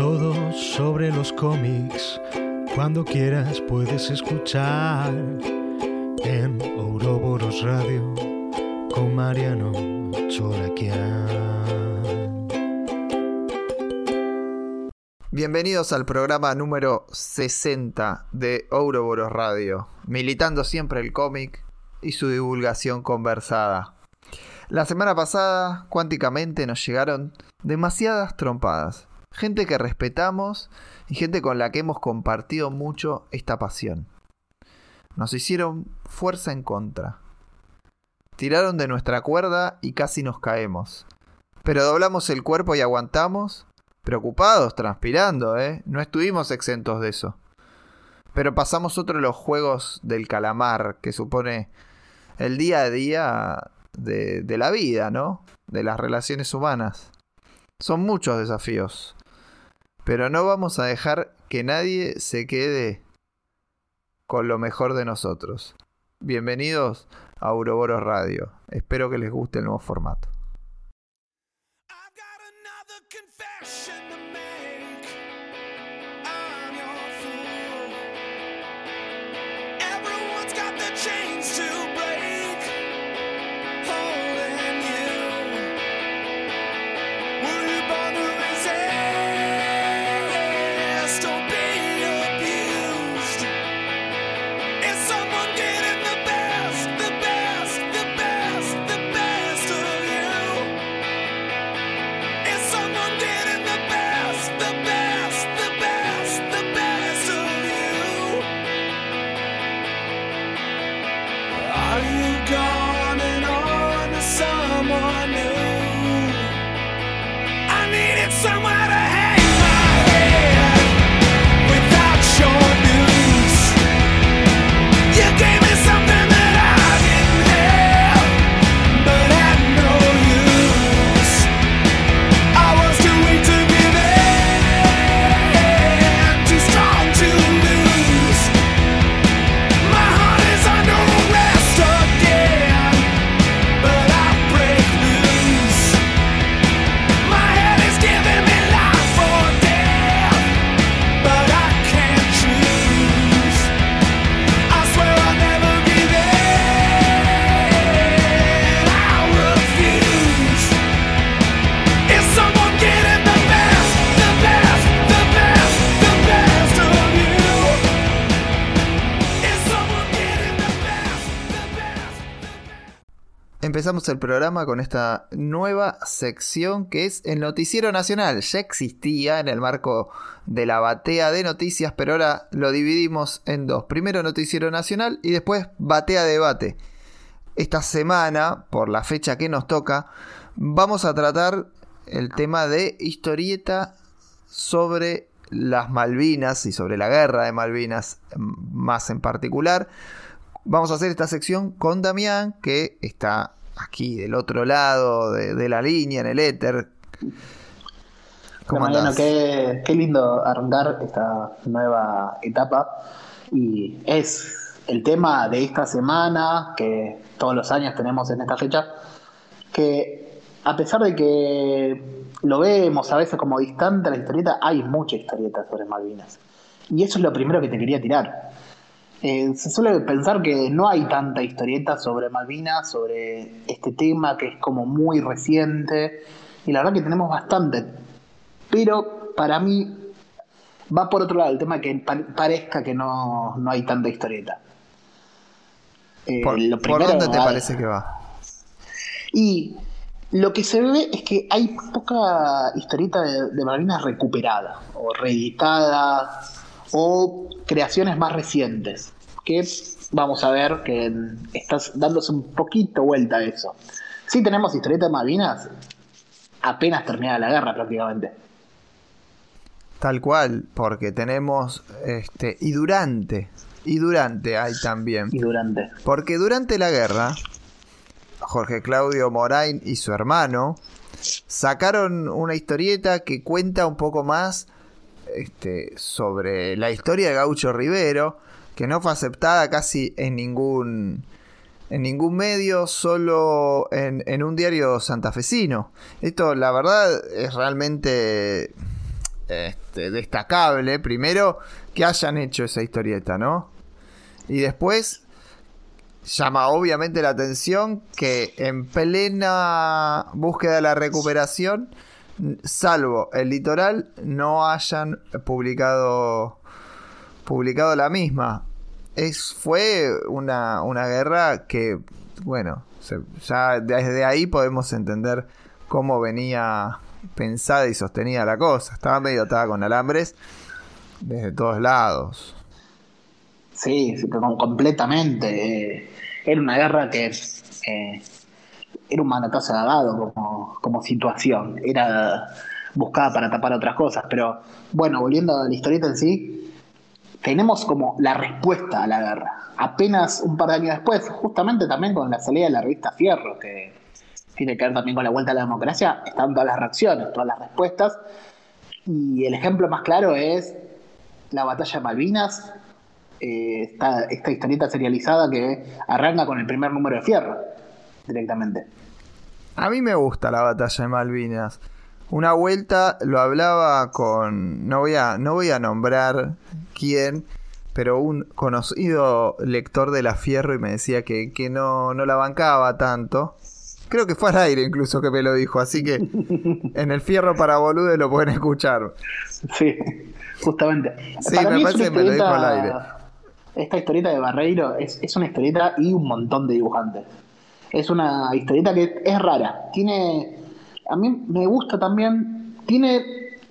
Todo sobre los cómics, cuando quieras puedes escuchar en Ouroboros Radio con Mariano Cholaquian. Bienvenidos al programa número 60 de Ouroboros Radio, militando siempre el cómic y su divulgación conversada. La semana pasada, cuánticamente, nos llegaron demasiadas trompadas. Gente que respetamos y gente con la que hemos compartido mucho esta pasión. Nos hicieron fuerza en contra. Tiraron de nuestra cuerda y casi nos caemos. Pero doblamos el cuerpo y aguantamos, preocupados, transpirando, ¿eh? No estuvimos exentos de eso. Pero pasamos otro de los juegos del calamar, que supone el día a día de, de la vida, ¿no? De las relaciones humanas. Son muchos desafíos. Pero no vamos a dejar que nadie se quede con lo mejor de nosotros. Bienvenidos a Ouroboros Radio. Espero que les guste el nuevo formato. Empezamos el programa con esta nueva sección que es el Noticiero Nacional. Ya existía en el marco de la batea de noticias, pero ahora lo dividimos en dos. Primero Noticiero Nacional y después batea debate. Esta semana, por la fecha que nos toca, vamos a tratar el tema de historieta sobre las Malvinas y sobre la guerra de Malvinas mm, más en particular. Vamos a hacer esta sección con Damián, que está aquí del otro lado de, de la línea, en el éter. ¿Cómo Bueno, andás? qué, qué lindo arrancar esta nueva etapa. Y es el tema de esta semana, que todos los años tenemos en esta fecha, que a pesar de que lo vemos a veces como distante la historieta, hay mucha historieta sobre Malvinas. Y eso es lo primero que te quería tirar. Eh, se suele pensar que no hay tanta historieta sobre Malvinas, sobre este tema que es como muy reciente, y la verdad que tenemos bastante. Pero para mí va por otro lado el tema que pa- parezca que no, no hay tanta historieta. Eh, ¿Por, lo por dónde te parece que va? Y lo que se ve es que hay poca historieta de, de Malvinas recuperada, o reeditada, o creaciones más recientes. Que vamos a ver que estás dándose un poquito vuelta a eso. Sí tenemos historieta de Malvinas apenas terminada la guerra prácticamente. Tal cual, porque tenemos este y durante y durante hay también. Y durante. Porque durante la guerra Jorge Claudio Morain y su hermano sacaron una historieta que cuenta un poco más este, sobre la historia de Gaucho Rivero, que no fue aceptada casi en ningún en ningún medio, solo en, en un diario santafesino. Esto, la verdad, es realmente este, destacable, primero, que hayan hecho esa historieta, ¿no? Y después, llama obviamente la atención que en plena búsqueda de la recuperación, salvo el litoral, no hayan publicado, publicado la misma. Es, fue una, una guerra que, bueno, ya desde ahí podemos entender cómo venía pensada y sostenida la cosa. Estaba medio atada con alambres desde todos lados. Sí, sí, com- completamente. eh, era una guerra que eh, era un manotazo dado como, como situación. Era buscada para tapar otras cosas. Pero bueno, volviendo a la historieta en sí, tenemos como la respuesta a la guerra. Apenas un par de años después, justamente también con la salida de la revista Fierro, que tiene que ver también con la vuelta a la democracia, están todas las reacciones, todas las respuestas. Y el ejemplo más claro es la batalla de Malvinas, eh, esta, esta historieta serializada que arranca con el primer número de Fierro, directamente. A mí me gusta la batalla de Malvinas. Una vuelta lo hablaba con. No voy a, no voy a nombrar quién, pero un conocido lector de la Fierro y me decía que, que no, no la bancaba tanto. Creo que fue al aire incluso que me lo dijo, así que en el Fierro para boludes lo pueden escuchar. Sí, justamente. Sí, Para me parece que me lo dijo al aire. Esta historieta de Barreiro es, es una historieta y un montón de dibujantes. Es una historieta que es rara. Tiene. A mí me gusta también. Tiene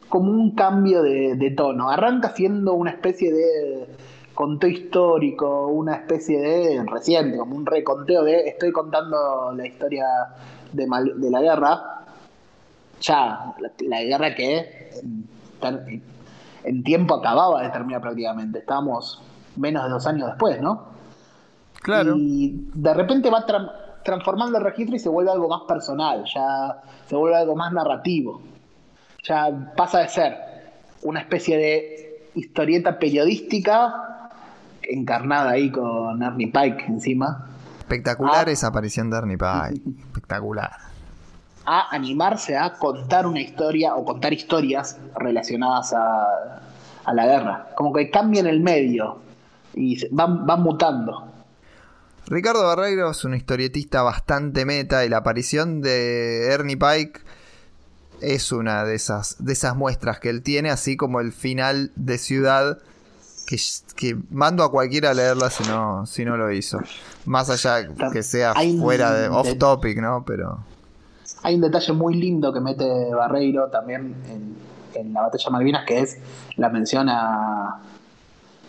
como un cambio de, de tono. Arranca siendo una especie de conteo histórico, una especie de reciente, como un reconteo de estoy contando la historia de, Mal- de la guerra, ya la, la guerra que en, tiempo acababa de terminar prácticamente. Estábamos menos de dos años después, ¿no? Claro. Y de repente va tran- transformando el registro y se vuelve algo más personal, ya se vuelve algo más narrativo. Ya pasa de ser una especie de historieta periodística encarnada ahí con Ernie Pike encima, Espectacular esa aparición de Ernie Pike. Espectacular. a animarse a contar una historia o contar historias relacionadas a, a la guerra. Como que cambian el medio y van mutando. Ricardo Barreiro es un historietista bastante meta y la aparición de Ernie Pike es una de esas, de esas muestras que él tiene, así como el final de Ciudad, que, que mando a cualquiera a leerla si no, si no lo hizo. Más allá que sea fuera de off topic, ¿no? Pero Hay un detalle muy lindo que mete Barreiro también en, en la batalla Malvinas, que es la mención a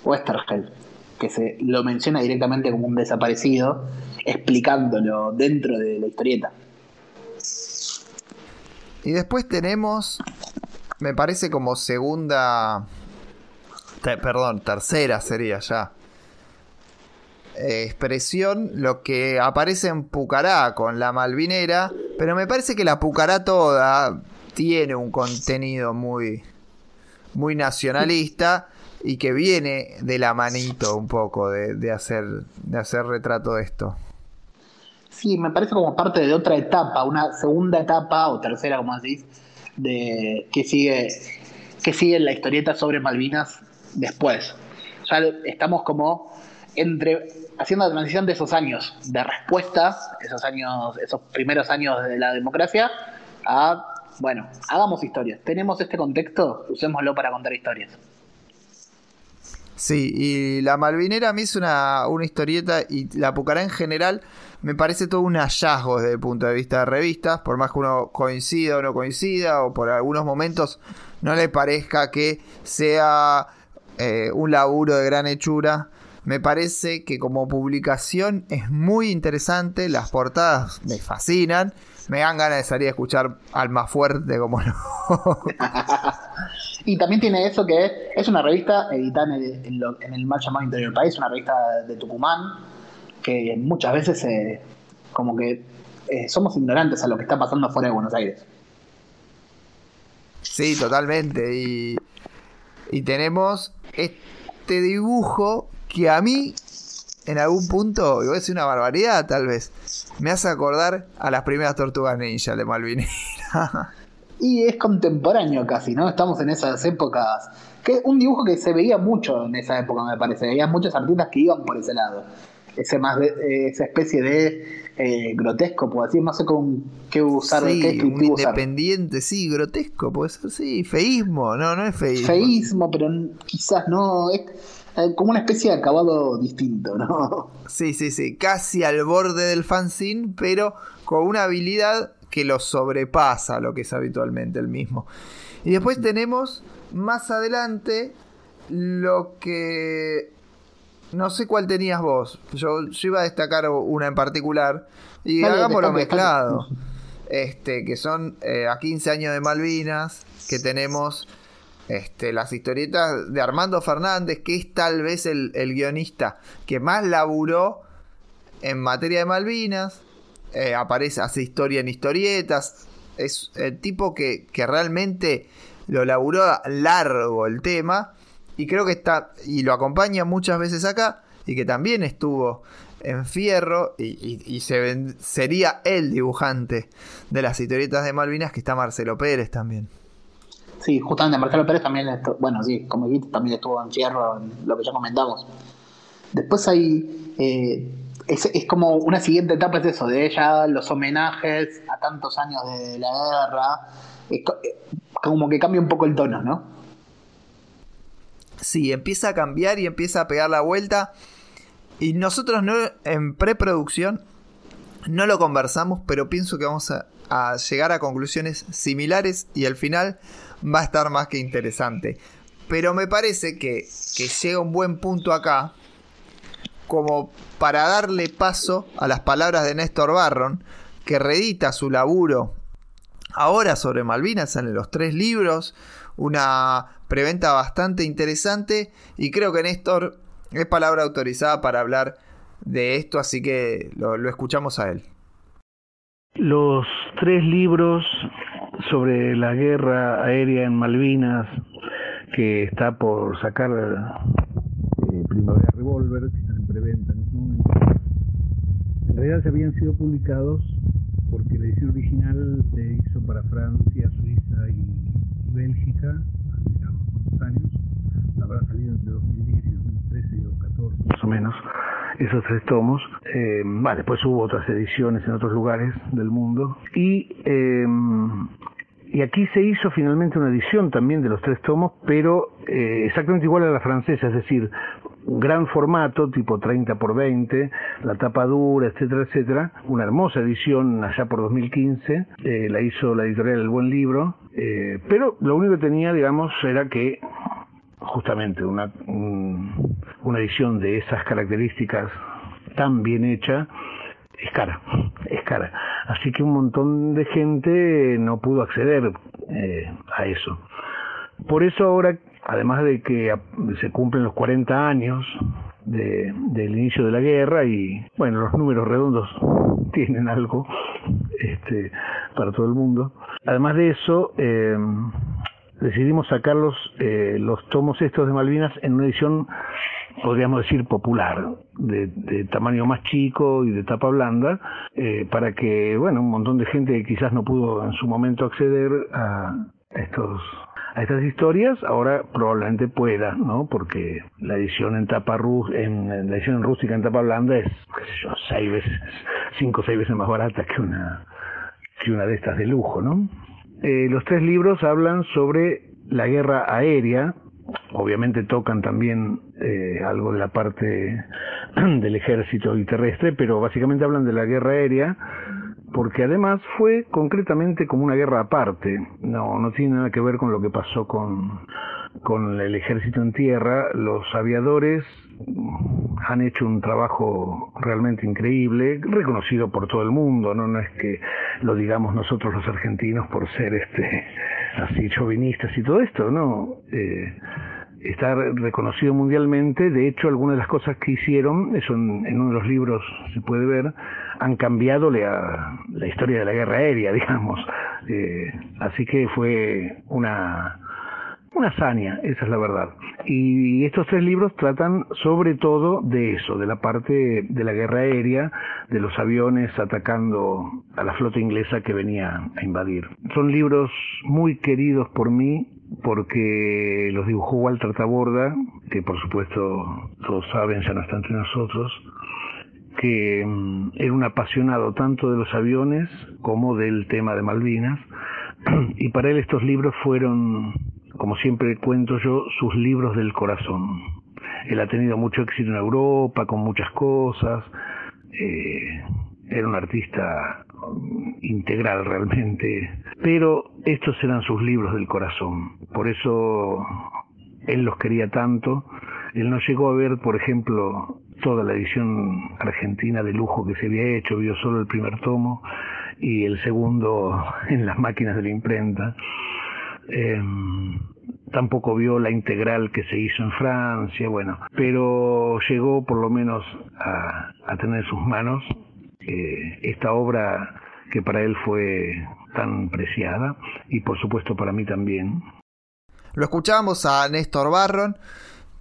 Westergel, que se lo menciona directamente como un desaparecido, explicándolo dentro de la historieta. Y después tenemos, me parece como segunda, perdón, tercera sería ya. eh, expresión lo que aparece en Pucará con la Malvinera, pero me parece que la Pucará toda tiene un contenido muy, muy nacionalista y que viene de la manito un poco de, de hacer, de hacer retrato de esto. Sí, me parece como parte de otra etapa, una segunda etapa o tercera, como decís, de que sigue, que sigue la historieta sobre Malvinas después. Ya estamos como entre haciendo la transición de esos años de respuesta, esos años, esos primeros años de la democracia, a bueno, hagamos historias. Tenemos este contexto, usémoslo para contar historias. Sí, y la Malvinera a mí es una, una historieta y la Pucará en general me parece todo un hallazgo desde el punto de vista de revistas, por más que uno coincida o no coincida, o por algunos momentos no le parezca que sea eh, un laburo de gran hechura. Me parece que como publicación es muy interesante, las portadas me fascinan, me dan ganas de salir a escuchar Alma Fuerte como no. Y también tiene eso que es una revista editada en el, en lo- en el mal llamado Interior del País, una revista de Tucumán, que muchas veces eh, como que eh, somos ignorantes a lo que está pasando fuera de Buenos Aires. Sí, totalmente. Y, y tenemos este dibujo que a mí, en algún punto, voy a decir una barbaridad tal vez, me hace acordar a las primeras tortugas ninja de Malvinera. Y es contemporáneo casi, ¿no? Estamos en esas épocas. Que un dibujo que se veía mucho en esa época, me parece. Había muchos artistas que iban por ese lado. Ese más de- eh, esa especie de eh, grotesco, puedo decir. No sé con qué usar, Sí, qué un usar. independiente, sí, grotesco, puede ser, sí, feísmo, no, no es feísmo. Feísmo, pero quizás no. Es como una especie de acabado distinto, ¿no? Sí, sí, sí, casi al borde del fanzine, pero con una habilidad que lo sobrepasa lo que es habitualmente el mismo. Y después tenemos más adelante lo que... No sé cuál tenías vos, yo, yo iba a destacar una en particular y Dale, hagámoslo mezclado. Este, que son eh, a 15 años de Malvinas, que tenemos este, las historietas de Armando Fernández, que es tal vez el, el guionista que más laburó en materia de Malvinas. Eh, aparece, hace historia en historietas. Es el tipo que, que realmente lo laburó largo el tema. Y creo que está. Y lo acompaña muchas veces acá. Y que también estuvo en Fierro. Y, y- se sería el dibujante de las historietas de Malvinas. Que está Marcelo Pérez también. Sí, justamente Marcelo Pérez también, bueno, sí, como dijiste, también estuvo en en lo que ya comentamos. Después hay, eh, es, es como una siguiente etapa, es eso, de ella, los homenajes a tantos años de la guerra, es eh, como que cambia un poco el tono, ¿no? Sí, empieza a cambiar y empieza a pegar la vuelta. Y nosotros no en preproducción no lo conversamos, pero pienso que vamos a llegar a conclusiones similares y al final va a estar más que interesante. Pero me parece que, que llega un buen punto acá como para darle paso a las palabras de Néstor Barron, que reedita su laburo ahora sobre Malvinas en los tres libros, una preventa bastante interesante y creo que Néstor es palabra autorizada para hablar de esto, así que lo, lo escuchamos a él. Los tres libros sobre la guerra aérea en Malvinas que está por sacar eh, Primavera Revolver, que están en preventa en este momento, en realidad se habían sido publicados porque la edición original se hizo para Francia, Suiza y, Bélgica hace ya unos años. Habrá salido entre 2010 y 2013 y 2014, más o menos, esos tres tomos. Eh, bah, después hubo otras ediciones en otros lugares del mundo. Y, eh, y aquí se hizo finalmente una edición también de los tres tomos, pero eh, exactamente igual a la francesa, es decir, un gran formato, tipo 30 por 20, la tapa dura, etcétera, etcétera. Una hermosa edición allá por 2015, eh, la hizo la editorial El Buen Libro, eh, pero lo único que tenía, digamos, era que justamente una, un- una edición de esas características tan bien hecha es cara, es cara. Así que un montón de gente no pudo acceder eh, a eso. Por eso ahora, además de que se cumplen los 40 años de- del inicio de la guerra y, bueno, los números redondos tienen algo este, para todo el mundo. Además de eso, eh, decidimos sacar los, eh, los tomos estos de Malvinas en una edición, podríamos decir, popular, de, de tamaño más chico y de tapa blanda, eh, para que, bueno, un montón de gente que quizás no pudo en su momento acceder a estos a estas historias, ahora probablemente pueda, ¿no? Porque la edición en tapa rus, en, la edición rústica en tapa blanda es, qué seis veces, cinco o seis veces más barata que una que una de estas de lujo, ¿no? Eh, los tres libros hablan sobre la guerra aérea, obviamente tocan también eh, algo de la parte del ejército y terrestre, pero básicamente hablan de la guerra aérea, porque además fue concretamente como una guerra aparte, no, no tiene nada que ver con lo que pasó con, con el ejército en tierra, los aviadores han hecho un trabajo realmente increíble, reconocido por todo el mundo, no, no es que lo digamos nosotros los argentinos por ser este así chauvinistas y todo esto, no, eh, está reconocido mundialmente, de hecho algunas de las cosas que hicieron, eso en, en uno de los libros se puede ver, han cambiado la, historia de la guerra aérea, digamos, Eh, así que fue una una hazaña, esa es la verdad. Y estos tres libros tratan sobre todo de eso, de la parte de la guerra aérea, de los aviones atacando a la flota inglesa que venía a invadir. Son libros muy queridos por mí porque los dibujó Walter Taborda, que por supuesto todos saben, ya no está entre nosotros, que mm, era un apasionado tanto de los aviones como del tema de Malvinas. Y para él estos libros fueron, como siempre cuento yo, sus libros del corazón. Él ha tenido mucho éxito en Europa, con muchas cosas. Eh, era un artista mm, integral realmente, pero estos eran sus libros del corazón. Por eso él los quería tanto. Él no llegó a ver, por ejemplo, toda la edición argentina de lujo que se había hecho, vio solo el primer tomo y el segundo en las máquinas de la imprenta. Eh, tampoco vio la integral que se hizo en Francia, bueno, pero llegó por lo menos a, tener en sus manos eh, esta obra que para él fue tan preciada y por supuesto para mí también. Lo escuchábamos a Néstor Barron,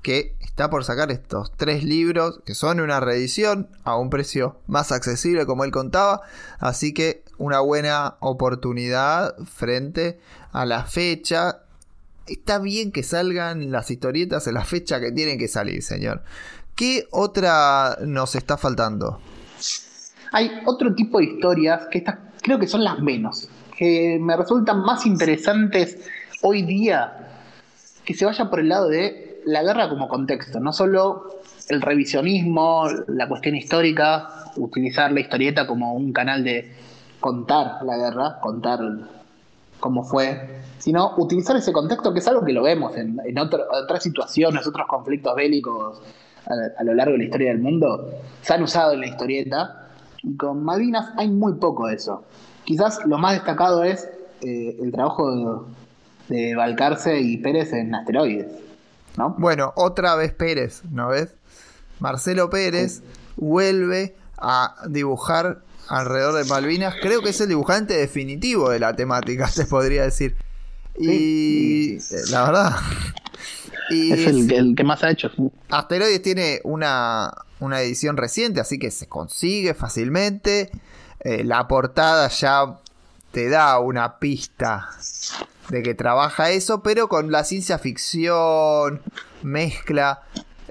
que está por sacar estos tres libros, que son una reedición a un precio más accesible, como él contaba. Así que una buena oportunidad frente a la fecha. Está bien que salgan las historietas en la fecha que tienen que salir, señor. ¿Qué otra nos está faltando? Hay otro tipo de historias que estas creo que son las menos, que me resultan más interesantes hoy día que se vaya por el lado de la guerra como contexto, no solo el revisionismo, la cuestión histórica, utilizar la historieta como un canal de contar la guerra, contar cómo fue, sino utilizar ese contexto que es algo que lo vemos en, otras situaciones, otros conflictos bélicos a, a lo largo de la historia del mundo, se han usado en la historieta, y con Malvinas hay muy poco de eso. Quizás lo más destacado es eh, el trabajo de, de Balcarce y Pérez en asteroides, ¿no? Bueno, otra vez Pérez, ¿no ves? Marcelo Pérez vuelve a dibujar alrededor de Malvinas. Creo que es el dibujante definitivo de la temática, se podría decir. Y la verdad. Y es el, el que más ha hecho. Asteroides tiene una, una edición reciente, así que se consigue fácilmente. Eh, la portada ya te da una pista de que trabaja eso, pero con la ciencia ficción, mezcla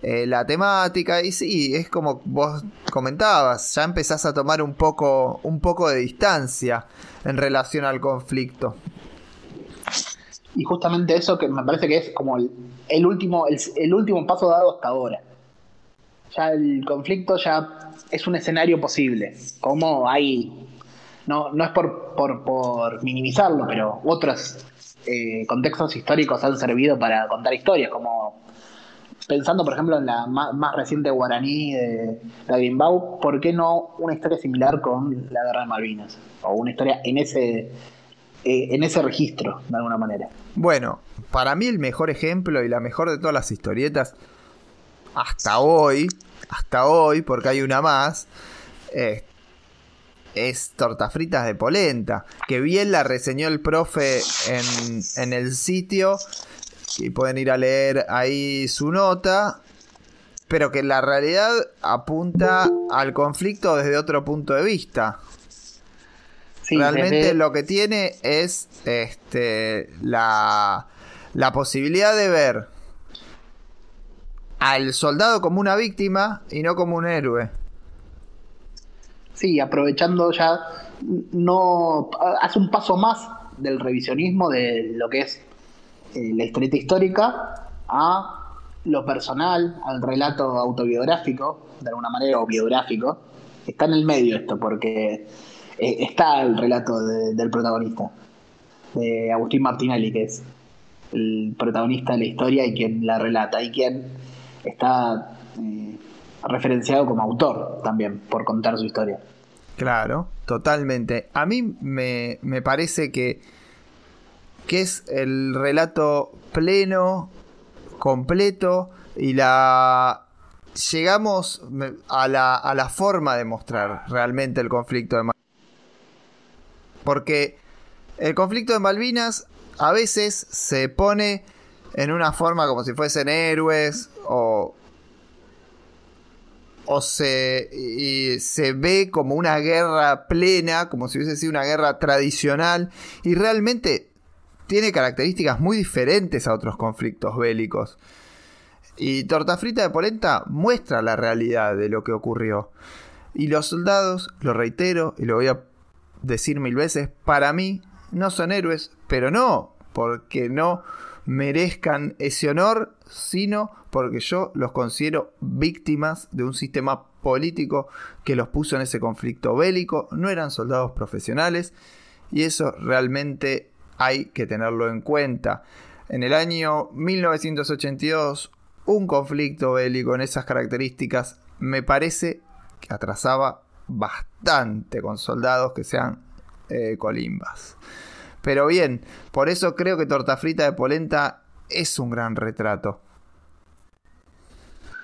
eh, la temática y sí, es como vos comentabas, ya empezás a tomar un poco, un poco de distancia en relación al conflicto. Y justamente eso que me parece que es como el, último, el, último paso dado hasta ahora. Ya el conflicto ya es un escenario posible. Como hay. No, no es por, por, por minimizarlo, pero otros eh, contextos históricos han servido para contar historias, como pensando, por ejemplo, en la más, reciente guaraní de la Bimbau, ¿por qué no una historia similar con la guerra de Malvinas? O una historia en ese, eh, en ese registro, de alguna manera. Bueno, para mí el mejor ejemplo y la mejor de todas las historietas hasta hoy, hasta hoy, porque hay una más, eh, es Tortas Fritas de Polenta, que bien la reseñó el profe en, en el sitio, y pueden ir a leer ahí su nota, pero que la realidad apunta al conflicto desde otro punto de vista. Sí, Realmente desde- lo que tiene es este la, la posibilidad de ver al soldado como una víctima y no como un héroe. Sí, aprovechando ya, no hace un paso más del revisionismo de lo que es eh, la historieta histórica a lo personal, al relato autobiográfico, de alguna manera, o biográfico. Está en el medio esto, porque eh, está el relato de- del protagonista, de Agustín Martinelli, que es el protagonista de la historia y quien la relata, y quien está eh, referenciado como autor también por contar su historia. Claro, totalmente. A mí me, me parece que, que es el relato pleno, completo y la... Llegamos a la, a la forma de mostrar realmente el conflicto de Malvinas. Porque el conflicto de Malvinas a veces se pone en una forma como si fuesen héroes o, o se, se ve como una guerra plena, como si hubiese sido una guerra tradicional, y realmente tiene características muy diferentes a otros conflictos bélicos. Y Torta Frita de Polenta muestra la realidad de lo que ocurrió. Y los soldados, lo reitero y lo voy a decir mil veces, para mí no son héroes, pero no porque no merezcan ese honor, sino porque yo los considero víctimas de un sistema político que los puso en ese conflicto bélico, no eran soldados profesionales y eso realmente hay que tenerlo en cuenta. En el año 1982, un conflicto bélico en esas características me parece que atrasaba bastante con soldados que sean eh, colimbas. Pero bien, por eso creo que Torta Frita de Polenta es un gran retrato.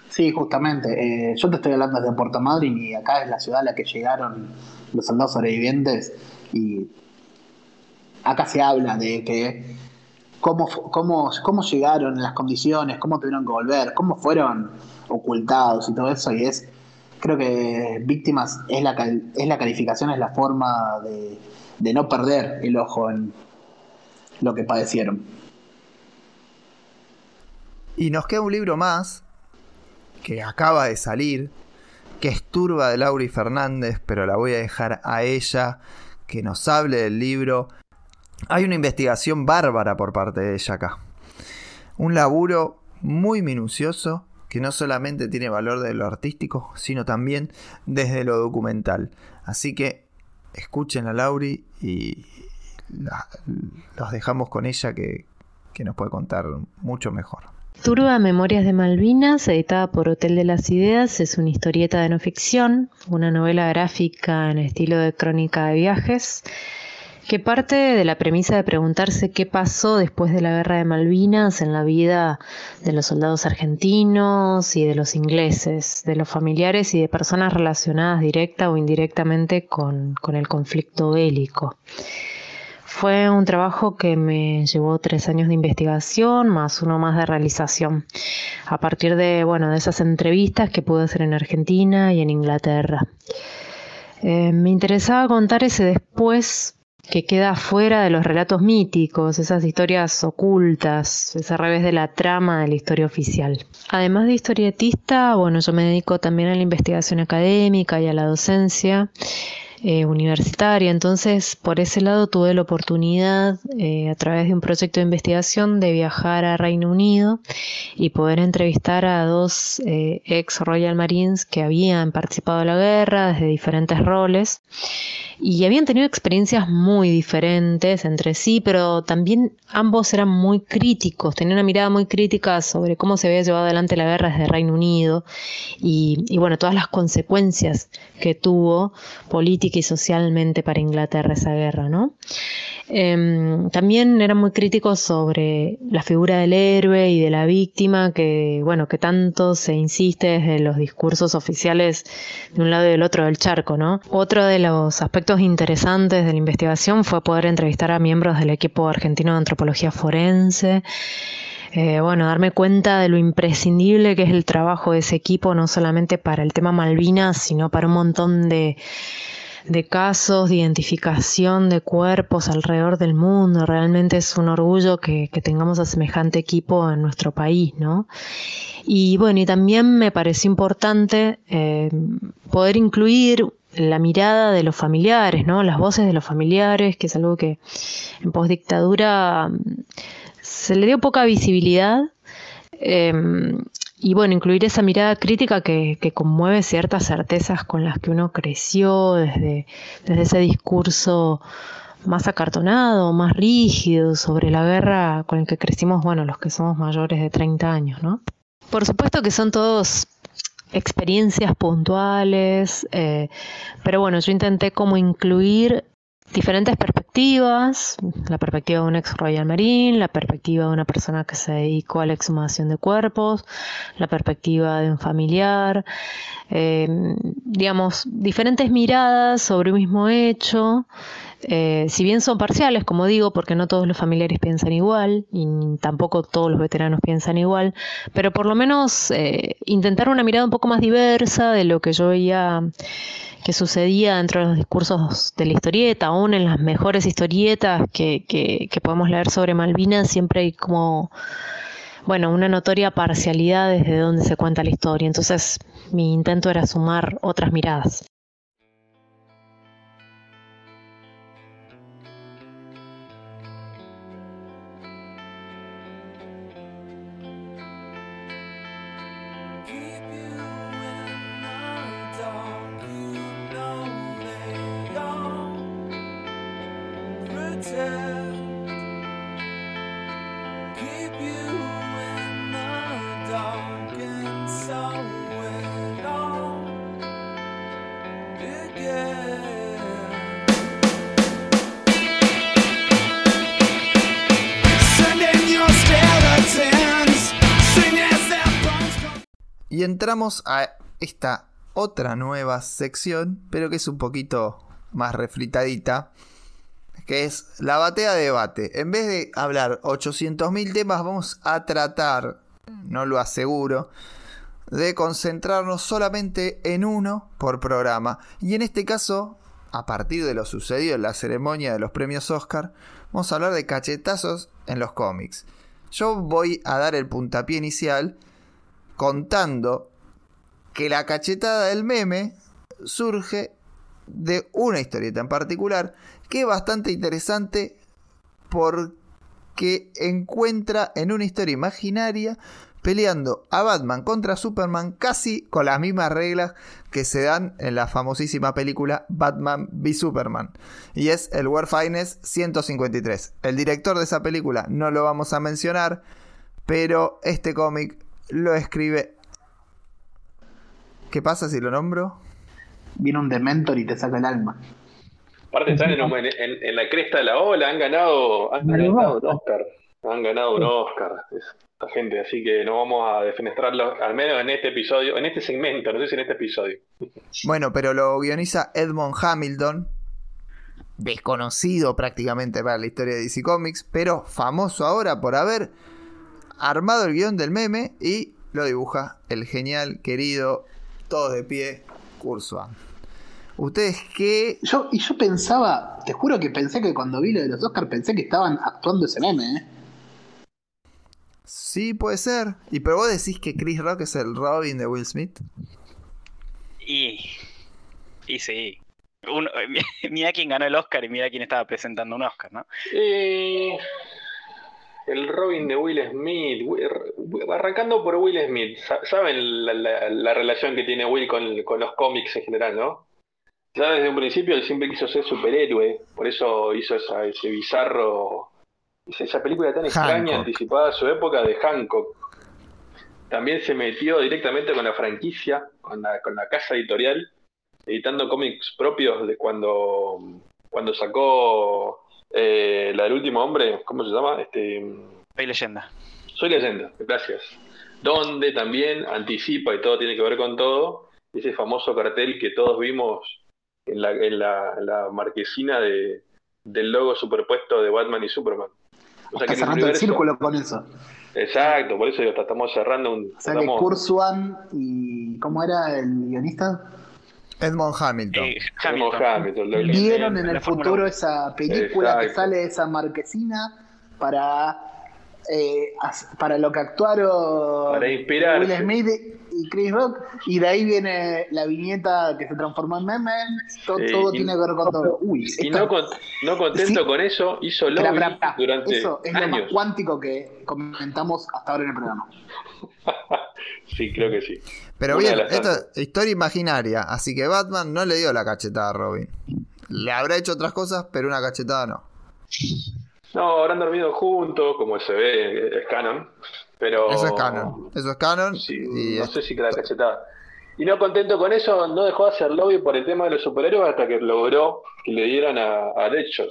Sí, justamente. Eh, yo te estoy hablando desde Puerto Madryn y acá es la ciudad a la que llegaron los soldados sobrevivientes y acá se habla de que cómo, cómo, cómo llegaron las condiciones, cómo tuvieron que volver, cómo fueron ocultados y todo eso y es creo que víctimas es la, es la calificación, es la forma de, de no perder el ojo en lo que padecieron. Y nos queda un libro más que acaba de salir, que es Turba de Lauri Fernández, pero la voy a dejar a ella que nos hable del libro. Hay una investigación bárbara por parte de ella acá. Un laburo muy minucioso que no solamente tiene valor de lo artístico, sino también desde lo documental. Así que escuchen a Lauri y los dejamos con ella que, que nos puede contar mucho mejor. Turba Memorias de Malvinas, editada por Hotel de las Ideas, es una historieta de no ficción, una novela gráfica en estilo de crónica de viajes, que parte de la premisa de preguntarse qué pasó después de la guerra de Malvinas en la vida de los soldados argentinos y de los ingleses, de los familiares y de personas relacionadas directa o indirectamente con, el conflicto bélico. Fue un trabajo que me llevó tres años de investigación más uno más de realización. A partir de, bueno, de esas entrevistas que pude hacer en Argentina y en Inglaterra. Eh, me interesaba contar ese después que queda fuera de los relatos míticos, esas historias ocultas, ese revés de la trama de la historia oficial. Además de historietista, bueno, yo me dedico también a la investigación académica y a la docencia eh, universitaria. Entonces, por ese lado tuve la oportunidad, eh, a través de un proyecto de investigación, de viajar a Reino Unido y poder entrevistar a dos eh, ex Royal Marines que habían participado en la guerra desde diferentes roles y habían tenido experiencias muy diferentes entre sí, pero también ambos eran muy críticos, tenían una mirada muy crítica sobre cómo se había llevado adelante la guerra desde Reino Unido y, y bueno, todas las consecuencias que tuvo y socialmente para Inglaterra esa guerra, ¿no? Em, también eran muy críticos sobre la figura del héroe y de la víctima que, bueno, que tanto se insiste desde los discursos oficiales de un lado y del otro del charco, ¿no? Otro de los aspectos interesantes de la investigación fue poder entrevistar a miembros del equipo argentino de antropología forense. Eh, bueno, darme cuenta de lo imprescindible que es el trabajo de ese equipo, no solamente para el tema Malvinas, sino para un montón de, de casos, de identificación de cuerpos alrededor del mundo. Realmente es un orgullo que, que tengamos a semejante equipo en nuestro país, ¿no? Y bueno, y también me pareció importante eh, poder incluir la mirada de los familiares, ¿no? Las voces de los familiares, que es algo que en postdictadura mm, se le dio poca visibilidad. eh, y bueno, incluir esa mirada crítica que, conmueve ciertas certezas con las que uno creció desde, desde ese discurso más acartonado, más rígido sobre la guerra con el que crecimos, bueno, los que somos mayores de 30 años, ¿no? Por supuesto que son todos experiencias puntuales, eh, pero bueno, yo intenté como incluir diferentes perspectivas, la perspectiva de un ex Royal Marine, la perspectiva de una persona que se dedicó a la exhumación de cuerpos, la perspectiva de un familiar, eh, digamos, diferentes miradas sobre un mismo hecho, eh, si bien son parciales, como digo, porque no todos los familiares piensan igual y tampoco todos los veteranos piensan igual, pero por lo menos eh, intentar una mirada un poco más diversa de lo que yo veía que sucedía dentro de los discursos de la historieta, aún en las mejores historietas que, que, que podemos leer sobre Malvinas, siempre hay como bueno, una notoria parcialidad desde donde se cuenta la historia. Entonces, mi intento era sumar otras miradas. Y entramos a esta otra nueva sección, pero que es un poquito más refritadita, que es la batea de debate. En vez de hablar 800.000 temas, vamos a tratar, no lo aseguro, de concentrarnos solamente en uno por programa. Y en este caso, a partir de lo sucedido en la ceremonia de los premios Oscar, vamos a hablar de cachetazos en los cómics. Yo voy a dar el puntapié inicial contando que la cachetada del meme surge de una historieta en particular que es bastante interesante porque encuentra en una historia imaginaria peleando a Batman contra Superman casi con las mismas reglas que se dan en la famosísima película Batman v Superman. Y es el Finest 153. El director de esa película no lo vamos a mencionar, pero este cómic lo escribe... ¿Qué pasa si lo nombro? Viene un Dementor y te saca el alma. Aparte están en, en- la cresta de la ola, han ganado, han ganado un Oscar. Han ganado un Oscar esta gente, así que no vamos a defenestrarlos, al menos en este episodio, en este segmento, no sé si en este episodio. Bueno, pero lo guioniza Edmond Hamilton, desconocido prácticamente para la historia de DC Comics, pero famoso ahora por haber armado el guion del meme y lo dibuja el genial, querido, todos de pie, Kurzban. ¿Ustedes qué? Yo, y yo pensaba, te juro que pensé que cuando vi lo de los Oscars pensé que estaban actuando ese meme, ¿eh? Sí, puede ser. ¿Y pero vos decís que Chris Rock es el Robin de Will Smith? Y, y sí. Uno- mira quién ganó el Oscar y mira quién estaba presentando un Oscar, ¿no? Eh, el Robin de Will Smith, arrancando por Will Smith, sa- saben la, la- la relación que tiene Will con, con los cómics en general, ¿no? Ya desde un principio él siempre quiso ser superhéroe, por eso hizo esa- ese bizarro, esa esa película tan extraña, Hancock. anticipada a su época de Hancock. También se metió directamente con la franquicia, con la, con la casa editorial, editando cómics propios de cuando, cuando sacó eh, la del último hombre, ¿cómo se llama? Este, Soy leyenda. soy leyenda, gracias. Donde también anticipa y todo tiene que ver con todo, ese famoso cartel que todos vimos en la, en la, en la marquesina de, del logo superpuesto de Batman y Superman. O sea Está que en el cerrando el círculo con eso. Exacto, por eso digo, estamos cerrando un. O sea que y. ¿Cómo era el guionista? Edmond Hamilton. Eh, tenemos Hamilton. Hamilton, lo- Vieron en el futuro esa película que sale de esa marquesina para. Eh, para lo que actuaron Para. Will Smith y Chris Rock, y de ahí viene la viñeta que se transformó en meme. Todo, y- tiene que ver con todo. Uy, Y esto- no, con- no contento Sí. con eso, hizo lobby durante Eso es lo más años. cuántico que comentamos hasta ahora en el programa. sí, creo que sí. Pero Una bien, esto es historia imaginaria, así que Batman no le dio la cachetada a Robin. Le habrá hecho otras cosas, pero una cachetada no. No, habrán dormido juntos, como se ve, es canon. Pero. Eso es canon. Eso es canon. Sí, y no es- sé si que la cachetada. Y no contento con eso, no dejó de hacer lobby por el tema de los superhéroes hasta que logró que le dieran a, a Deadshot,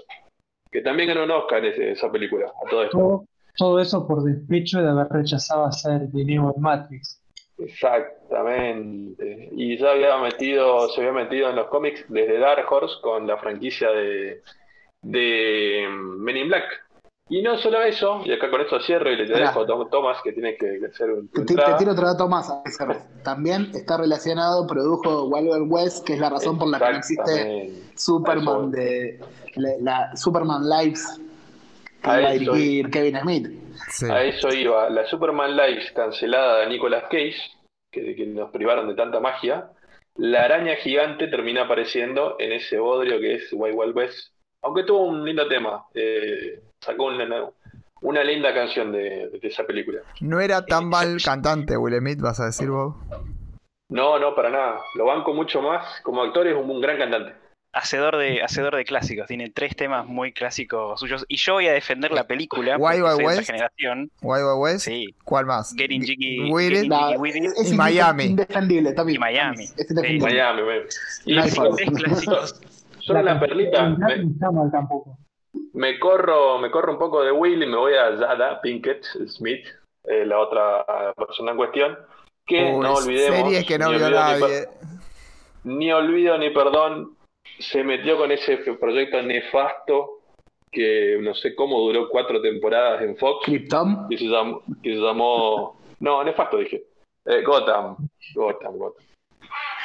que también ganó un Oscar ese- esa película, a todo esto. Todo, todo eso por despecho de haber rechazado hacer de Neo en Matrix. Exactamente. Y ya había metido, se había metido en los cómics desde Dark Horse con la franquicia de de mm, Men in Black. Y no solo eso, y acá con esto cierro y le dejo a Tom- Thomas que tiene que hacer un. Te, te- tiro otro dato más. También está relacionado, produjo Wild Wild West, que es la razón por la que no existe. Superman de la, la Superman Lives que A iba a eso dirigir Kevin Smith. Sí. A eso iba. La Superman Lives cancelada de Nicolas Cage, que, que nos privaron de tanta magia. La araña gigante termina apareciendo en ese bodrio que es Wild Wild West. Aunque tuvo un lindo tema. eh, sacó una, una linda canción de, de esa película. No era tan mal cantante Will Smith, vas a decir vos. No, no, para nada. Lo banco mucho más. Como actor es un, un gran cantante. Hacedor de, hacedor de clásicos, tiene tres temas muy clásicos suyos. Y yo voy a defender la película. De esa West. generación. Wild Wild West. Sí. ¿Cuál más? Getting Jiggy, With It. Getting La- Jiggy With It. es Y Miami. indefendible, también. Y Miami. Es indefendible. Miami, Miami. Y. Tres clásicos. Solo la perlita. No Me, está mal tampoco. me corro, me corro un poco de Will y me voy a Jada Pinkett Smith, eh, la otra persona en cuestión. Que Uy, no olvidemos. series que no ni vio olvido ni nadie. ni olvido ni perdón, se metió con ese proyecto nefasto que no sé cómo duró cuatro temporadas en Fox, Krypton. que se llamó, que se llamó no, nefasto dije, Eh, Gotham, Gotham, Gotham,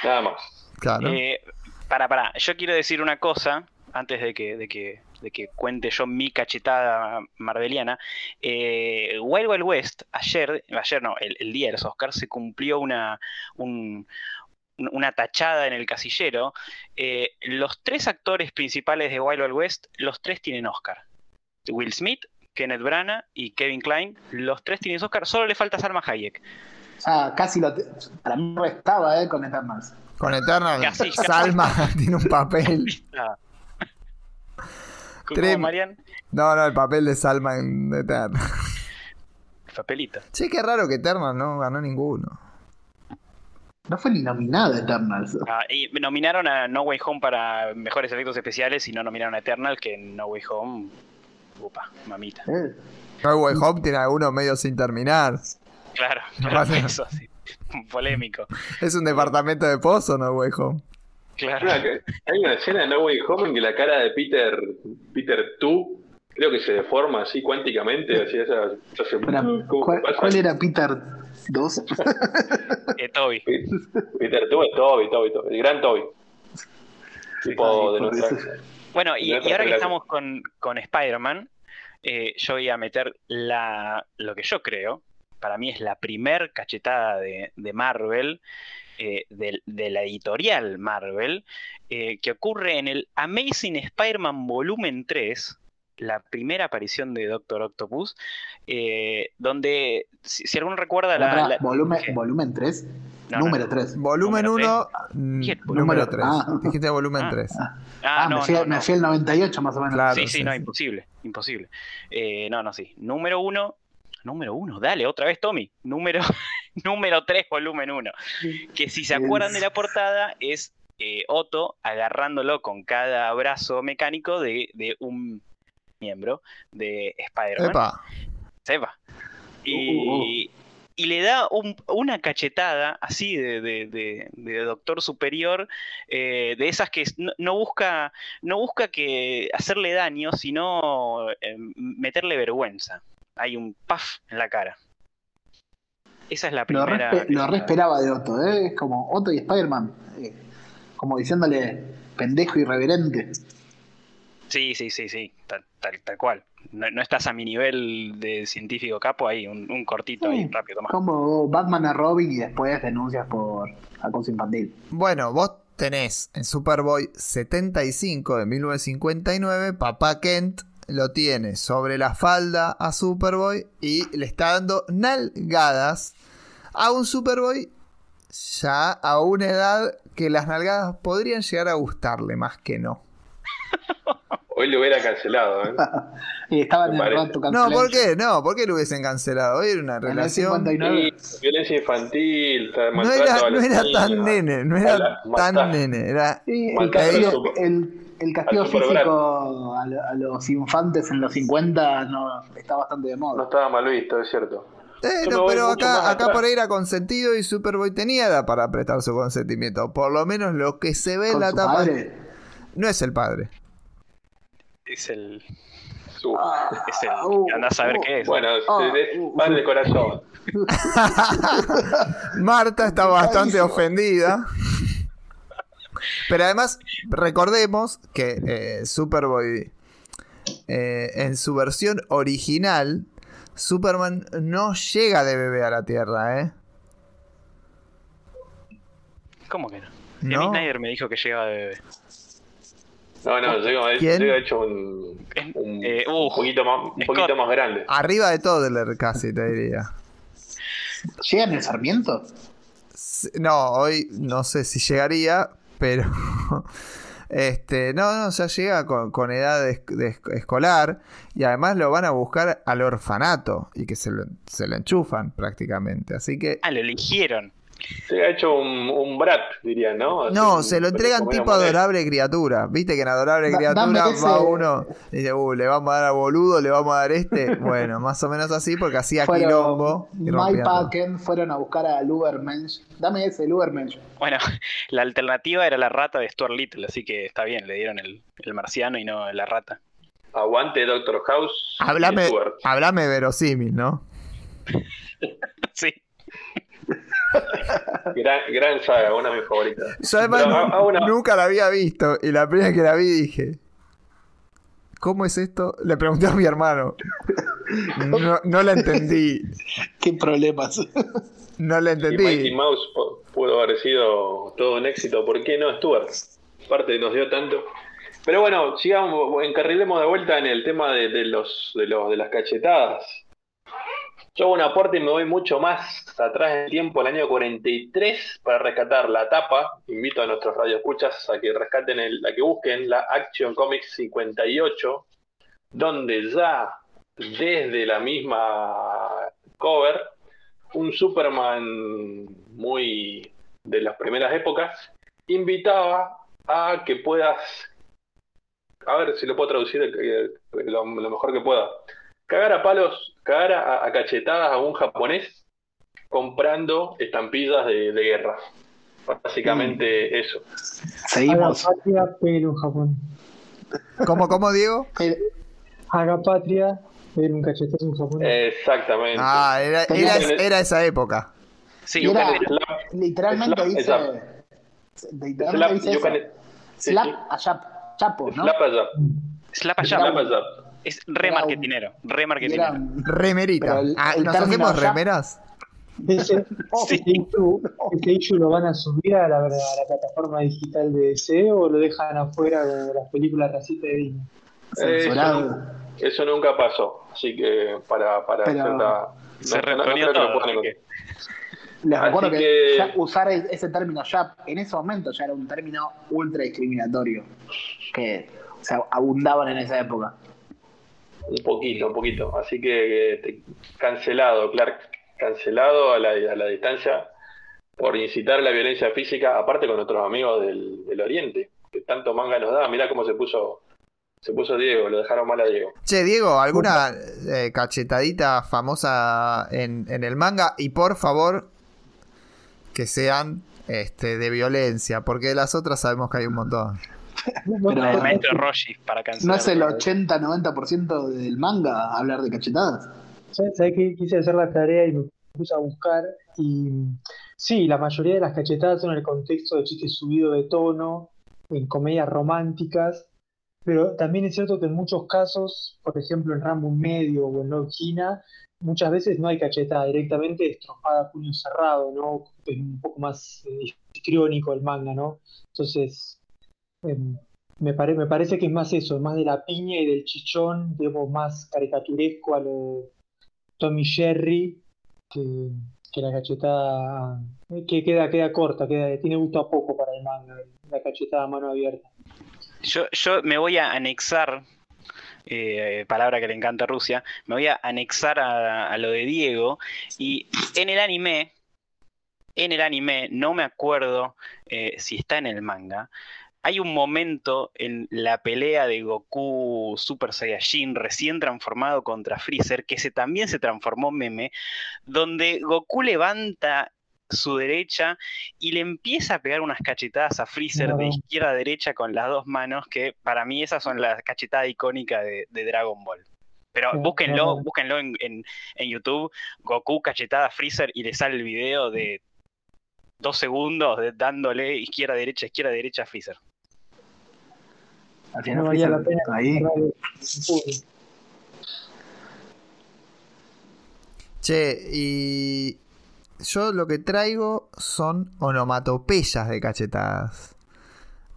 nada más. Claro. Eh, para, para, yo quiero decir una cosa antes de que, de que, de que cuente yo mi cachetada marveliana. Eh, Wild Wild West, ayer, ayer no, el, día de los Oscars, se cumplió una, un- una tachada en el casillero. Eh, los tres actores principales de Wild Wild West, los tres tienen Oscar. Will Smith, Kenneth Branagh y Kevin Klein, los tres tienen Oscar, solo le falta Salma Hayek. Sea, casi lo. Para mí restaba, ¿eh? Con. Con Eternal, Casi, casi. Salma tiene un papel. Tres- ¿Cómo, Marian? No, no, el papel de Salma en Eternal. Papelito. Che, qué raro que Eternal no ganó ninguno. No fue ni nominada Eternals. Ah, y nominaron a No Way Home para mejores efectos especiales y no nominaron a Eternal, que en No Way Home. Upa, mamita. ¿eh? No Way Home tiene algunos medios sin terminar. Claro, No claro, pasa- eso sí. Polémico. Es un departamento de pozo, No Way Home. Claro. Una Hay una escena de No Way Home en que la cara de Peter, Peter Tu, creo que se deforma así cuánticamente, así esa, se hace- Espera, ¿cómo ¿cuál, era Peter 2? Eh, Toby. Peter Tu es Toby, Toby, Toby, el gran Toby. Tipo de nuestra... Bueno, y, ahora que estamos con, con Spider-Man, eh, yo voy a meter la, lo que yo creo, para mí es la primer cachetada de, de Marvel, eh, del- de, la editorial Marvel, eh, que ocurre en el Amazing Spider-Man Volumen 3, la primera aparición de Doctor Octopus, eh, donde, si, si alguno recuerda la... La- volumen, volumen 3. No, número no. 3. Volumen Número 1, Dije número número- 3. ah. Dijiste volumen Ah. 3. Ah, Ah, no, me, fui, no, me no. fui al 98 más o menos. Claro. Sí, sí, sí, no, imposible, imposible. Eh, no, no, sí. Número uno, número uno, dale, otra vez, Tommy. Número, número tres, volumen uno. Que si se acuerdan de la portada, es eh, Otto agarrándolo con cada brazo mecánico de, de un miembro de Spider-Man. Epa. Sepa. Uh, Y, y le da un- una cachetada así de, de- de- de doctor superior, eh, de esas que no, no busca, no busca que hacerle daño, sino eh, meterle vergüenza. Hay un puff en la cara. Esa es la Lo primera. lo re esperaba de Otto, ¿eh? Es como Otto y Spider-Man. eh, como diciéndole pendejo irreverente. Sí, sí, sí, sí, tal, tal, tal cual. No, no estás a mi nivel de científico capo ahí, un, un cortito ahí, Sí. rápido, toma. Como Batman a Robin y después denuncias por acoso infantil. Bueno, vos tenés en Superboy 75 de 1959, papá Kent lo tiene sobre la falda a Superboy y le está dando nalgadas a un Superboy ya a una edad que las nalgadas podrían llegar a gustarle más que no. Hoy lo hubiera cancelado, ¿eh? Y estaba en el rato No, ¿por qué? No, ¿por qué lo hubiesen cancelado? Hoy era una relación... 59. Sí, violencia infantil, No era, no tan nene, no era la- tan nene, era... Sí, el el, el castigo físico a, lo- a los infantes en los 50 no, está bastante de No moda. estaba mal visto, es cierto. Eh, no, pero acá, acá por ahí era consentido y Superboy tenía edad para prestar su consentimiento. Por lo menos lo que se ve en la su tapa padre. no es el padre. Es el. Uf. Es el. uh, andás a ver uh, qué es. Bueno, Ah, de- de- uh, van de corazón. Marta está bastante ofendida. Pero además, recordemos que eh, Superboy, eh, en su versión original, Superman no llega de bebé a la Tierra, ¿eh? ¿Cómo que no? Si a mí ¿No? Snyder me dijo que llegaba de bebé. No, no, llega, ¿Quién? llega hecho un, un, eh, un uh, poquito más, un Scott. poquito más grande. Arriba de Toddler casi, te diría. ¿Llega en el Sarmiento? No, hoy no sé si llegaría, pero... Este, no, no, ya llega con, con edad de, de esc- escolar y además lo van a buscar al orfanato y que se lo, se lo enchufan prácticamente. Así que Ah, lo eligieron. Se ha hecho un, un brat, dirían, ¿no? Así, No, un se lo entregan tipo adorable criatura. Viste que en adorable Da- criatura ese- va uno y dice, uh, le vamos a dar a boludo, le vamos a dar este. Bueno, más o menos así porque hacía quilombo Fueron rompía Mike. Packen fueron a buscar a Lubermensch. Dame ese, Lubermensch. Bueno, la alternativa era la rata de Stuart Little, así que está bien, le dieron el, el marciano y no la rata. Aguante Doctor House. Stuart. háblame verosímil, ¿no? Sí. Gran, gran saga, una de mis favoritas. Yo además Pero, ah, una- nunca la había visto y la primera que la vi dije, ¿cómo es esto? Le pregunté a mi hermano. No, no la entendí. Qué problemas. No la Y Mighty entendí. Mouse pu- pudo haber sido todo un éxito. ¿Por qué no Stuart? Aparte nos dio tanto. Pero bueno, sigamos, encarrilemos de vuelta en el tema de, de los, de los de las cachetadas. Yo hago un aporte y me voy mucho más atrás en el tiempo, el año 43, para rescatar la tapa. Invito a nuestros radioescuchas a que rescaten, a que busquen la Action Comics 58, donde ya desde la misma cover, un Superman muy de las primeras épocas, invitaba a que puedas, a ver si lo puedo traducir eh, lo mejor que pueda, cagar a palos, cagar a, a cachetadas a un japonés comprando estampillas de, de guerra. Básicamente eso. A la Seguimos. patria, pero Japón. ¿Cómo, cómo, Diego? Haga patria, pero un cachetazo en Japón. Exactamente. Ah, era, era, era esa época. Sí, Era- literalmente Slap, dice. slap. Literalmente slap, dice eso. Slap a Chap, Chapo, ¿no? Slap allá. slap allá. Es re Era un- marketinero, re Y marketinero. era un- Remerita. El- Ah, el ¿Nos hacemos ya- remeras? Ese, Oh, ese issue, ese issue lo van a subir a la, a la plataforma digital de DC o lo dejan afuera de las películas racistas de Disney. Eso nunca pasó. Así que para, para cierta- Se no- no- no que lo todo. así encontrar. Les Así recuerdo que, que- ya usar ese término ya en ese momento ya era un término ultra discriminatorio que o sea, abundaban en esa época. Un poquito, un poquito. Así que eh, te- cancelado, Clark. Cancelado a la, a la distancia por incitar la violencia física, aparte con nuestros amigos del, del Oriente, que tanto manga nos da. Mirá cómo se puso se puso Diego, lo dejaron mal a Diego. Che, Diego, ¿alguna eh, cachetadita famosa en, en el manga? Y por favor, que sean este, de violencia, porque de las otras sabemos que hay un montón. Pero- El maestro Roshi para cancelar. ¿No es el 80-90% del manga hablar de cachetadas? ¿Sabes qué? Quise hacer la tarea y me puse a buscar. Y sí, la mayoría de las cachetadas son en el contexto de chistes subidos de tono, en comedias románticas. Pero también es cierto que en muchos casos, por ejemplo en Rambo Medio o en Hina, muchas veces no hay cachetada, directamente destrozada a puño cerrado, ¿no? Es un poco más eh, histriónico el manga, ¿no? Entonces, me, pare- me parece que es más eso, más de la piña y del chichón, digamos, más caricaturesco a lo Tommy Jerry, que, la cachetada, eh, que queda, queda corta, queda, tiene gusto a poco para el manga, la cachetada a mano abierta. Yo, yo me voy a anexar, eh, palabra que le encanta a Rusia, me voy a anexar a, lo de Diego y en el anime, en el anime, no me acuerdo eh, si está en el manga, hay un momento en la pelea de Goku Super Saiyajin recién transformado contra Freezer, que se, también se transformó meme, donde Goku levanta su derecha y le empieza a pegar unas cachetadas a Freezer de izquierda a derecha con las dos manos, que para mí esas son las cachetadas icónicas de, de Dragon Ball. Pero búsquenlo, búsquenlo en, en- en YouTube, Goku cachetada a Freezer y le sale el video de dos segundos de dándole izquierda, derecha, izquierda, derecha a Freezer. Al final No valía la pena ahí. Che, y yo lo que traigo son onomatopeyas de cachetadas.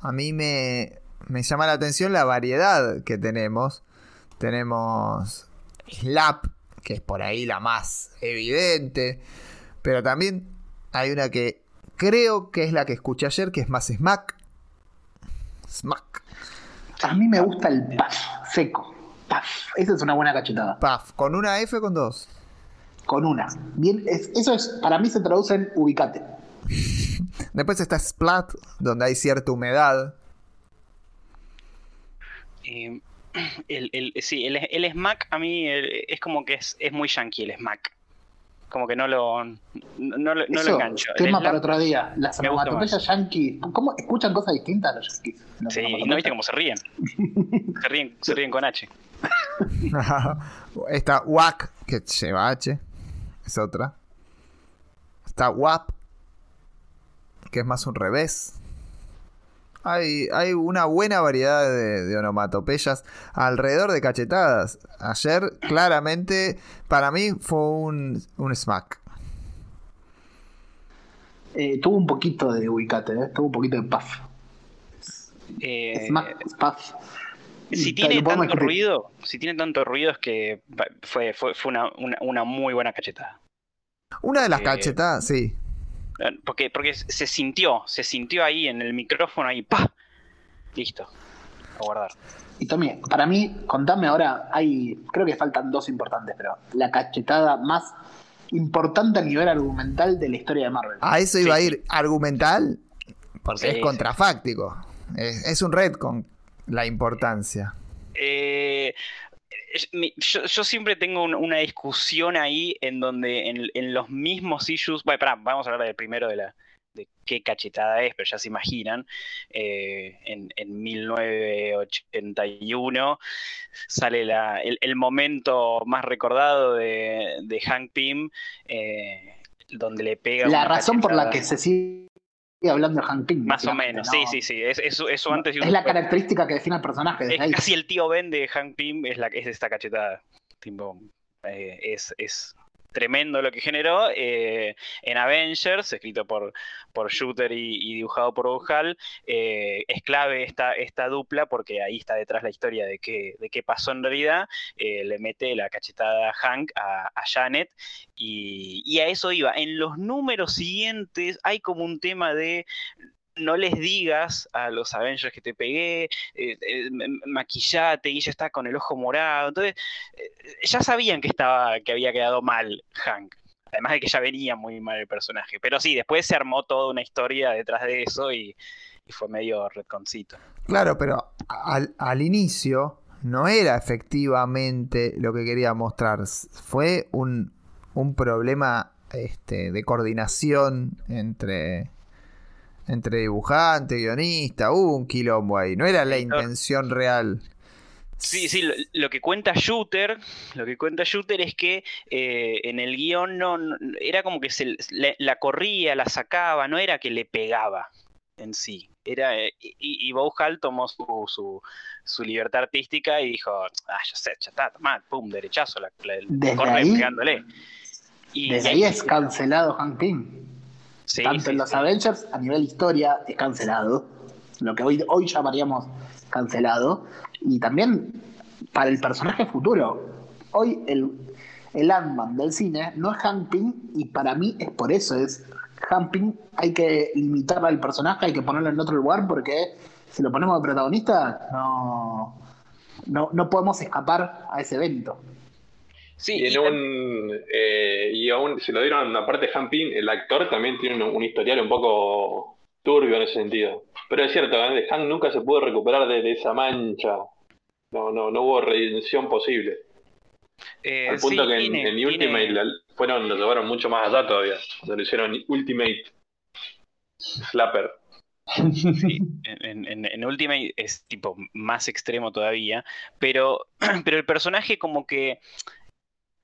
A mí me, me llama la atención la variedad que tenemos. Tenemos slap, que es por ahí la más evidente. Pero también hay una que creo que es la que escuché ayer, que es más smack. Smack. A mí me gusta el paf, seco. Paf. Esa es una buena cachetada. Paf, con una F o con dos. Con una. Bien, es- eso es, para mí se traduce en ubicate. Después está splat, donde hay cierta humedad. Eh, el, el- sí, el, el smack a mí es como que es, es muy yankee el smack. Como que no lo, no, no lo- engancho. El tema para otro día. Las onomatopeyas yankees. ¿Cómo escuchan cosas distintas los yankees? Sí. ¿no viste cómo se ríen? Se ríen, se ríen con H. Está WAC, que lleva H. Es otra. Está WAP, que es más un revés. Hay, hay una buena variedad de, de onomatopeyas alrededor de cachetadas. Ayer, claramente, para mí fue un, un smack. Eh, tuvo un poquito de ubicate, ¿eh? tuvo un poquito de puff. Eh, más puff. si Lo tiene tanto ruido, si tiene tanto ruido es que fue, fue, fue una, una, una muy buena cachetada. Una de las Eh, cachetadas, sí. Porque, porque se sintió, se sintió ahí en el micrófono ahí, ¡pa! Listo. A guardar. Y Tommy, para mí, contame ahora, hay, creo que faltan dos importantes, pero la cachetada más importante a nivel argumental de la historia de Marvel. A eso iba Sí, a ir argumental, porque Sí, es sí. contrafáctico. Es, es un red con la importancia. Eh, yo, yo siempre tengo un- una discusión ahí en donde en, en los mismos issues. Bueno, pará, vamos a hablar del primero de la de qué cachetada es, pero ya se imaginan. eh, en, en 1981 sale la- el, el momento más recordado de, de Hank Pym, eh, donde le pega. la razón por la que se sigue hablando de Hank Pym. Más o menos, ¿no? sí, sí, sí. Es, es, su- es su antes Es la característica que define al personaje. desde Es ahí. casi el tío Ben de Hank Pym, es, la, es esta cachetada. Tipo, eh, es, es tremendo lo que generó. eh, en Avengers, escrito por, por Shooter y, dibujado por Ojal, eh, es clave esta, dupla porque ahí está detrás la historia de qué, pasó en realidad. Eh, le mete la cachetada Hank a, Janet y a eso iba. En los números siguientes hay como un tema de no les digas a los Avengers que te pegué, eh, eh, maquillate y ella está con el ojo morado. Entonces, eh, ya sabían que estaba, que había quedado mal Hank. Además de que ya venía muy mal el personaje. Pero sí, después se armó toda una historia detrás de eso y, fue medio redconcito. Claro, pero al, al inicio no era efectivamente lo que quería mostrar. Fue un, un problema este, de coordinación entre, entre dibujante, guionista. Hubo un quilombo ahí. No era la intención real. Sí, sí, lo, lo que cuenta Shooter, lo que cuenta Shooter es que eh, en el guion no, no- era como que se la, la corría, la sacaba, no era que le pegaba en sí. Era, eh, y, y tomó su, su, su libertad artística y dijo, ah, ya sé, ya está, tomá, pum, derechazo, la, la- Desde corre ahí- pegándole. Y, Desde ahí es cancelado Hank Pym. Sí, Tanto sí, en los. Avengers, a nivel historia, es cancelado. Lo que hoy, hoy llamaríamos cancelado. Y también para el personaje futuro. Hoy el, el Ant-Man del cine no es Pym y para mí es por eso. Es Pym, hay que limitar al personaje, hay que ponerlo en otro lugar porque si lo ponemos de protagonista no, no, no podemos escapar a ese evento. Sí, Y en un. eh, y aún se lo dieron, aparte de Hampin, el actor también tiene un, un historial un poco turbio en ese sentido. Pero es cierto, ¿eh? Hank nunca se pudo recuperar de, de esa mancha. No, no, no hubo redención posible. Eh, Al punto sí, que en, Ultimate la- fueron, lo llevaron mucho más allá todavía. Lo hicieron Ultimate Slapper. Sí, en, en- en Ultimate es tipo más extremo todavía, pero, pero el personaje como que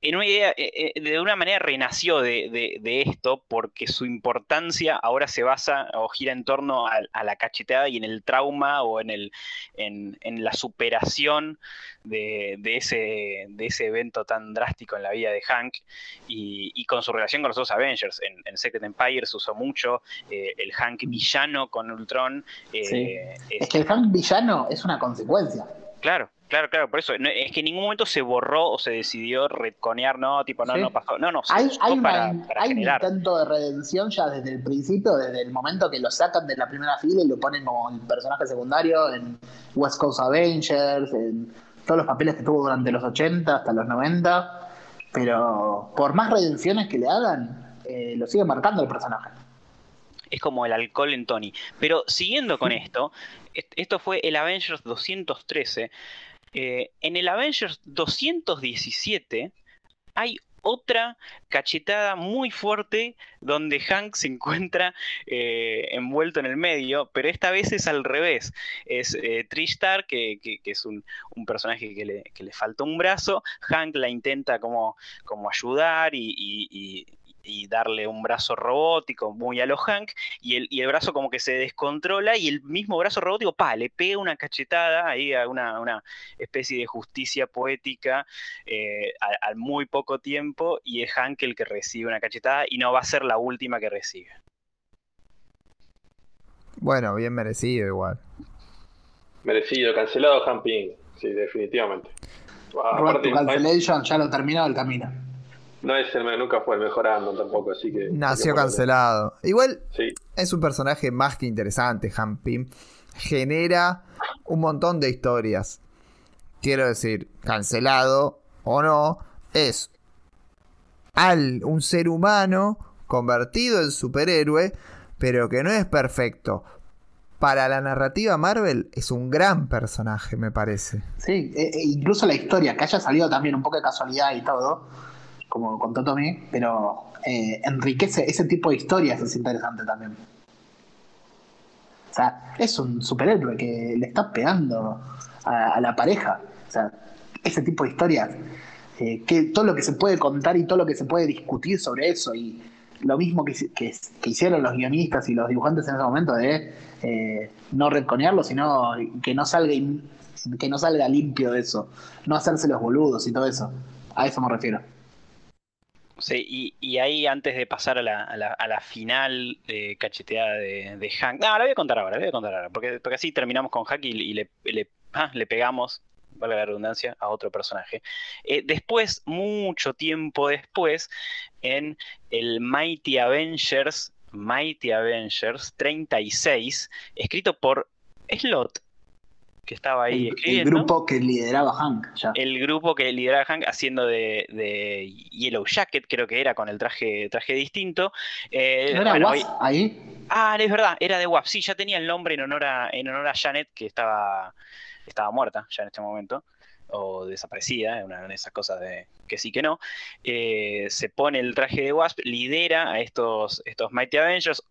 en una idea, eh, eh, de una manera renació de, de- de esto porque su importancia ahora se basa o gira en torno a, a la cacheteada y en el trauma o en, el, en, en la superación de, de ese, de ese evento tan drástico en la vida de Hank y, y con su relación con los dos Avengers. En, en Secret Empire se usó mucho eh, el Hank villano con Ultron. eh, Sí. es- Es que el Hank villano es una consecuencia. Claro, claro, claro, por eso. no- es que en ningún momento se borró o se decidió retconear, no, tipo, no, Sí. no pasó. No, no, se Hay, una- para, un intento de redención ya desde el principio, desde el momento que lo sacan de la primera fila y lo ponen como el personaje secundario en West Coast Avengers, en todos los papeles que tuvo durante los 80 hasta los 90. Pero por más redenciones que le hagan, eh, lo sigue marcando el personaje. Es como el alcohol en Tony. Pero siguiendo con esto, est- esto fue el Avengers 213. Eh, en el Avengers 217 hay otra cachetada muy fuerte donde Hank se encuentra eh, envuelto en el medio, pero esta vez es al revés. Es eh, Tristar, que, es un, personaje que le, que falta un brazo. Hank la intenta como, como ayudar y- y- darle un brazo robótico muy a lo Hank, y el, y el brazo como que se descontrola y el mismo brazo robótico, pa, le pega una cachetada ahí a una, una especie de justicia poética eh, al, muy poco tiempo y es Hank el que recibe una cachetada y no va a ser la última que recibe. Bueno, bien merecido igual. Merecido, cancelado Hamping. Sí, definitivamente. Roberto aparte, es, Cancellation ya lo terminó el camino. No es el, nunca fue el mejor Andon tampoco, así que. Nació que cancelado. Igual. Sí, es un personaje más que interesante, Han Pym. Genera un montón de historias. Quiero decir, cancelado o no, es al un ser humano convertido en superhéroe, pero que no es perfecto. Para la narrativa Marvel es un gran personaje, me parece. Sí, e- e incluso la historia, que haya salido también un poco de casualidad y todo, como contó Tommy, pero eh, enriquece ese tipo de historias, es interesante también. O sea, es un superhéroe que le está pegando a, la pareja. O sea, ese tipo de historias, eh, que todo lo que se puede contar y todo lo que se puede discutir sobre eso, y lo mismo que, hicieron los guionistas y los dibujantes en ese momento de eh, no retconearlo, sino que no salga que no salga limpio de eso, no hacerse los boludos y todo eso. A eso me refiero. Y, ahí antes de pasar a la, a la, final eh, cacheteada de, de Hank. No, la voy a contar ahora, la voy a contar ahora. Porque, porque así terminamos con Hank y, y le, le, ah, le pegamos, valga la redundancia, a otro personaje. Eh, después, mucho tiempo después, en el Mighty Avengers, Mighty Avengers 36, escrito por Slot, que estaba ahí El, el escribiendo grupo que lideraba Hank, ya. el grupo que lideraba Hank haciendo de, de Yellow Jacket, creo que era con el traje, traje distinto. Eh, ¿No era bueno, ahí? Ah, es verdad, era de WAP. Sí, ya tenía el nombre en honor a, en honor a Janet, que estaba, estaba muerta ya en este momento, o desaparecida, una de esas cosas de que sí que no. Eh, se pone el traje de Wasp, lidera a estos, estos Mighty Avengers.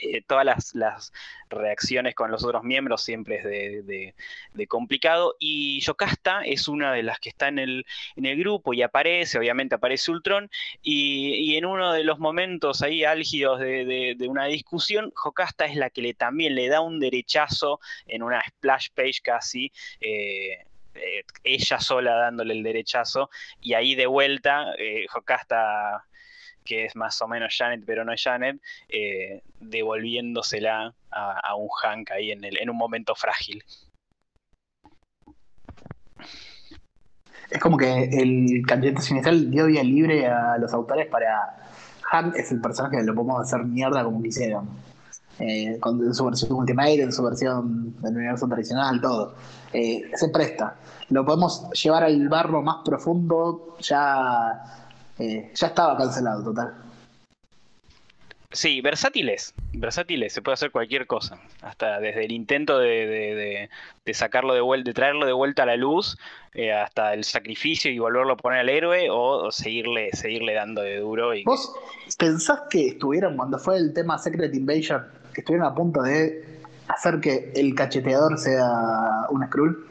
Eh, todas las, reacciones con los otros miembros siempre es de, complicado. Y Yocasta es una de las que está en el, grupo y aparece, obviamente aparece Ultron. Y, en uno de los momentos ahí álgidos de, una discusión, Jocasta es la que también le da un derechazo en una splash page casi. eh, eh, ella sola dándole el derechazo y ahí de vuelta Jocasta que es más o menos Janet pero no es Janet eh, devolviéndosela a, un Hank ahí en, el, en un momento frágil Es como que el candidato inicial dio vía libre a los autores para. Hank es el personaje que lo podemos hacer mierda como quisieran. Eh, con, en su versión Ultimate, en su versión del universo tradicional, todo. Eh, se presta. Lo podemos llevar al barro más profundo, ya. Eh, ya estaba cancelado, total. Sí, versátiles. Versátiles, se puede hacer cualquier cosa. Hasta desde el intento de, de- de- de sacarlo de vuelta, de traerlo de vuelta a la luz, eh, hasta el sacrificio y volverlo a poner al héroe, o, o seguirle, seguirle dando de duro. Y ¿Vos pensás que estuvieron, cuando fue el tema Secret Invasion, que estuvieron a punto de hacer que el cacheteador sea un Skrull?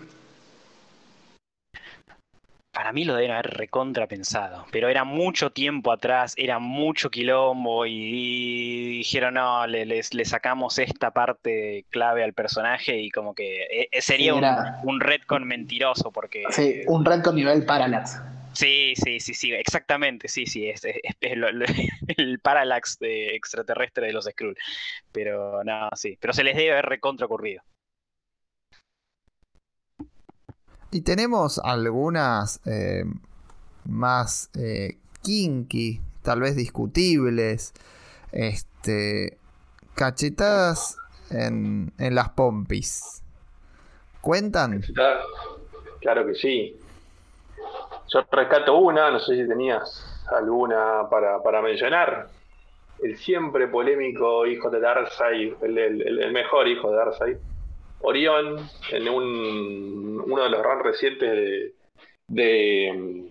Para mí lo deben haber recontra pensado, pero era mucho tiempo atrás, era mucho quilombo y dijeron, no, le, le sacamos esta parte clave al personaje y como que eh, eh, sería Sí, un, era- un retcon mentiroso porque... Sí, un red con nivel Parallax. Sí, sí, sí, sí, exactamente, sí, sí, es, es- es lo- lo- el parallax de extraterrestre de los Skrull. Pero no, sí, pero se les debe haber recontra ocurrido. Y tenemos algunas eh, más eh, kinky, tal vez discutibles. Este. Cachetadas en, las pompis. ¿Cuentan? Claro, que sí. Yo rescato una, no sé si tenías alguna para, mencionar. El siempre polémico hijo de Darkseid, el- el mejor hijo de Darkseid, Orión, en un, uno de los runs recientes de, de,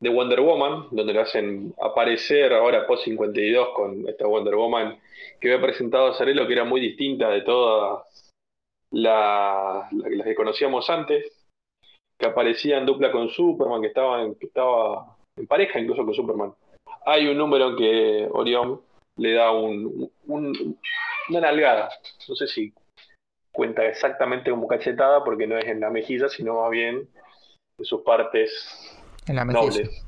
de Wonder Woman, donde lo hacen aparecer ahora post 52 con esta Wonder Woman que había presentado a que era muy distinta de todas la- la- las que conocíamos antes, que aparecía en dupla con Superman, que estaba que estaba en pareja incluso con Superman. Hay un número en que Orión le da un, un- una nalgada, no sé si cuenta exactamente como cachetada, porque no es en la mejilla, sino más bien en sus partes En la mejilla. nobles.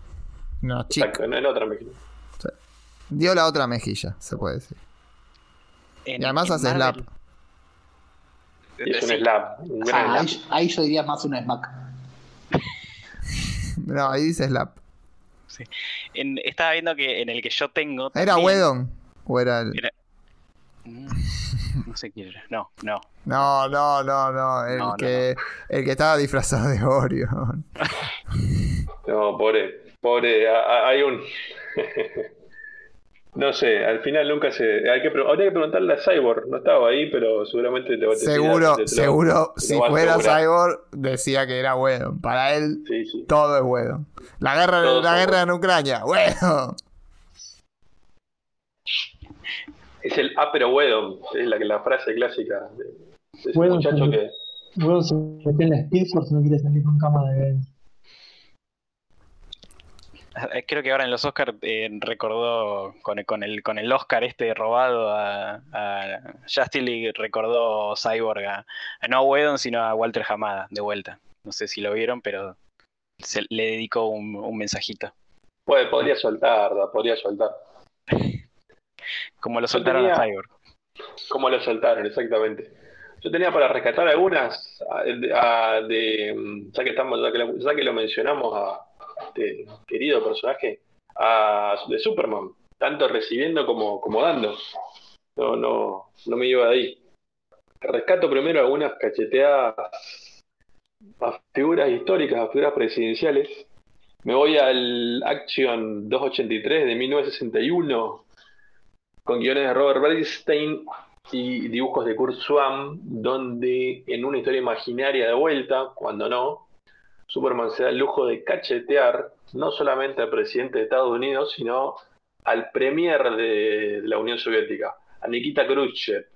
No, chica. Exacto, no en otra mejilla. Dio la otra mejilla, se puede decir. En- Y además en hace Marvel- slap. Y es un slap, un gran Ah, ahí, slap. ahí yo diría más un smack. No, ahí dice slap. en- estaba viendo que en el que yo tengo. ¿Era también- Wedon? ¿O era el.? Era- Mm, No sé quién era. No, no. No, no, no, no. El, No, no, que, el que estaba disfrazado de Orion. No, pobre, pobre, hay un... No sé, al final nunca se... Hay que, habría que preguntarle a Cyborg, no estaba ahí, pero seguramente te va a decir, Seguro, te- lo- seguro, te lo si fuera. Cyborg, decía que era Wedon. Para él, Sí, sí. todo es Wedon. La guerra, Todo la guerra en Ucrania, Wedon. Es el ah, pero Wedon, es la, la frase clásica de, de ese Wedon muchacho como- que... Luego se mete en la Speed Force y no quiere salir con cámara de adentro. Eh, Creo que ahora en los Oscars recordó con, el- con, el, con el Oscar este robado a, a Justice League, recordó Cyborg a, a no a Whedon, sino a Walter Hamada de vuelta. No sé si lo vieron, pero se, le dedicó un, un mensajito. Puede, podría soltar, podría soltar. Como lo soltaron a Cyborg. ¿Cómo lo soltaron? Exactamente. Yo tenía para rescatar algunas, a- de, a- de, mm, ya que estamos, ya que, lo- ya que lo mencionamos a, a este querido personaje, a, de Superman, tanto recibiendo como, como dando. No, no, no me iba de ahí. Rescato primero algunas cacheteadas a figuras históricas, a figuras presidenciales. Me voy al Action 283 de 1961 con guiones de Robert Bernstein y dibujos de Kurt Swan, donde en una historia imaginaria de vuelta, cuando no, Superman se da el lujo de cachetear no solamente al presidente de Estados Unidos, sino al premier de la Unión Soviética, a Nikita Khrushchev,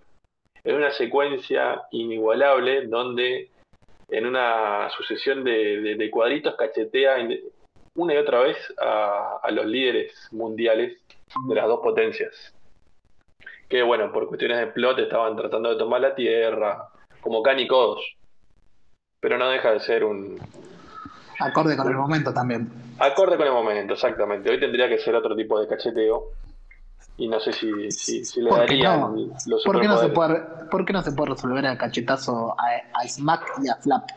en una secuencia inigualable donde en una sucesión de, cuadritos cachetea una y otra vez a los líderes mundiales de las dos potencias que bueno, por cuestiones de plot estaban tratando de tomar la tierra, como Can y Kodos. Pero no deja de ser un Acorde con el momento también. acorde con el momento, exactamente. Hoy tendría que ser otro tipo de cacheteo. Y no sé si, si, si le ¿Por qué darían no? los ¿Por qué, no se puede, ¿Por qué no se puede resolver a cachetazo a, a Smack y a Flap?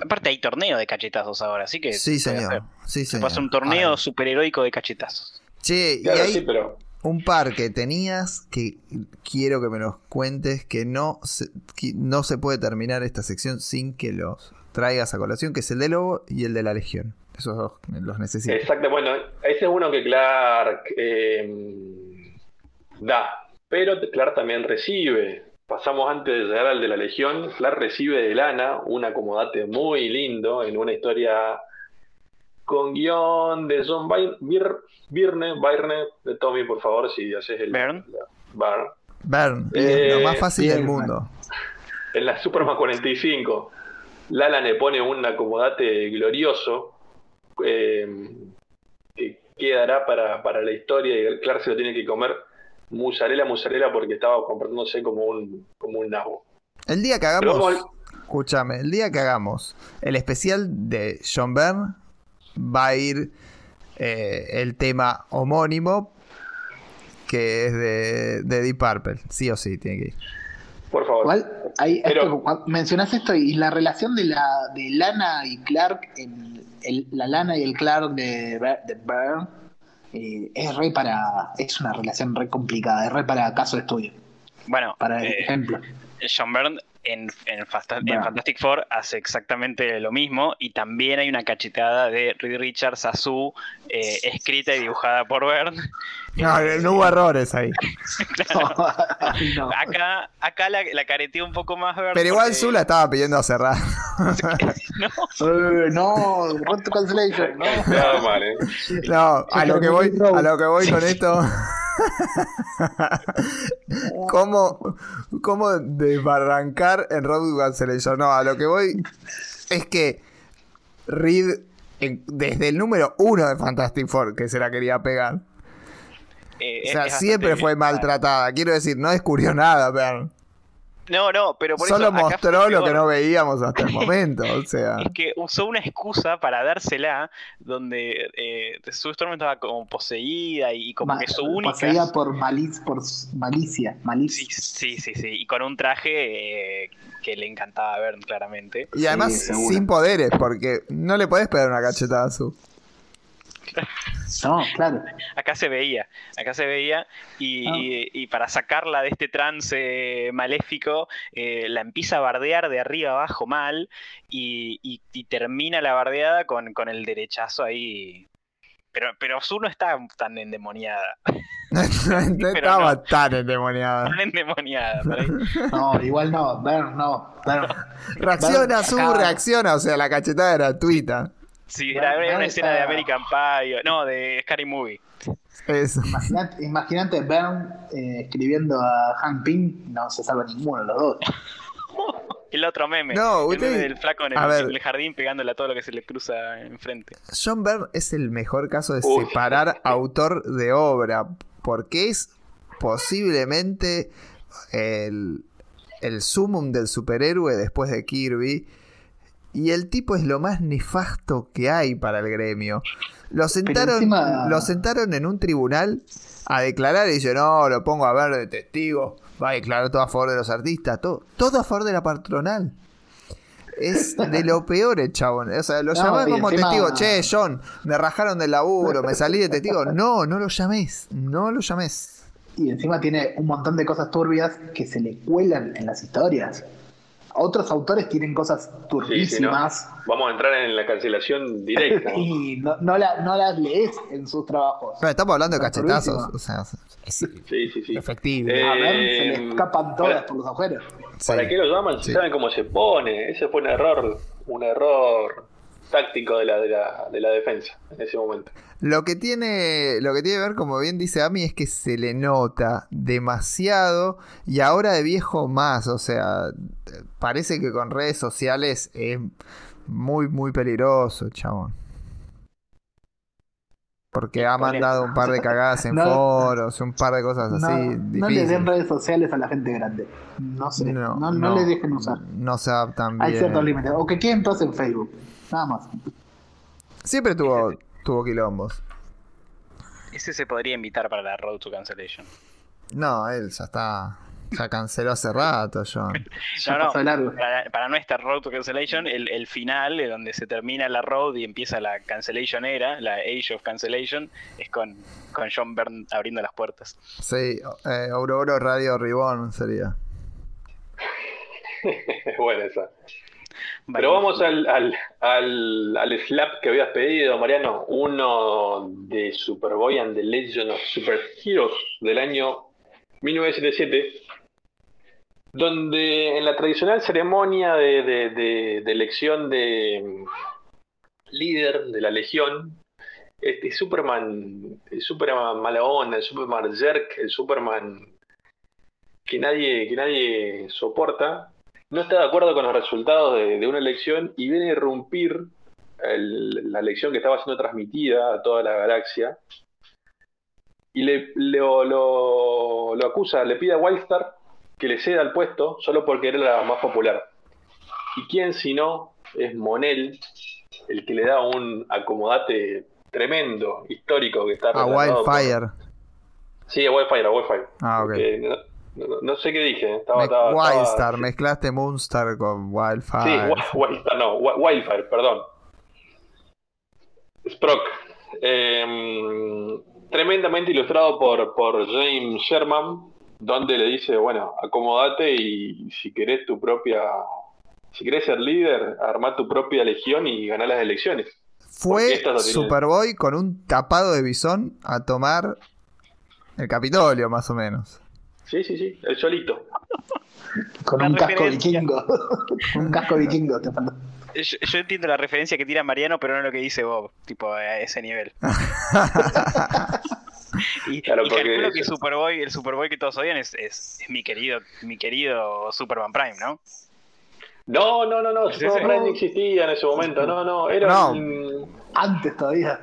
Aparte hay torneo de cachetazos ahora, así que Sí, se señor. Sí, Se señor. puede hacer un torneo superheroico de cachetazos. Che, y Claro, hay sí, pero un par que tenías que quiero que me los cuentes que no se, no se puede terminar esta sección sin que los traigas a colación, que es el de Lobo y el de la Legión. Esos dos los necesito. Exacto, bueno, ese es uno que Clark eh, da. Pero Clark también recibe. Pasamos antes de llegar al de la Legión. Clark recibe de Lana un acomodate muy lindo en una historia con guion de John Byrne, Byrne, de Tommy, por favor, si haces el. Byrne. Byrne. Bern, Eh, lo más fácil del bien, mundo. En la Superman 45, Lala le pone un acomodate glorioso eh, que quedará para, para la historia y Clark se lo tiene que comer musarela, musarela porque estaba comportándose como un, como un nabo. El día que hagamos, escúchame, el día que hagamos el especial de John Byrne va a ir eh, el tema homónimo que es de, de Deep Purple. Sí o sí, tiene que ir. Por favor. Igual, ahí, Pero- esto, cuando mencionás esto y la relación de la de Lana y Clark, en el- la Lana y el Clark de, de Byrne, eh, es re para. Es una relación re complicada, es re para caso de estudio. Bueno, Para eh, ejemplo. John Byrne en, en. Fantastic Four hace exactamente lo mismo y también hay una cachetada de Reed Richards a su eh, escrita y dibujada por Byrne. No, no hubo errores ahí. No. Acá, acá la, la careteó un poco más Byrne. Pero igual porque- Zula estaba pidiendo cerrar. No, Eh, no, Road to Cancellation, no. Nada mal, ¿eh? No, a lo que voy, a lo que voy con esto. ¿Cómo, ¿Cómo desbarrancar en Road Cancellation? No, a lo que voy es que Reed, desde el número uno de Fantastic Four, que se la quería pegar, eh, o sea, siempre fue maltratada. Quiero decir, no descubrió nada, Bern. No, no, pero por Solo eso mostró lo que no veíamos hasta el momento. O sea, Es que usó una excusa para dársela donde eh, Sue Storm estaba como poseída y como Ma- que su única... Poseída por, malic- por malicia. Sí, malicia. sí, sí, sí, y con un traje eh, que le encantaba ver claramente. y además sin poderes, porque no le podés pegar una cachetada a su. No, claro. Acá se veía, acá se veía, y, Ah. y- y para sacarla de este trance maléfico, eh, la empieza a bardear de arriba abajo mal, y, y- y termina la bardeada con, con el derechazo ahí. Pero, pero Su no está tan endemoniada. No, estaba no. tan endemoniada. Tan endemoniada. No, igual no. Ver, no. Ver. Reacciona, Ver, su acá- reacciona, o sea, la cachetada gratuita. Sí, era, era una escena de American Pie, no, de Scary Movie. Imaginate Bern eh, escribiendo a Hank Pym, no se salva ninguno de los dos. El otro meme, No, el usted- meme del flaco en el, a ver. en el jardín pegándole a todo lo que se le cruza enfrente. John Byrne es el mejor caso de separar autor de obra, porque es posiblemente el, el sumum del superhéroe después de Kirby. Y el tipo es lo más nefasto que hay para el gremio. Lo sentaron, encima- lo sentaron en un tribunal a declarar y dice, no, lo pongo a ver de testigo. Va a declarar todo a favor de los artistas, todo, todo a favor de la patronal. Es de lo peor el chabón. O sea, lo No, llamás como encima- testigo, che, John, me rajaron del laburo, me salí de testigo. No, no lo llames, no lo llames. Y encima tiene un montón de cosas turbias que se le cuelan en las historias. Otros autores tienen cosas Sí, sí, ¿no? turbísimas Vamos a entrar en la cancelación directa. y no, no, la- no las lees en sus trabajos. Pero estamos hablando de cachetazos, o sea, es Sí, sí, sí. efectivo. Eh, A ver, se le escapan todas para- por los agujeros. ¿Para Sí. qué lo llaman? Si Sí. saben cómo se pone. Ese fue un error, un error táctico de la, de la, de la defensa en ese momento. Lo que tiene, lo que tiene que ver, como bien dice Ami, es que se le nota demasiado y ahora de viejo más. O sea, parece que con redes sociales es muy, muy peligroso, chabón. Porque ha mandado un par de cagadas en No. foros, un par de cosas así no le den redes sociales a la gente grande. No sé. No, no, no, le dejen usar. No se adaptan Hay bien. ciertos límites. O que queden todos en Facebook. Nada más. Siempre tuvo, tuvo quilombos. Ese se podría invitar para la Road to Cancellation. No, él ya está. Ya canceló hace rato, John. Ya No, no, pasó de largo. Para, para nuestra Road to Cancellation, el, el final, donde se termina la Road y empieza la Cancellation Era, la Age of Cancellation, es con, con John Byrne abriendo las puertas. Sí, eh, Aurora Radio Ribón sería. Es buena esa. Pero vamos al, al, al, al slap que habías pedido, Mariano. Uno de Superboy and the Legend of Superheroes del año 1977, donde en la tradicional ceremonia de, de- de- elección de mm, líder de la legión, este Superman, el Superman mala onda, el Superman jerk, el Superman que nadie, que nadie soporta, no está de acuerdo con los resultados de, de una elección y viene a irrumpir el- la elección que estaba siendo transmitida a toda la galaxia y le, lo, lo- lo acusa, le pide a Wildstar que le ceda el puesto solo porque era la más popular. ¿Y quién si no es Monel, el que le da un acomodate tremendo, histórico que está A por- Wildfire. Sí, a Wildfire, a Wildfire. Ah, ok. No, sé qué dije. Estaba, Me- estaba- estaba- Wildstar, mezclaste Moonstar con Sí, Wildfire. Wi- Wildstar, no, Wi- Wildfire, perdón. Sprock. Em, tremendamente ilustrado por, por James Sherman, donde le dice, bueno, acomodate y si querés tu propia... Si querés ser líder, armá tu propia legión y ganá las elecciones. Fue Superboy con un tapado de bisón a tomar el Capitolio, más o menos. Sí, sí, sí, el solito. Con un casco vikingo. un casco vikingo te faltó. Yo, yo entiendo la referencia que tira Mariano, pero no lo que dice Bob, tipo a ese nivel. y Claro, y porque calculo que Superboy, el Superboy que todos odian es, es, es mi querido, mi querido Superman Prime, ¿no? No, no, no, no, Superman. Prime no existía en ese momento, no, no, era No. un- Antes todavía.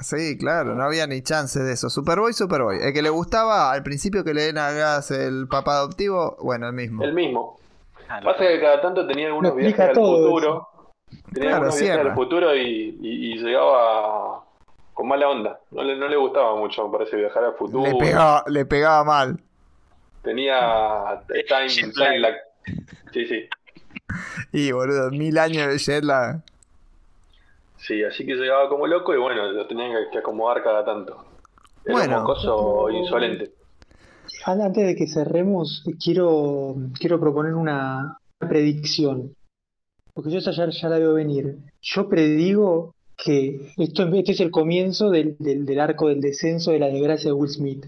Sí, claro, no había ni chance de eso. Superboy, Superboy. El que le gustaba al principio que le den a gas el papá adoptivo, bueno, el mismo. el mismo. Ah, no. Pasa que cada tanto tenía algunos viajes al futuro. Tenía Claro, algunos viajes al futuro y, y- y llegaba con mala onda. No le, no le gustaba mucho, me parece, viajar al futuro. Le pegaba, le pegaba mal. Tenía time, time lag. Sí, sí. Y boludo, mil años de jet lag. Sí, así que llegaba como loco y bueno, lo tenían que, acomodar cada tanto. Era Bueno. un mocoso insolente. An- Antes de que cerremos, quiero, quiero proponer una predicción. Porque yo esta ya, ya la veo venir. Yo predigo que esto, este es el comienzo del, del, del arco del descenso de la desgracia de Will Smith.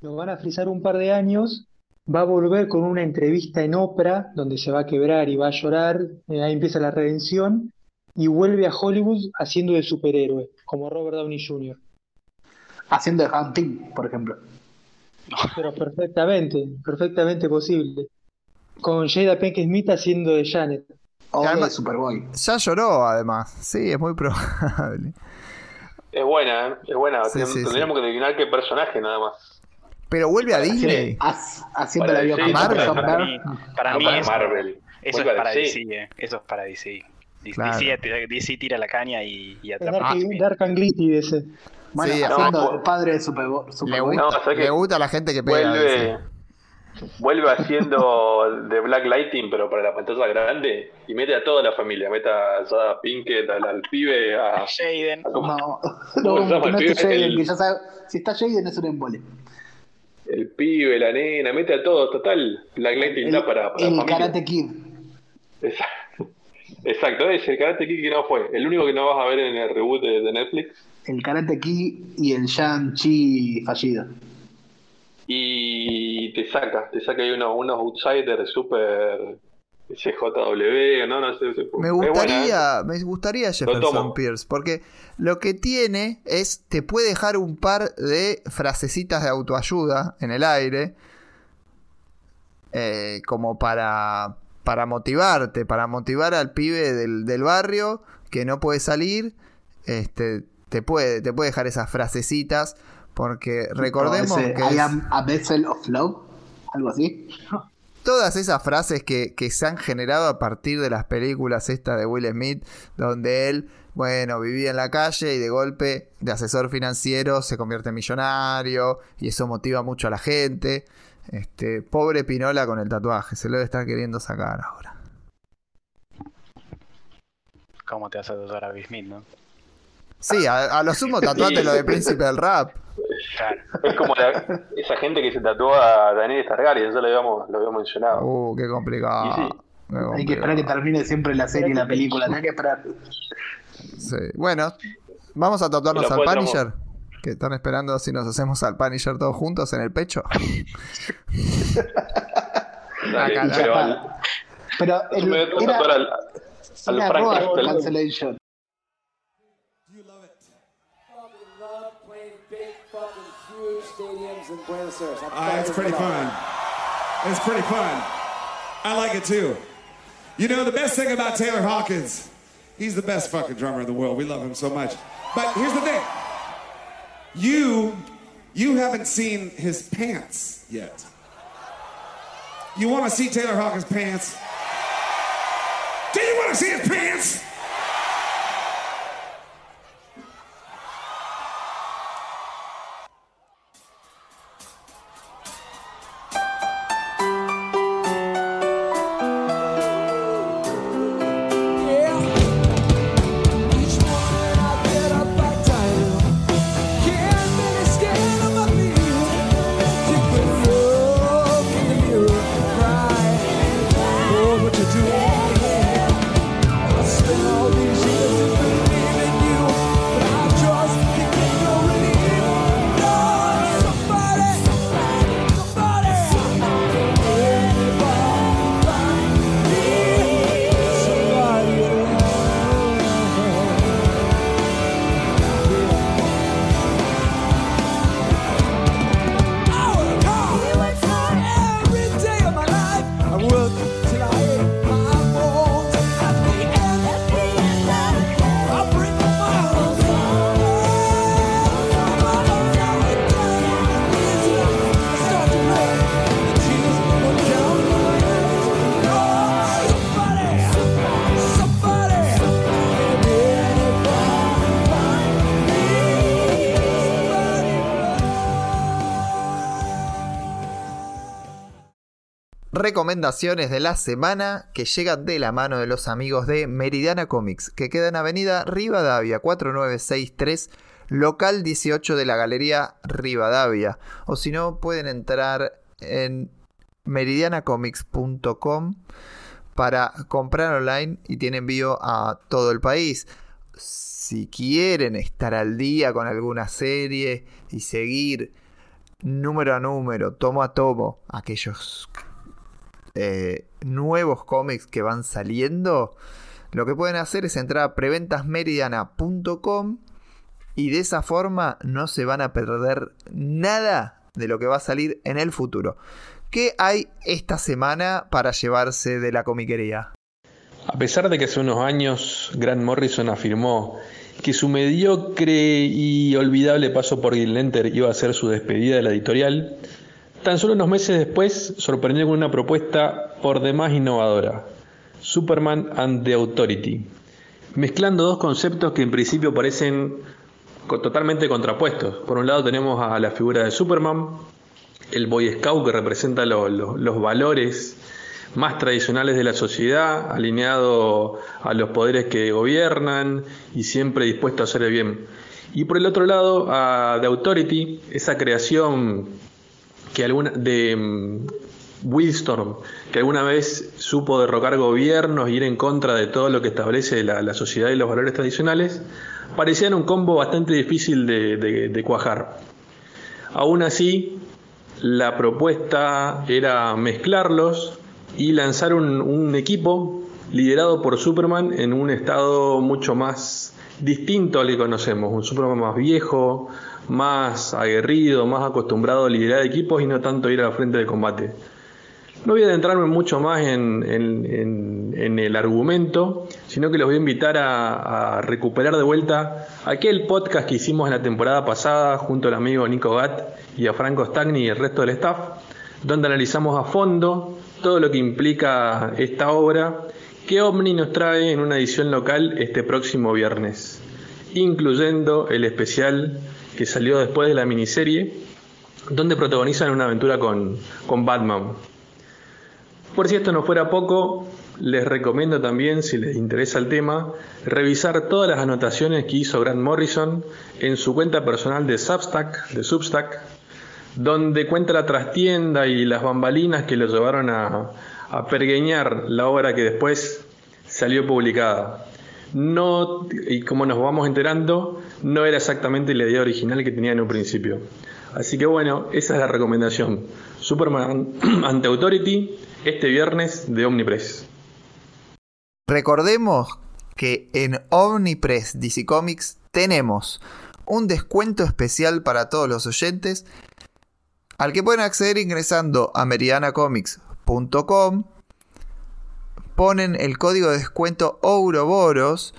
Lo van a frizar un par de años, va a volver con una entrevista en Oprah, donde se va a quebrar y va a llorar, eh, ahí empieza la redención, y vuelve a Hollywood haciendo de superhéroe, como Robert Downey Jr. Haciendo de Hunting, por ejemplo. Pero perfectamente, perfectamente posible. Con Jada Pinkett Smith haciendo de Janet. O de Superboy. Ya lloró, además. Sí, es muy probable. Es buena, ¿eh? Es buena. Sí, Ten- sí, Tendríamos que adivinar qué personaje nada más. Pero vuelve a Disney. Haciendo Para la. Tom Para mí, para No mí para eso, Marvel. eso es para DC. DC, eh. eso es para DC. DC, Claro. DC tira la caña y, y atrapa Dark, a Smith. Dark and Gritty de ese. Bueno, Sí, haciendo no, el padre de Le, Superboy. gusta, No, ¿sabes le gusta a la gente que pega. Vuelve, vuelve haciendo de Black Lighting, pero para la pantalla grande, y mete a toda la familia. Mete a Jada Pinkett, al, al pibe, a, Jaden. a No, ¿Cómo no, no? Jaden, El- que ya sabe, si está Jaden es un embole. el pibe, la nena, mete a todos, total. Black Lighting El, está para, para el familia. Karate Kid. Exacto. Exacto, es el Karate Kid que no fue. El único que no vas a ver en el reboot de, de Netflix. El Karate Kid y el Shang-Chi fallido. Y te saca, te saca ahí unos, unos outsiders super CJW, no, no sé. Me ¿eh? gustaría, me gustaría Jefferson. Pierce, porque lo que tiene es, te puede dejar un par de frasecitas de autoayuda en el aire, eh, como para, para motivarte, para motivar al pibe del, del barrio que no puede salir, este, te puede, te puede dejar esas frasecitas, porque recordemos Ese, que I es- am a vessel of love. Algo así. todas esas frases que, que se han generado a partir de las películas esta de Will Smith, donde él, bueno, vivía en la calle y de golpe de asesor financiero se convierte en millonario y eso motiva mucho a la gente. Este, pobre Pinola con el tatuaje, se lo debe estar queriendo sacar ahora. ¿Cómo te vas a tatuar a Will Smith, no? Sí, a, a lo sumo tatuate lo de príncipe del rap. Claro. Es como la- esa gente que se tatuó a Daniel Targaryen, ya lo habíamos, lo habíamos mencionado. Uh, qué complicado. Y sí. Qué Hay que esperar que termine siempre la serie y la película. Hay que esperar. Sí. Bueno, vamos a tatuarnos al Punisher. Que están esperando si nos hacemos al Punisher todos juntos en el pecho. Dale, Acá, pero al- Pero el, me voy a era, al, al era Frank Castle. Cancellation. Ah, it's pretty fun. It's pretty fun. I like it too. You know, the best thing about Taylor Hawkins, he's the best fucking drummer in the world. We love him so much. But here's the thing. You, you haven't seen his pants yet. You want to see Taylor Hawkins' pants? Do you want to see his pants? Recomendaciones de la semana que llegan de la mano de los amigos de Meridiana Comics, que queda en Avenida Rivadavia 4963, local 18 de la Galería Rivadavia. O si no, pueden entrar en meridianacomics.com para comprar online y tiene envío a todo el país. Si quieren estar al día con alguna serie y seguir número a número, tomo a tomo, aquellos eh, nuevos cómics que van saliendo, lo que pueden hacer es entrar a preventasmeridiana.com y de esa forma no se van a perder nada de lo que va a salir en el futuro. ¿Qué hay esta semana para llevarse de la comiquería? A pesar de que hace unos años Grant Morrison afirmó que su mediocre y olvidable paso por Green Lantern iba a ser su despedida de la editorial, tan solo unos meses después sorprendió con una propuesta por demás innovadora, Superman and the Authority, mezclando dos conceptos que en principio parecen totalmente contrapuestos. Por un lado tenemos a la figura de Superman, el Boy Scout que representa lo- lo- los valores más tradicionales de la sociedad, alineado a los poderes que gobiernan y siempre dispuesto a hacer el bien. Y por el otro lado, a The Authority, esa creación que alguna, de mm, Wildstorm, que alguna vez supo derrocar gobiernos y ir en contra de todo lo que establece la, la sociedad y los valores tradicionales, parecían un combo bastante difícil de, cuajar. Aún así, la propuesta era mezclarlos y lanzar un, un equipo liderado por Superman en un estado mucho más distinto al que conocemos, un Superman más viejo, más aguerrido, más acostumbrado a liderar equipos y no tanto ir al frente de combate. No voy a adentrarme mucho más en, el argumento, sino que los voy a invitar a, a recuperar de vuelta aquel podcast que hicimos en la temporada pasada junto al amigo Nico Gatt y a Franco Stagni y el resto del staff, donde analizamos a fondo todo lo que implica esta obra que Omni nos trae en una edición local este próximo viernes, incluyendo el especial que salió después de la miniserie, donde protagonizan una aventura con, con Batman. Por si esto no fuera poco, les recomiendo también, si les interesa el tema, revisar todas las anotaciones que hizo Grant Morrison en su cuenta personal de Substack, de Substack, donde cuenta la trastienda y las bambalinas que lo llevaron a, a pergueñar la obra que después salió publicada. No, y como nos vamos enterando, no era exactamente la idea original que tenía en un principio. Así que bueno, esa es la recomendación. Superman ante Authority este viernes de Omnipress. Recordemos que en Omnipress DC Comics tenemos un descuento especial para todos los oyentes al que pueden acceder ingresando a meridianacomics.com ponen el código de descuento Ouroboros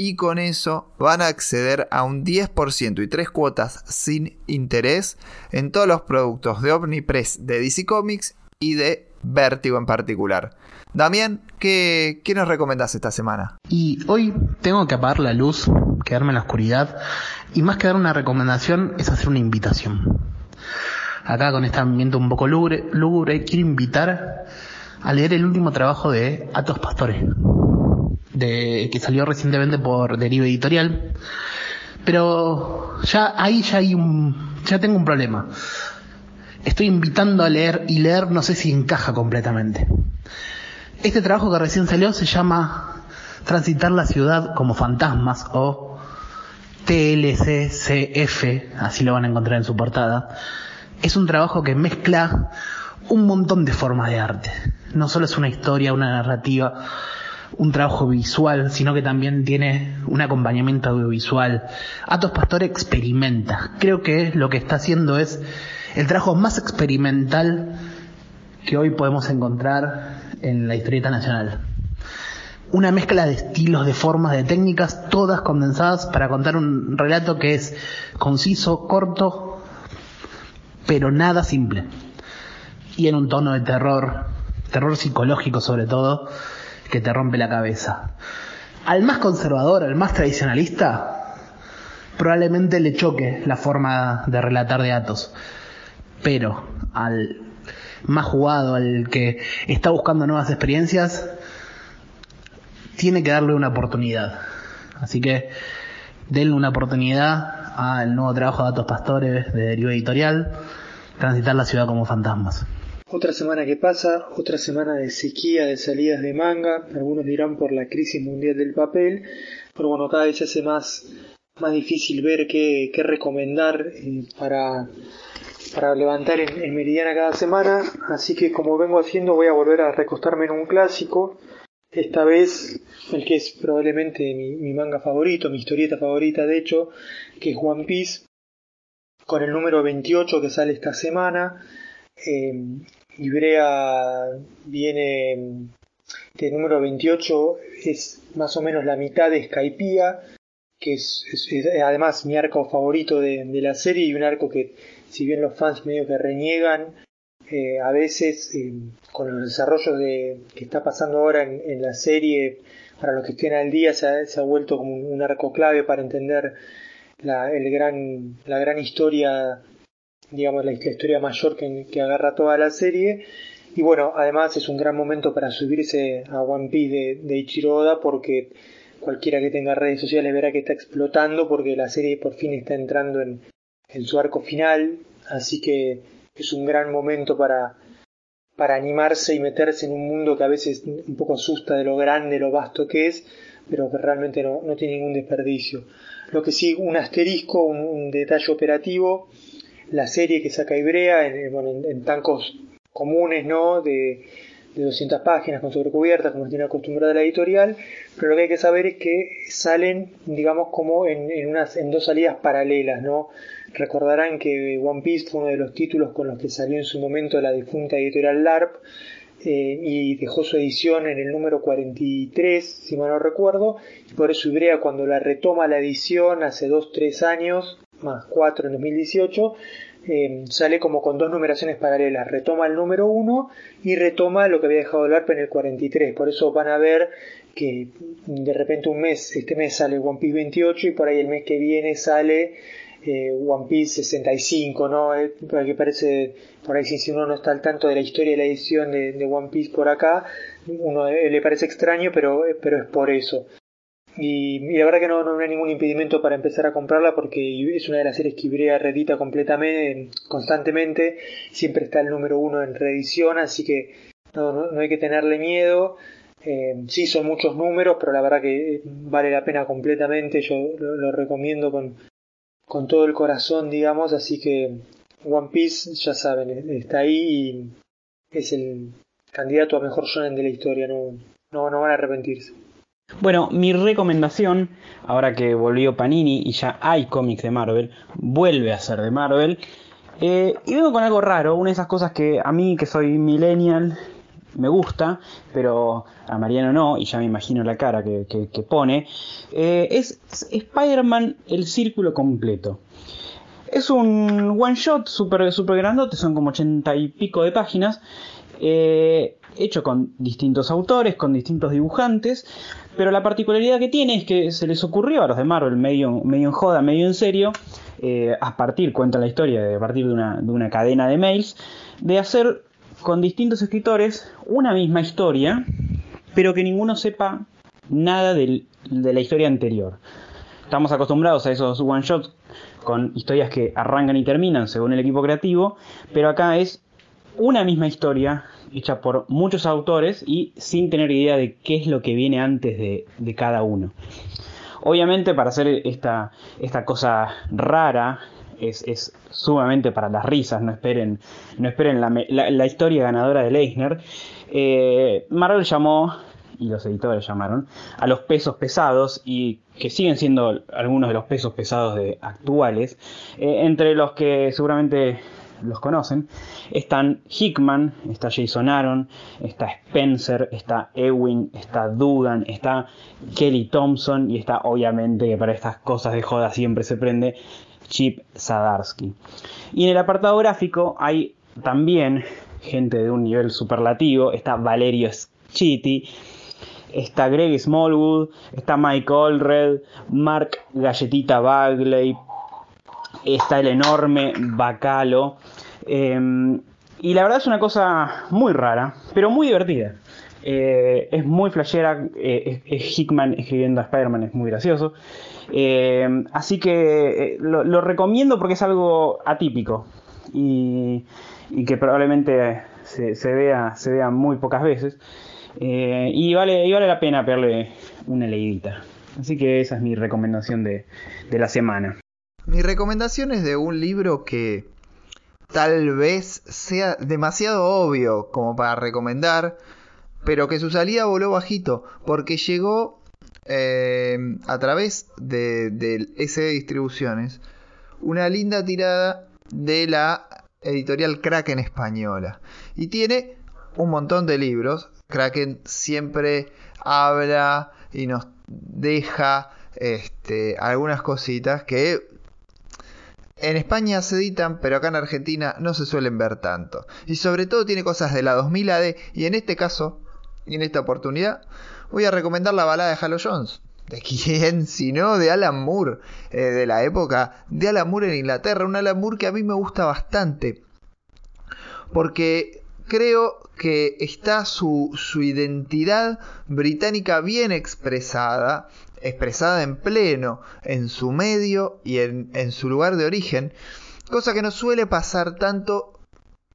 y con eso van a acceder a un 10% y tres cuotas sin interés en todos los productos de Omnipress de DC Comics y de Vértigo en particular. Damián, ¿qué, qué nos recomendás esta semana? Y hoy tengo que apagar la luz, quedarme en la oscuridad, y más que dar una recomendación es hacer una invitación. Acá con este ambiente un poco lúgubre, quiero invitar a leer el último trabajo de Atos Pastores, de, que salió recientemente por Deriva Editorial. Pero ya ahí ya hay un, ya tengo un problema. Estoy invitando a leer y leer no sé si encaja completamente. Este trabajo que recién salió se llama Transitar la ciudad como fantasmas o TLCCF, así lo van a encontrar en su portada. Es un trabajo que mezcla un montón de formas de arte. No solo es una historia, una narrativa, un trabajo visual, sino que también tiene un acompañamiento audiovisual. Atos Pastor experimenta. Creo que lo que está haciendo es el trabajo más experimental que hoy podemos encontrar en la historieta nacional. Una mezcla de estilos, de formas, de técnicas, todas condensadas para contar un relato que es conciso, corto, pero nada simple. Y en un tono de terror, terror psicológico sobre todo, que te rompe la cabeza. Al más conservador, al más tradicionalista, probablemente le choque la forma de relatar de. Pero al más jugado, al que está buscando nuevas experiencias, tiene que darle una oportunidad. Así que denle una oportunidad al nuevo trabajo de Atos Pastores de Deriva Editorial, Transitar la ciudad como fantasmas. Otra semana que pasa, otra semana de sequía de salidas de manga, algunos dirán por la crisis mundial del papel, pero bueno, cada vez se hace más, más difícil ver qué, qué recomendar eh, para, para levantar en, Meridiana cada semana, así que como vengo haciendo voy a volver a recostarme en un clásico, esta vez el que es probablemente mi, mi manga favorito, mi historieta favorita de hecho, que es One Piece, con el número 28 que sale esta semana. Eh, Ibrea viene de número 28, es más o menos la mitad de Skypiea, que es, además mi arco favorito de, la serie y un arco que, si bien los fans medio que reniegan, eh, a veces eh, con los desarrollos de, que está pasando ahora en, en la serie, para los que estén al día, se ha, se ha vuelto como un, un arco clave para entender la, el gran, la gran historia digamos, la, historia mayor que, que agarra toda la serie. Y bueno, además es un gran momento para subirse a One Piece de, de porque cualquiera que tenga redes sociales verá que está explotando porque la serie por fin está entrando en, en su arco final. Así que es un gran momento para, para animarse y meterse en un mundo que a veces un poco asusta de lo grande, lo vasto que es, pero que realmente no, no tiene ningún desperdicio. Lo que sí, un asterisco, un detalle operativo, la serie que saca Ibrea en, en- bueno, en- en tancos comunes, ¿no? De, de 200 páginas con sobrecubiertas, como tiene acostumbrada la editorial, pero lo que hay que saber es que salen, digamos, como en, en, unas, en dos salidas paralelas, ¿no? Recordarán que One Piece fue uno de los títulos con los que salió en su momento la difunta editorial LARP, eh, y dejó su edición en el número 43, si mal no recuerdo, y por eso Ibrea cuando la retoma la edición hace 2-3 años, más 4 en 2018, eh, sale como con dos numeraciones paralelas, retoma el número 1 y retoma lo que había dejado el ARP en el 43, por eso van a ver que de repente un mes, este mes sale One Piece 28 y por ahí el mes que viene sale eh, One Piece 65, ¿no? Eh, que parece, por ahí si uno no está al tanto de la historia de la edición de, de One Piece por acá, uno eh, le parece extraño, pero, pero es por eso. Y, la verdad que no, no hay ningún impedimento para empezar a comprarla porque es una de las series que Ibrea reedita completamente, constantemente, siempre está el número uno en reedición, así que no, no, no hay que tenerle miedo. Eh, sí, son muchos números, pero la verdad que vale la pena completamente. Yo lo, lo recomiendo con, con todo el corazón, digamos. Así que One Piece, ya saben, está ahí y es el candidato a mejor shonen de la historia. No, no, no van a arrepentirse. Bueno, mi recomendación, ahora que volvió Panini y ya hay cómics de Marvel, vuelve a ser de Marvel. Eh, y vengo con algo raro, una de esas cosas que a mí, que soy millennial, me gusta, pero a Mariano no, y ya me imagino la cara que, pone. Eh, es Spider-Man el círculo completo. Es un one shot super, super grandote, son como ochenta y pico de páginas, eh, hecho con distintos autores, con distintos dibujantes, pero la particularidad que tiene es que se les ocurrió a los de Marvel, medio, medio en joda, medio en serio, eh, a partir, cuenta la historia, de a partir de una, de una cadena de mails, de hacer con distintos escritores una misma historia, pero que ninguno sepa nada de la historia anterior. Estamos acostumbrados a esos one shots con historias que arrancan y terminan según el equipo creativo, pero acá es una misma historia hecha por muchos autores y sin tener idea de qué es lo que viene antes de, cada uno. Obviamente para hacer esta, esta cosa rara es, es sumamente para las risas, no esperen, no esperen la- la historia ganadora de Leisner. Eh, Marvel llamó, y los editores llamaron, a los pesos pesados y que siguen siendo algunos de los pesos pesados de actuales, eh, entre los que seguramente los conocen, están Hickman, está Jason Aaron, está Spencer, está Ewing, está Dugan, está Kelly Thompson y está obviamente que para estas cosas de joda siempre se prende Chip Zadarsky. Y en el apartado gráfico hay también gente de un nivel superlativo, está Valerio Schiti, está Greg Smallwood, está Mike Allred, Mark Galletita Bagley, está el enorme Bacalo. eh, y la verdad es una cosa muy rara, pero muy divertida. Eh, es muy flashera, eh, es, Hickman escribiendo a Spider-Man, es muy gracioso. Eh, así que eh, lo, recomiendo porque es algo atípico y, y que probablemente se, vea, se vea muy pocas veces. Y, vale, y vale la pena pegarle una leidita. Así que esa es mi recomendación de, de la semana. Mi recomendación es de un libro que tal vez sea demasiado obvio como para recomendar, pero que su salida voló bajito, porque llegó eh, a través de, SD Distribuciones una linda tirada de la editorial Kraken española. Y tiene un montón de libros. Kraken siempre habla y nos deja este, algunas cositas que en España se editan, pero acá en Argentina no se suelen ver tanto. Y sobre todo tiene cosas de la 2000 AD. Y en este caso, y en esta oportunidad, voy a recomendar la balada de Halo Jones. ¿De quién? Si no, de Alan Moore. eh, de la época de Alan Moore en Inglaterra. Un Alan Moore que a mí me gusta bastante. Porque creo que está su, su identidad británica bien expresada expresada en pleno en su medio y en, su lugar de origen, cosa que no suele pasar tanto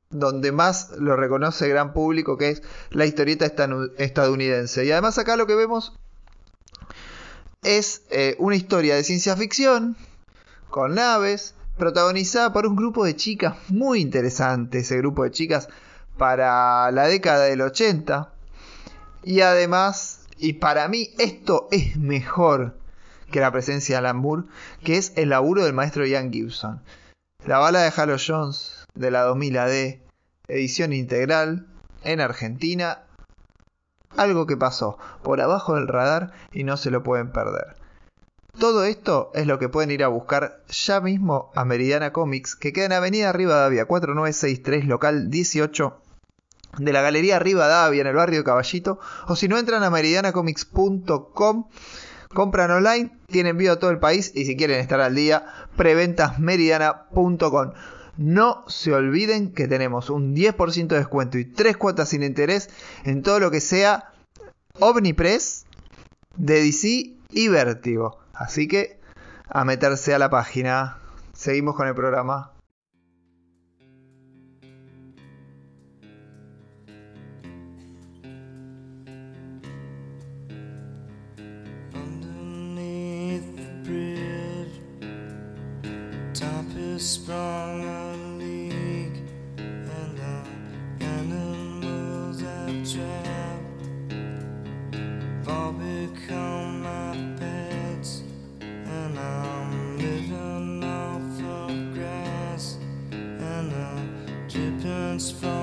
donde más lo reconoce el gran público, que es la historieta estadounidense. Y además acá lo que vemos es eh, una historia de ciencia ficción, con naves, protagonizada por un grupo de chicas muy interesante, ese grupo de chicas para la década del 80. Y además y para mí esto es mejor que la presencia de Alan Moore, que es el laburo del maestro Ian Gibson. La bala de Halo Jones de la 2000 AD, edición integral en Argentina. Algo que pasó por abajo del radar y no se lo pueden perder. Todo esto es lo que pueden ir a buscar ya mismo a Meridiana Comics, que queda en Avenida Rivadavia 4963, local 18 de la Galería Rivadavia en el barrio de Caballito. O si no entran a meridianacomics.com, compran online, tienen envío a todo el país y si quieren estar al día, preventasmeridiana.com. No se olviden que tenemos un 10% de descuento y 3 cuotas sin interés en todo lo que sea Omnipress, de DC y Vértigo. Así que a meterse a la página. Seguimos con el programa. Sprung a leak, and the animals I've trapped all become my pets, and I'm living off of grass and the drippings from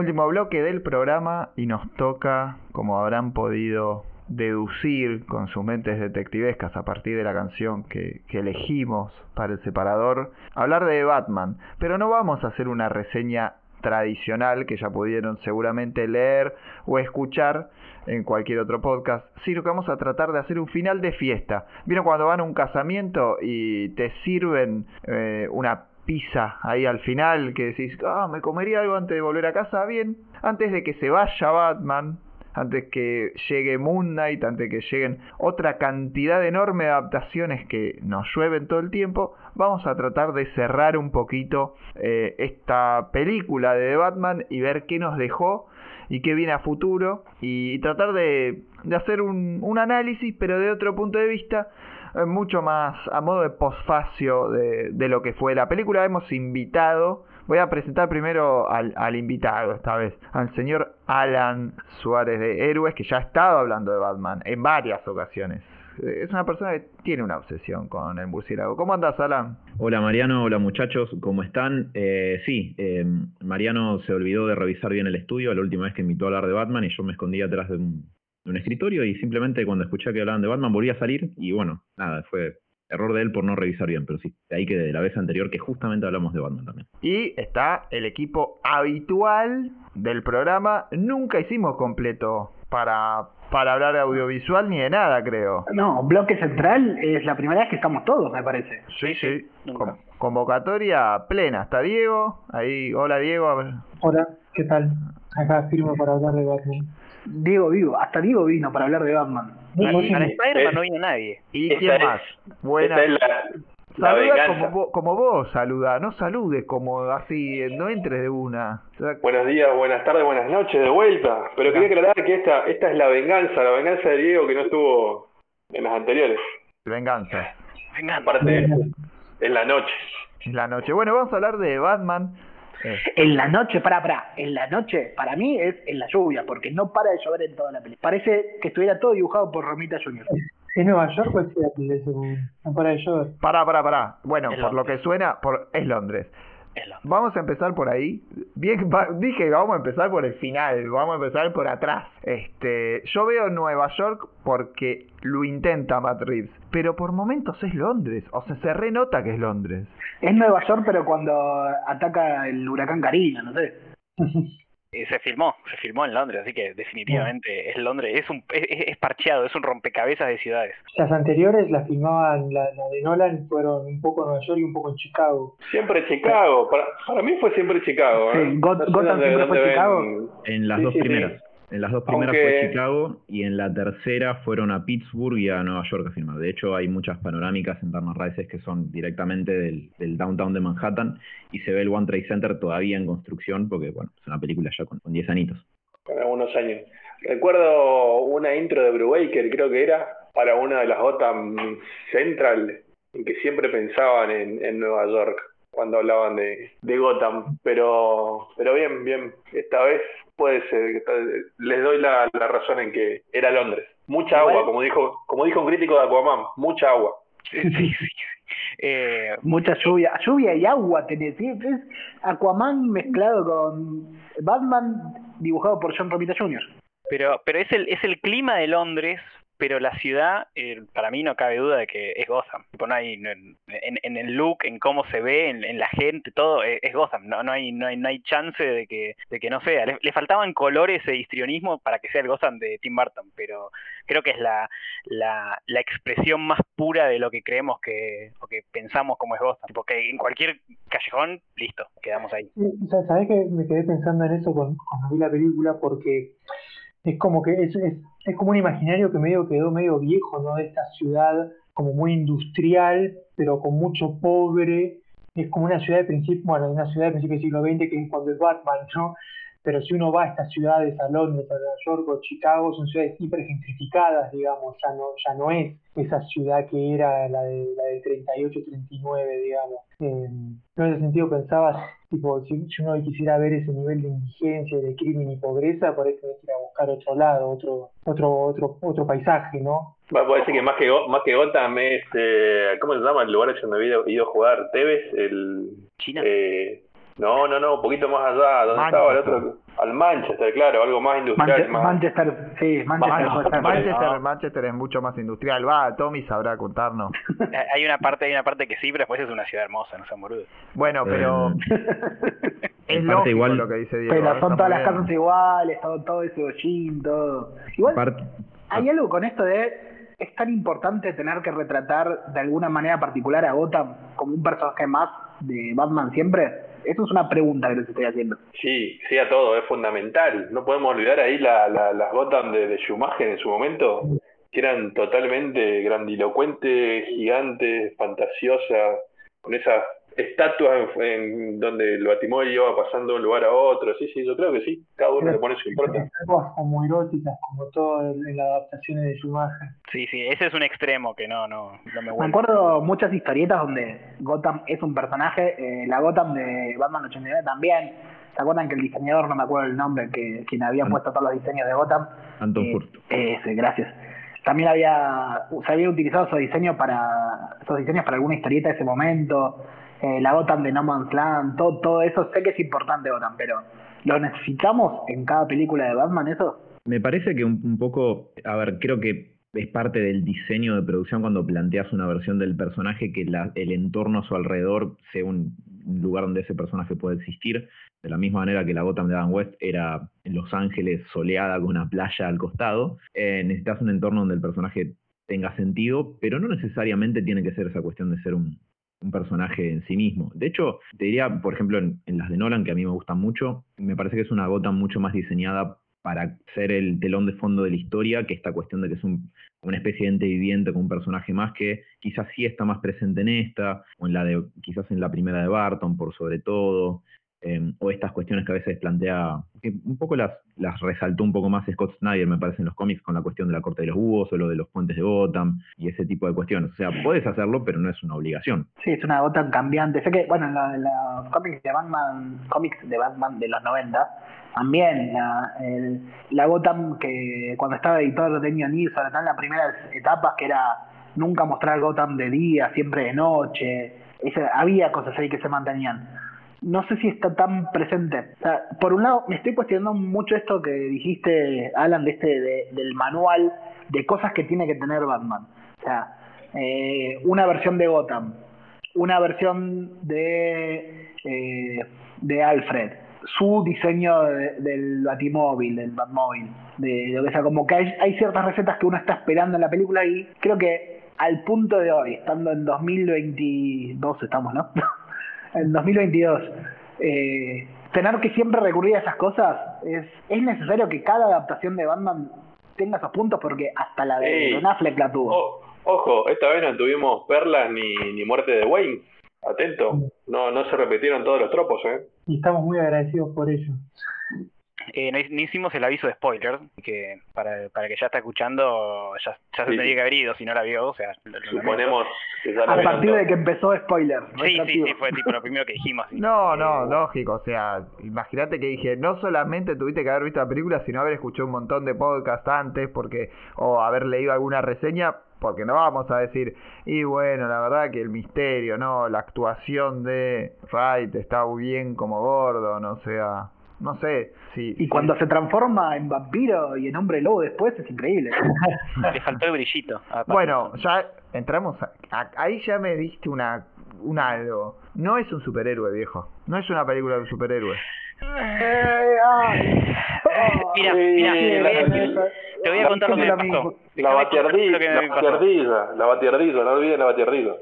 Último bloque del programa y nos toca, como habrán podido deducir con sus mentes detectivescas a partir de la canción que, elegimos para el separador, hablar de Batman. Pero no vamos a hacer una reseña tradicional que ya pudieron seguramente leer o escuchar en cualquier otro podcast, sino que vamos a tratar de hacer un final de fiesta. ¿Vieron cuando van a un casamiento y te sirven eh, una pizza ahí al final que decís, ah, me comería algo antes de volver a casa? Bien, antes de que se vaya Batman, antes que llegue Moon Knight, antes que lleguen otra cantidad enorme de adaptaciones que nos llueven todo el tiempo, vamos a tratar de cerrar un poquito eh, esta película de Batman y ver qué nos dejó y qué viene a futuro y, tratar de, hacer un, análisis, pero de otro punto de vista, mucho más a modo de posfacio de, de lo que fue la película. Hemos invitado, voy a presentar primero al, al invitado esta vez, al señor Alan Suárez de Héroes, que ya ha estado hablando de Batman en varias ocasiones. Eh, Es una persona que tiene una obsesión con el murciélago. ¿Cómo andas, Alan? Hola Mariano, hola muchachos, ¿cómo están? Eh, sí, eh, Mariano se olvidó de revisar bien el estudio la última vez que invitó a hablar de Batman y yo me escondí atrás de un, de un escritorio y simplemente cuando escuché que hablaban de Batman volví a salir y bueno, nada, fue error de él por no revisar bien, pero sí, de ahí que de la vez anterior que justamente hablamos de Batman también. Y está el equipo habitual del programa. Nunca hicimos completo para, para hablar de audiovisual ni de nada, creo. No, bloque central es la primera vez que estamos todos, me parece. Sí, sí. Con- convocatoria plena. Está Diego. Ahí, hola Diego. A ver. Hola, ¿qué tal? Acá firmo para hablar de Batman. Diego vivo, hasta Diego vino para hablar de Batman. Para. Spider-Man no vino nadie. ¿Y quién es- más? Buena. Es Saluda venganza. como, vos- como vos, saluda. No saludes como así, no entres de una. Buenos días, buenas tardes, buenas noches, de vuelta. Pero quería aclarar que esta, esta es la venganza, la venganza de Diego que no estuvo en las anteriores. venganza. Venga, Aparte, en la noche. Es la noche. Bueno, vamos a hablar de Batman. Eh, En la noche, para, para, en la noche, para mí es en la lluvia, porque no para de llover en toda la película. Parece que estuviera todo dibujado por Romita Jr. ¿Es Nueva York o es Seattle? Según... No para de llover. pará, pará, pará. Bueno, Es por lo que suena, por, es Londres. Vamos a empezar por ahí. Bien, va- dije que vamos a empezar por el final, vamos a empezar por atrás. Este, yo veo Nueva York porque lo intenta Matt Reeves, pero por momentos es Londres, o sea, se renota que es Londres. Es Nueva York, pero cuando ataca el huracán Karina, no sé. Eh, Se filmó, se filmó en Londres, así que definitivamente es Londres, es un es, es parcheado, es un rompecabezas de ciudades. Las anteriores las filmaban, la, la de Nolan fueron un poco en Nueva York y un poco en Chicago. Siempre Chicago. Para, para mí fue siempre Chicago. ¿eh? Sí, Got- No sé Gotham siempre fue Chicago. En las Sí, dos sí, sí. primeras. En las dos primeras Aunque- fue Chicago y en la tercera fueron a Pittsburgh y a Nueva York a filmar. De hecho, hay muchas panorámicas en Turner Races que son directamente del, del downtown de Manhattan y se ve el One Trade Center todavía en construcción porque, bueno, es una película ya con, con 10 anitos. con algunos años. Recuerdo una intro de Brubaker, creo que era, para una de las Gotham Central, en que siempre pensaban en, en Nueva York cuando hablaban de, de Gotham. Pero, pero bien, bien, esta vez puede ser, esta- les doy la, la razón en que era Londres. Mucha agua, como dijo, como dijo un crítico de Aquaman, mucha agua. Sí, sí, sí. Eh, Mucha lluvia, lluvia y agua tenés, ¿sí? es Aquaman mezclado con Batman dibujado por John Romita Jr. pero pero es el, es el clima de Londres, pero la ciudad, eh, para mí no cabe duda de que es Gotham. Tipo, no hay, en, el look, en cómo se ve, en, la gente, todo, es, es Gotham. No, no, hay, no, hay, no hay chance de que, de que no sea. Le, faltaban colores e histrionismo para que sea el Gotham de Tim Burton, pero creo que es la, la, la expresión más pura de lo que creemos que, o que pensamos como es Gotham. Tipo, que en cualquier callejón, listo, quedamos ahí. Sí, sa- ¿Sabés que me quedé pensando en eso cuando vi la película? Porque es como que es, es como un imaginario que medio quedó medio viejo, ¿no? De esta ciudad como muy industrial, pero con mucho pobre. Es como una ciudad de principio, bueno, una ciudad de principio del siglo XX que es cuando es Batman, ¿no? Pero si uno va a estas ciudades, a Londres, a Nueva York o Chicago, son ciudades hiper gentrificadas, digamos, ya no, ya no es esa ciudad que era la, de, la del 38-39, digamos. Eh, yo en ese sentido pensaba, tipo, si, si uno quisiera ver ese nivel de indigencia, de crimen y pobreza, por ahí tenés que ir a buscar otro lado, otro, otro, otro, otro paisaje, ¿no? Va, puede decir que más que, más que Gotham es, eh, ¿cómo se llama el lugar donde había ido, ido a jugar Tevez? El, China. eh, no, no, no, un poquito más allá, donde estaba el otro, al Manchester, claro, algo más industrial, Manche- más... Manchester, sí, Manchester. Man- puede ser. Manchester, Manchester es mucho más industrial. Va, Tommy sabrá contarnos. Hay una parte, hay una parte que sí, pero después es una ciudad hermosa, no sean boludos. Bueno, pero es en parte lógico igual- lo que dice Diego. Pero está son todas las bien. casas iguales, todo, todo ese hollín, todo. Igual, hay algo con esto de. Es tan importante tener que retratar de alguna manera particular a Gotham como un personaje más de Batman siempre. Eso es una pregunta que les estoy haciendo. Sí, sí a todo, es fundamental. No podemos olvidar ahí la, la- las Gotham de, de Schumacher en su momento, que eran totalmente grandilocuentes, gigantes, fantasiosas, con esas estatuas en, en donde el Batimóvil iba pasando de un lugar a otro. Sí, sí, yo creo que sí. Cada uno le pone su impronta. Como eróticas, como todo en, las adaptaciones de Schumacher. Sí, sí, ese es un extremo que no, no, no me Me vuelve. acuerdo muchas historietas donde Gotham es un personaje, eh, la Gotham de Batman 89 también. ¿Se acuerdan que el diseñador, no me acuerdo el nombre, que quien había puesto todos los diseños de Gotham? Anton Eh. Ese, gracias. También había, se había utilizado esos diseños para, esos diseños para alguna historieta de ese momento, eh, la Gotham de No Man's Land, todo, todo eso, sé que es importante Gotham, pero ¿lo necesitamos en cada película de Batman eso? Me parece que un, poco, a ver, creo que es parte del diseño de producción cuando planteas una versión del personaje que el entorno a su alrededor sea un, lugar donde ese personaje puede existir, de la misma manera que la Gotham de Adam West era en Los Ángeles soleada con una playa al costado, eh, necesitas un entorno donde el personaje tenga sentido, pero no necesariamente tiene que ser esa cuestión de ser un, un personaje en sí mismo. De hecho, te diría, por ejemplo, en, las de Nolan, que a mí me gustan mucho, me parece que es una Gotham mucho más diseñada para ser el telón de fondo de la historia que esta cuestión de que es un- una especie de ente viviente con un personaje más que quizás sí está más presente en esta, o en la de, quizás en la primera de Barton, por sobre todo, eh, o estas cuestiones que a veces plantea, que un poco las, las resaltó un poco más Scott Snyder, me parece, en los cómics, con la cuestión de la corte de los búhos o lo de los puentes de Gotham y ese tipo de cuestiones. O sea, puedes hacerlo, pero no es una obligación. Sí, es una Gotham cambiante. Sé que, bueno, en, los cómics de Batman, cómics de Batman de los 90, también la, el- la Gotham que cuando estaba editor de Neil, sobre todo en las primeras etapas, que era nunca mostrar Gotham de día, siempre de noche. Había cosas ahí que se mantenían. No sé si está tan presente. O sea, por un lado, me estoy cuestionando mucho esto que dijiste, Alan, de este de- del manual de cosas que tiene que tener Batman. O sea, eh, una versión de Gotham, una versión de, eh, de Alfred, su diseño de- del Batimóvil, del Batmóvil, de lo que sea, como que hay, hay ciertas recetas que uno está esperando en la película y creo que al punto de hoy, estando en 2022 estamos, ¿no? en 2022, eh, tener que siempre recurrir a esas cosas, es, es necesario que cada adaptación de Batman tenga esos puntos porque hasta la de Ey. Ben Affleck la tuvo. Oh, ojo, esta vez no tuvimos perlas ni, ni muerte de Wayne. Atento, no, no se repitieron todos los tropos, ¿eh? Y estamos muy agradecidos por ello. Eh, no, hi- no hicimos el aviso de spoiler, que para, para que ya está escuchando, ya, ya se Sí. tendría que haber ido si no la vio, o sea, lo- lo. Suponemos que ya la A partir de que empezó spoiler. Sí, sí, sí, fue tipo lo primero que dijimos. No, no, Eh, lógico. O sea, imagínate que dije, no solamente tuviste que haber visto la película, sino haber escuchado un montón de podcasts antes, porque, o haber leído alguna reseña, Porque no vamos a decir, y bueno, la verdad que el misterio, no, la actuación de Wright está muy bien como Gordon, o sea, no sé. Si, Y cuando se transforma en vampiro y en hombre lobo después es increíble. Le faltó el brillito. Bueno, ya entramos. a- a- ahí ya me diste una, un algo. No es un superhéroe, viejo. No es una película de un superhéroe. Mira, mira, te voy a- te voy a contar lo que me pasó. La batiardilla, la batiardilla, no olvides la batiardilla.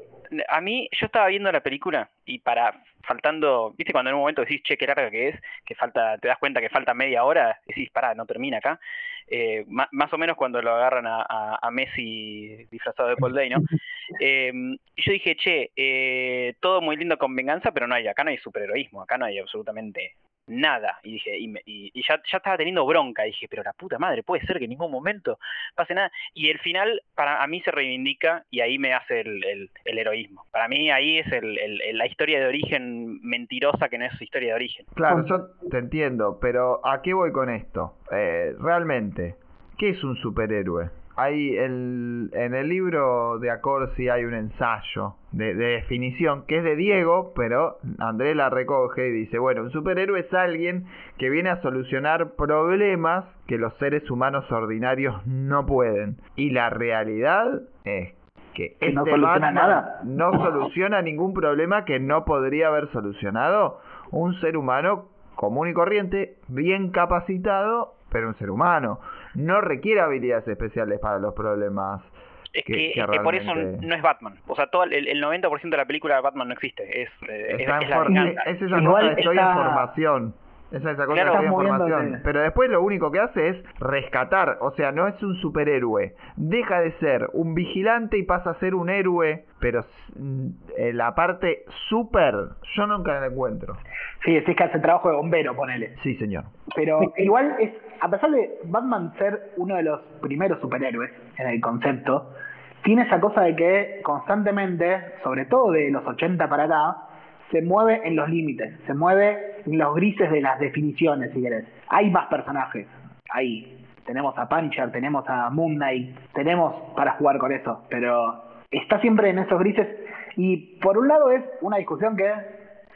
A mí, yo estaba viendo la película y para, faltando, viste cuando en un momento decís, che, qué larga que es, que falta, te das cuenta que falta media hora, decís, pará, no termina acá. Eh, más o menos cuando lo agarran a, a- a Messi disfrazado de Paul Dano. Eh, y yo dije, che, eh, todo muy lindo con venganza, pero no hay, acá no hay superheroísmo, acá no hay absolutamente nada. Y dije, y, me- y- y ya, ya estaba teniendo bronca, dije, pero la puta madre, puede ser que en ningún momento pase nada. Y el final, para a mí se reivindica y ahí me hace el, el- el heroísmo. Para mí ahí es el- el- el- la historia de origen mentirosa que no es historia de origen. Claro, yo te entiendo, pero ¿a qué voy con esto? Eh, realmente, ¿qué es un superhéroe? Hay el, en el libro de Acorsi hay un ensayo de, de definición que es de Diego, pero Andrés la recoge y dice, bueno, un superhéroe es alguien que viene a solucionar problemas que los seres humanos ordinarios no pueden. Y la realidad es que ¿Que no este soluciona Batman nada? no soluciona ningún problema que no podría haber solucionado un ser humano común y corriente, bien capacitado, pero un ser humano. No requiere habilidades especiales para los problemas. Es que- que, que es que por eso no es Batman. O sea, todo el, el 90% de la película de Batman no existe. Es, eh, es, Está es en la venganza. es esa está- en formación. Es esa cosa Claro. de estoy en Estás formación. moviéndote. Pero después lo único que hace es rescatar. O sea, no es un superhéroe. Deja de ser un vigilante y pasa a ser un héroe. Pero mm, en la parte super, yo nunca la encuentro. Sí, decís que hace trabajo de bombero, ponele. Sí, señor. Pero igual es, a pesar de Batman ser uno de los primeros superhéroes en el concepto, tiene esa cosa de que constantemente, sobre todo de los 80 para acá, se mueve en los límites, se mueve los grises de las definiciones, si querés. Hay más personajes, ahí. Tenemos a Punisher, tenemos a Moon Knight, tenemos para jugar con eso, pero está siempre en esos grises y por un lado es una discusión que,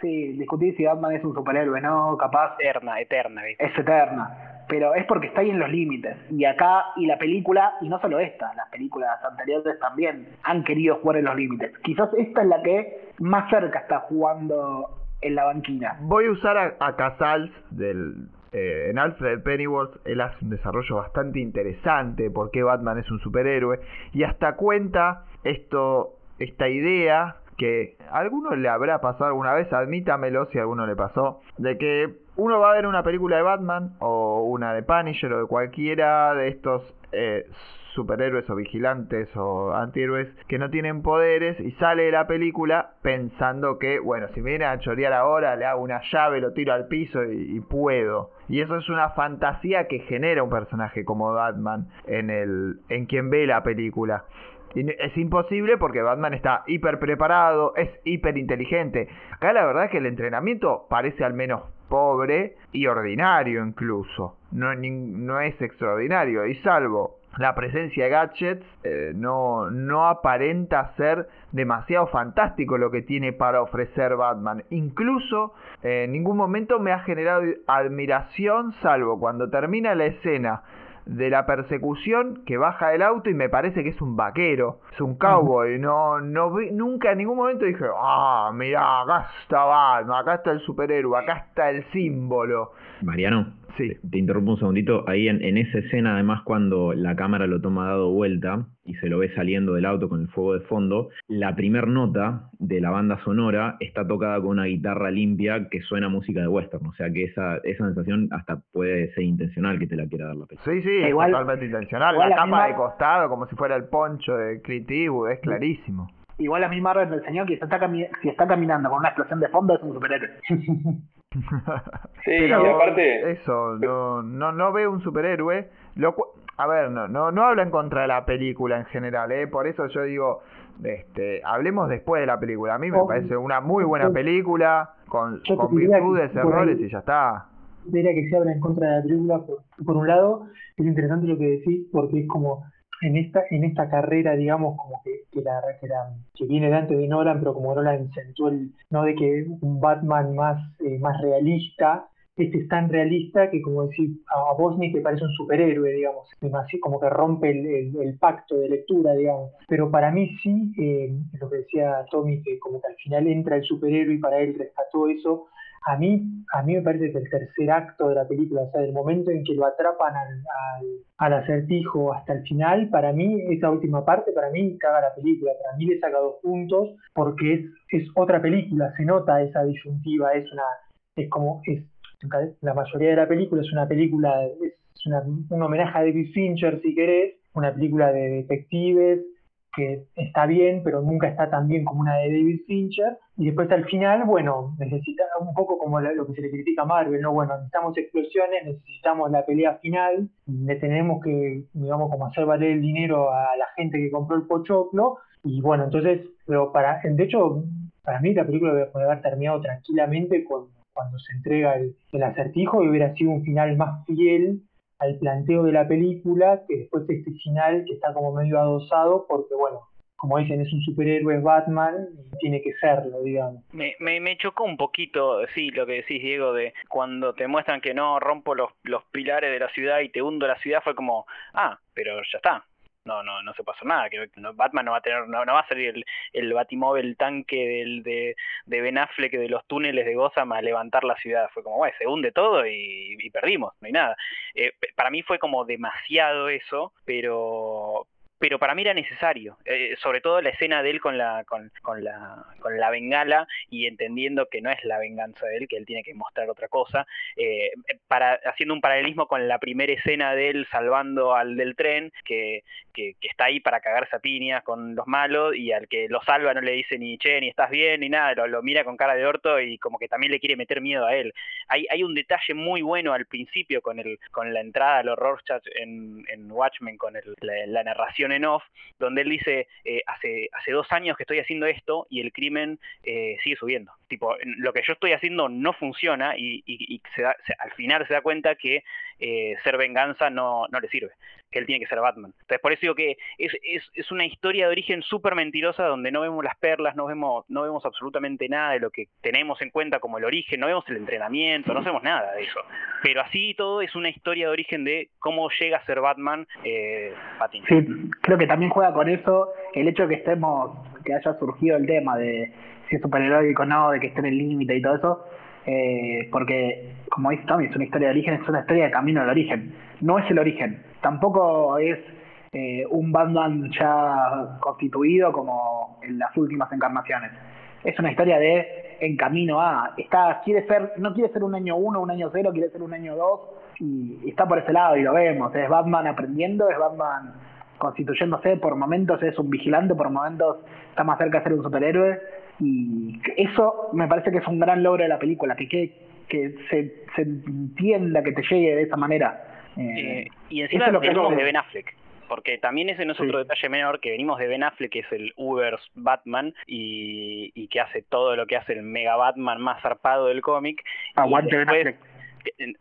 sí, discutir si Batman es un superhéroe, no, capaz Eterna, eterna. ¿viste? es eterna, pero es porque está ahí en los límites. Y acá, y la película, y no solo esta, las películas anteriores también han querido jugar en los límites. Quizás esta es la que más cerca está jugando en la banquina. Voy a usar a, Casals eh, en Alfred Pennyworth. Él hace un desarrollo bastante interesante de por qué Batman es un superhéroe. Y hasta cuenta esto, esta idea que a alguno le habrá pasado alguna vez, admítamelo si a alguno le pasó, de que uno va a ver una película de Batman o una de Punisher o de cualquiera de estos eh, superhéroes o vigilantes o antihéroes que no tienen poderes y sale de la película pensando que, bueno, si me viene a chorear ahora, le hago una llave, lo tiro al piso y, puedo. Y eso es una fantasía que genera un personaje como Batman en, el, en quien ve la película. Y es imposible porque Batman está hiper preparado, es hiper inteligente. Acá la verdad es que el entrenamiento parece al menos pobre y ordinario incluso. No, no es extraordinario. Y salvo la presencia de gadgets, eh, no, no aparenta ser demasiado fantástico lo que tiene para ofrecer Batman. Incluso eh, en ningún momento me ha generado admiración, salvo cuando termina la escena de la persecución que baja del auto y me parece que es un vaquero, es un cowboy, no, no vi- nunca en ningún momento dije, ah, mira, acá está Batman, acá está el superhéroe, acá está el símbolo. Mariano, Sí. te interrumpo un segundito. Ahí en, en esa escena, además, cuando la cámara lo toma dado vuelta y se lo ve saliendo del auto con el fuego de fondo, la primer nota de la banda sonora está tocada con una guitarra limpia que suena música de western. O sea que esa, esa sensación hasta puede ser intencional que te la quiera dar la película. Sí, sí, es Igual- totalmente intencional, igual la la tapa misma- de costado como si fuera el poncho de Clint Eastwood, es clarísimo. Igual a mí Marvel me enseñó que si está, cami- si está caminando con una explosión de fondo es un superhéroe. Sí, Pero y aparte, eso, no, no, no veo un superhéroe. Lo cu- a ver, no, no, no habla en contra de la película en general, ¿eh? por eso yo digo, este, hablemos después de la película. A mí me Oh. parece una muy buena película, con, Yo con que virtudes, por ahí- errores y ya está. diría que se habla en contra de la película por, por un lado, es interesante lo que decís porque es como en esta, en esta carrera, digamos, como que, que, la, que, la- que viene de antes de Nolan, pero como Nolan sentó el, no de que un Batman más, eh, más realista, este es tan realista que como decir, a, ni te parece un superhéroe, digamos, demasiado, como que rompe el pacto de lectura, digamos. Pero para mí sí, eh, lo que decía Tommy, que como que al final entra el superhéroe y para él rescató eso, a mí, a mí me parece que el tercer acto de la película, o sea, del momento en que lo atrapan al, al, al acertijo hasta el final, para mí, esa última parte, para mí caga la película, para mí le saca dos puntos, porque es, es otra película, se nota esa disyuntiva, es una, es como, es, la mayoría de la película es una película, es una- un homenaje a David Fincher, si querés, una película de detectives, que está bien, pero nunca está tan bien como una de David Fincher. Y después al final, bueno, necesita un poco como lo que se le critica a Marvel, ¿no? Bueno, necesitamos explosiones, necesitamos la pelea final, le tenemos que, digamos, como hacer valer el dinero a la gente que compró el pochoclo. Y bueno, entonces, pero para, de hecho, para mí la película puede haber terminado tranquilamente cuando se entrega el, el acertijo y hubiera sido un final más fiel al planteo de la película que después este final que está como medio adosado porque bueno, como dicen, es un superhéroe, es Batman y tiene que serlo, digamos. Me, me, me chocó un poquito, sí, lo que decís, Diego, de cuando te muestran que no rompo los, los pilares de la ciudad y te hundo la ciudad, fue como, ah, pero ya está. No, no, no se pasó nada, que Batman no va a tener, no, no va a salir el, el batimóvil tanque del, de, de Ben Affleck de los túneles de Gotham a levantar la ciudad. Fue como, bueno, se hunde todo y, perdimos, no hay nada. Eh, para mí fue como demasiado eso, pero pero para mí era necesario, eh, sobre todo la escena de él con la, con, con la, con la bengala y entendiendo que no es la venganza de él, que él tiene que mostrar otra cosa, eh, para, haciendo un paralelismo con la primera escena de él salvando al del tren, que, que, que está ahí para cagarse a piñas con los malos y al que lo salva no le dice ni che, ni estás bien, ni nada, lo, mira con cara de orto y como que también le quiere meter miedo a él. Hay, hay un detalle muy bueno al principio con, el, con la entrada al horror chat en, en Watchmen, con el- la, narración en off, donde él dice, eh, hace, hace dos años que estoy haciendo esto y el crimen eh, sigue subiendo. Tipo, lo que yo estoy haciendo no funciona y, y- y se da- se- al final se da cuenta que eh, ser venganza no, no le sirve, que él tiene que ser Batman. Entonces, por eso digo que es, es, es una historia de origen súper mentirosa donde no vemos las perlas, no vemos, no vemos absolutamente nada de lo que tenemos en cuenta como el origen, no vemos el entrenamiento, no sabemos nada de eso. Pero así todo es una historia de origen de cómo llega a ser Batman eh. Sí, creo que también juega con eso el hecho de que estemos, que haya surgido el tema de si es superheroico o no, de que esté en el límite y todo eso, eh, porque como dice Tommy, es una historia de origen, es una historia de camino al origen, no es el origen, tampoco es eh, un Batman ya constituido como en las últimas encarnaciones. Es una historia de en camino a, está, quiere ser, no quiere ser un año uno, un año cero, quiere ser un año dos, y, y está por ese lado y lo vemos, es Batman aprendiendo, es Batman constituyéndose, por momentos es un vigilante, por momentos está más cerca de ser un superhéroe, y eso me parece que es un gran logro de la película, que, que, que se, se entienda, que te llegue de esa manera. Eh, Eh, y encima eso es lo que de Ben Affleck. Porque también ese no es otro detalle menor, que venimos de Ben Affleck, que es el Uber Batman, y, y que hace todo lo que hace el Mega Batman más zarpado del cómic. Y Aguante Ben Affleck. Eh,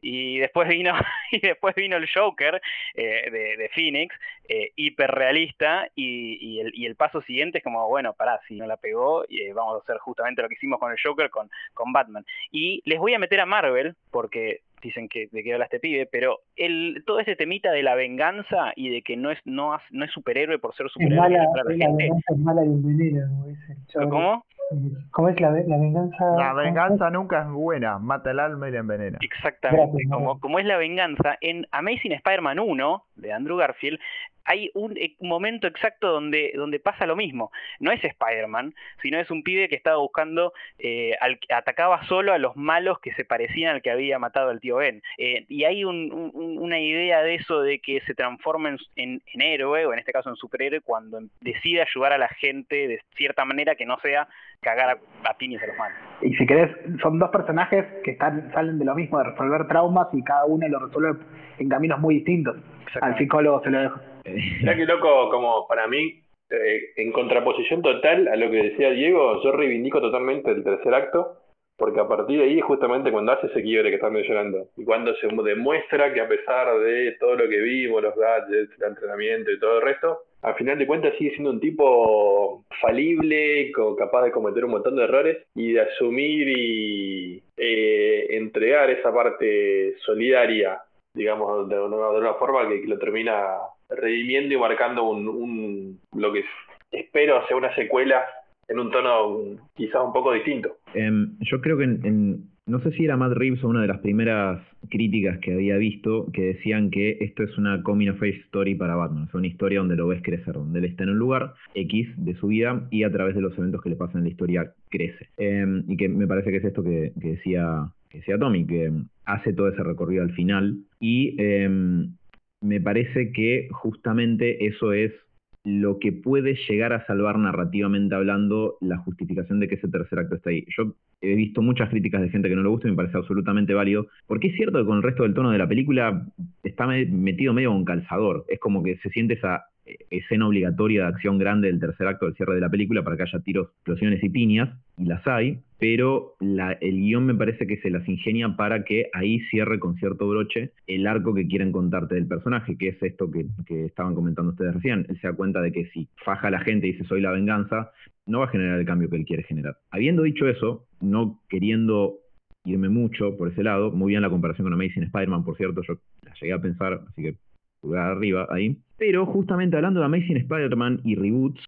y después vino y después vino el Joker eh, de, de Phoenix eh, hiperrealista y, y, el, y el paso siguiente es como bueno pará si no la pegó eh, vamos a hacer justamente lo que hicimos con el Joker con, con Batman y les voy a meter a Marvel porque dicen que de qué habla este pibe pero el todo ese temita de la venganza y de que no es no, no es superhéroe por ser Es superhéroe mala, para la la gente venganza es mala chavo. ¿cómo? ¿Cómo es la, ve- la venganza? La venganza nunca es buena, mata el alma y la envenena. Exactamente, Gracias, como, como es la venganza, en Amazing Spider-Man 1 de Andrew Garfield hay un eh, momento exacto donde, donde pasa lo mismo. No es Spider-Man, sino es un pibe que estaba buscando, eh, al, atacaba solo a los malos que se parecían al que había matado al tío Ben. Eh, y hay un- un- un- una idea de eso de que se transforma en, en- en héroe, o en este caso en superhéroe, cuando decide ayudar a la gente de cierta manera que no sea cagar a, a piñas a los malos. Y si querés, son dos personajes que están, salen de lo mismo, de resolver traumas y cada uno lo resuelve en caminos muy distintos. Al psicólogo se lo dejo. Mirá que loco, como para mí, eh, en contraposición total a lo que decía Diego, yo reivindico totalmente el tercer acto, Porque a partir de ahí es justamente cuando hace ese quiebre que están mencionando. Y cuando se demuestra que a pesar de todo lo que vimos, los gadgets, el entrenamiento y todo el resto, al final de cuentas sigue siendo un tipo falible, capaz de cometer un montón de errores y de asumir y eh, entregar esa parte solidaria, digamos, de una, forma que, lo termina redimiendo y marcando un, lo que espero sea una secuela en un tono quizás un poco distinto. Em, yo creo que en- no sé si era Matt Reeves o una de las primeras críticas que había visto que decían que esto es una coming of age story para Batman, es una historia donde lo ves crecer, donde él está en un lugar X de su vida y a través de los eventos que le pasan en la historia crece. Em, y que me parece que es esto que, decía, que decía Tommy, que hace todo ese recorrido al final y em, me parece que justamente eso es lo que puede llegar a salvar narrativamente hablando la justificación de que ese tercer acto está ahí. Yo he visto muchas críticas de gente que no le gusta y me parece absolutamente válido, porque es cierto que con el resto del tono de la película está me- metido medio con calzador, es como que se siente esa escena obligatoria de acción grande del tercer acto del cierre de la película para que haya tiros, explosiones y piñas, y las hay, pero el guion me parece que se las ingenia para que ahí cierre con cierto broche el arco que quieren contarte del personaje, que es esto que, que estaban comentando ustedes recién. Él se da cuenta de que si faja a la gente y dice soy la venganza, no va a generar el cambio que él quiere generar. Habiendo dicho eso, no queriendo irme mucho por ese lado, muy bien la comparación con Amazing Spider-Man, por cierto, yo la llegué a pensar, así que pulgar arriba ahí. Pero justamente hablando de Amazing Spider-Man y reboots,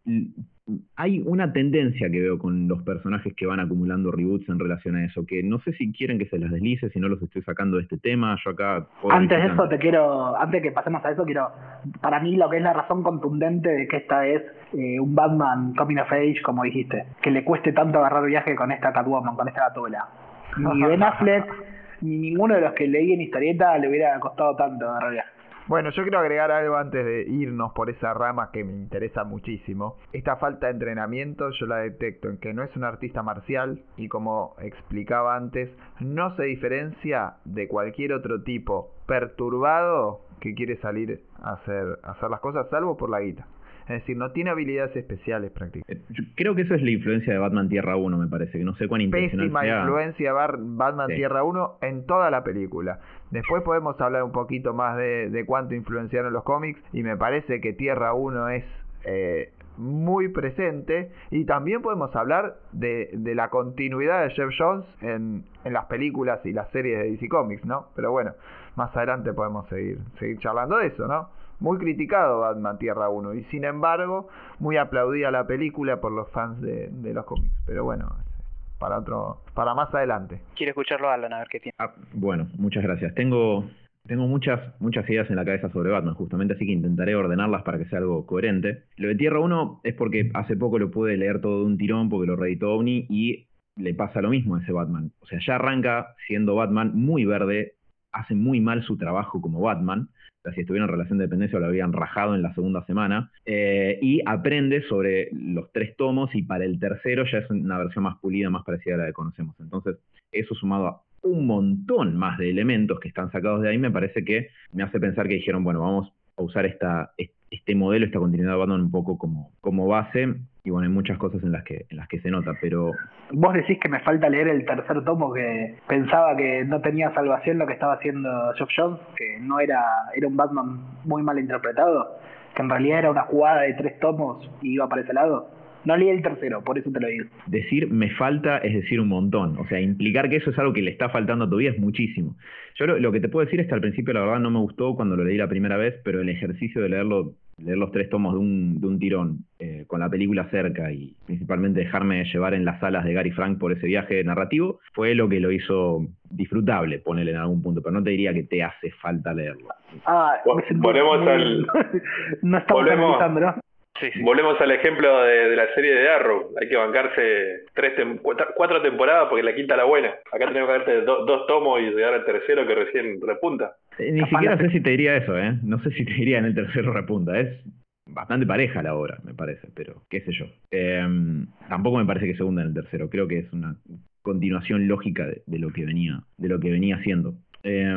hay una tendencia que veo con los personajes que van acumulando reboots en relación a eso, que no sé si quieren que se las deslice, si no los estoy sacando de este tema, yo acá... Antes de eso te quiero, antes de que pasemos a eso, quiero, para mí lo que es la razón contundente de que esta es eh, un Batman coming of age, como dijiste, que le cueste tanto agarrar viaje con esta Catwoman, con esta Gatula. Ni Ben Affleck, ni ninguno de los que leí en historieta le hubiera costado tanto agarrar viaje. Bueno, yo quiero agregar algo antes de irnos por esa rama que me interesa muchísimo. Esta falta de entrenamiento yo la detecto en que no es un artista marcial y como explicaba antes, no se diferencia de cualquier otro tipo perturbado que quiere salir a hacer, a hacer las cosas salvo por la guita. Es decir, no tiene habilidades especiales prácticamente. Yo creo que eso es la influencia de Batman Tierra 1, me parece, que no sé cuán intencional Pésima sea. influencia Batman Sí. Tierra 1 en toda la película. Después podemos hablar un poquito más de, de cuánto influenciaron los cómics y me parece que Tierra 1 es eh, muy presente y también podemos hablar de, de la continuidad de Jeff Jones en, en las películas y las series de DC Comics, ¿no? Pero bueno, más adelante podemos seguir, seguir charlando de eso, ¿no? Muy criticado Batman Tierra 1 y sin embargo muy aplaudida la película por los fans de, de los cómics. Pero bueno, para otro, para más adelante. Quiero escucharlo a Alan, a ver qué tiene. Ah, bueno, muchas gracias. Tengo, tengo muchas, muchas ideas en la cabeza sobre Batman, justamente, así que intentaré ordenarlas para que sea algo coherente. Lo de Tierra 1 es porque hace poco lo pude leer todo de un tirón porque lo reeditó OVNI y le pasa lo mismo a ese Batman. O sea, ya arranca siendo Batman muy verde, hace muy mal su trabajo como Batman. Si estuviera en relación de dependencia lo habrían rajado en la segunda semana. Eh, y aprende sobre los tres tomos y para el tercero ya es una versión más pulida, más parecida a la que conocemos. Entonces, eso sumado a un montón más de elementos que están sacados de ahí, me parece que me hace pensar que dijeron, bueno, vamos a usar esta, este modelo, esta continuidad de Batman un poco como, como base. Y bueno, hay muchas cosas en las que, en las que se nota, pero Vos decís que me falta leer el tercer tomo, que pensaba que no tenía salvación lo que estaba haciendo Geoff Jones, que no era, era un Batman muy mal interpretado, que en realidad era una jugada de tres tomos y iba para ese lado. No leí el tercero, por eso te lo digo. decir me falta es decir un montón. O sea, implicar que eso es algo que le está faltando a tu vida es muchísimo. Yo lo, lo que te puedo decir es que al principio la verdad no me gustó cuando lo leí la primera vez, pero el ejercicio de leerlo, leer los tres tomos de un, de un tirón, eh, con la película cerca y principalmente dejarme llevar en las salas de Gary Frank por ese viaje narrativo, fue lo que lo hizo disfrutable, ponerle en algún punto, pero no te diría que te hace falta leerlo. Ah, volvemos al- no estamos volvemos- ¿no? Volvemos al ejemplo de, de la serie de Arrow. Hay que bancarse tres tem- cuatro, cuatro temporadas porque la quinta la buena. Acá tenemos que darte do- dos tomos y llegar al tercero que recién repunta. Eh, Ni siquiera sé si te diría eso, ¿eh? No sé si te diría en el tercero repunta. Es bastante pareja la obra, me parece, pero qué sé yo. Eh, tampoco me parece que se hunda en el tercero. Creo que es una continuación lógica de, de lo que venía, de lo que venía haciendo. Eh,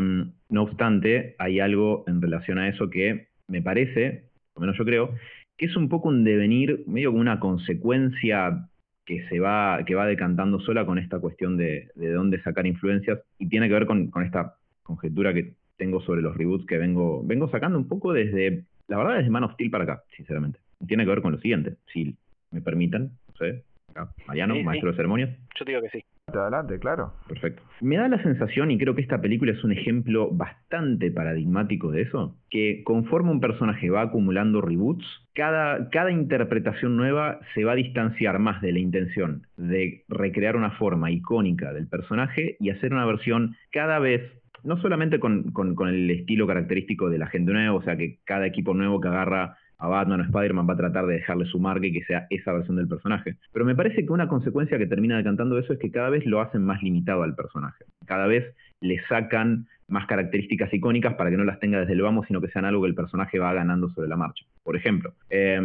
no obstante, hay algo en relación a eso que me parece, o menos yo creo, que es un poco un devenir, medio como una consecuencia que se va, que va decantando sola con esta cuestión de, de dónde sacar influencias y tiene que ver con, con esta conjetura que tengo sobre los reboots que vengo, vengo sacando un poco desde, la verdad, desde Man of Steel para acá, sinceramente. Tiene que ver con lo siguiente, si me permiten, no sé, acá, Mariano, Sí, sí. maestro de ceremonias. Yo te digo que sí. Adelante, claro. Perfecto. Me da la sensación, y creo que esta película es un ejemplo bastante paradigmático de eso, que conforme un personaje va acumulando reboots, cada, cada interpretación nueva se va a distanciar más de la intención de recrear una forma icónica del personaje y hacer una versión cada vez, no solamente con, con- con el estilo característico de la gente nueva, o sea que cada equipo nuevo que agarra a Batman o Spider-Man va a tratar de dejarle su marca y que sea esa versión del personaje. Pero me parece que una consecuencia que termina decantando eso es que cada vez lo hacen más limitado al personaje. Cada vez le sacan más características icónicas para que no las tenga desde el vamos, sino que sean algo que el personaje va ganando sobre la marcha. Por ejemplo, eh,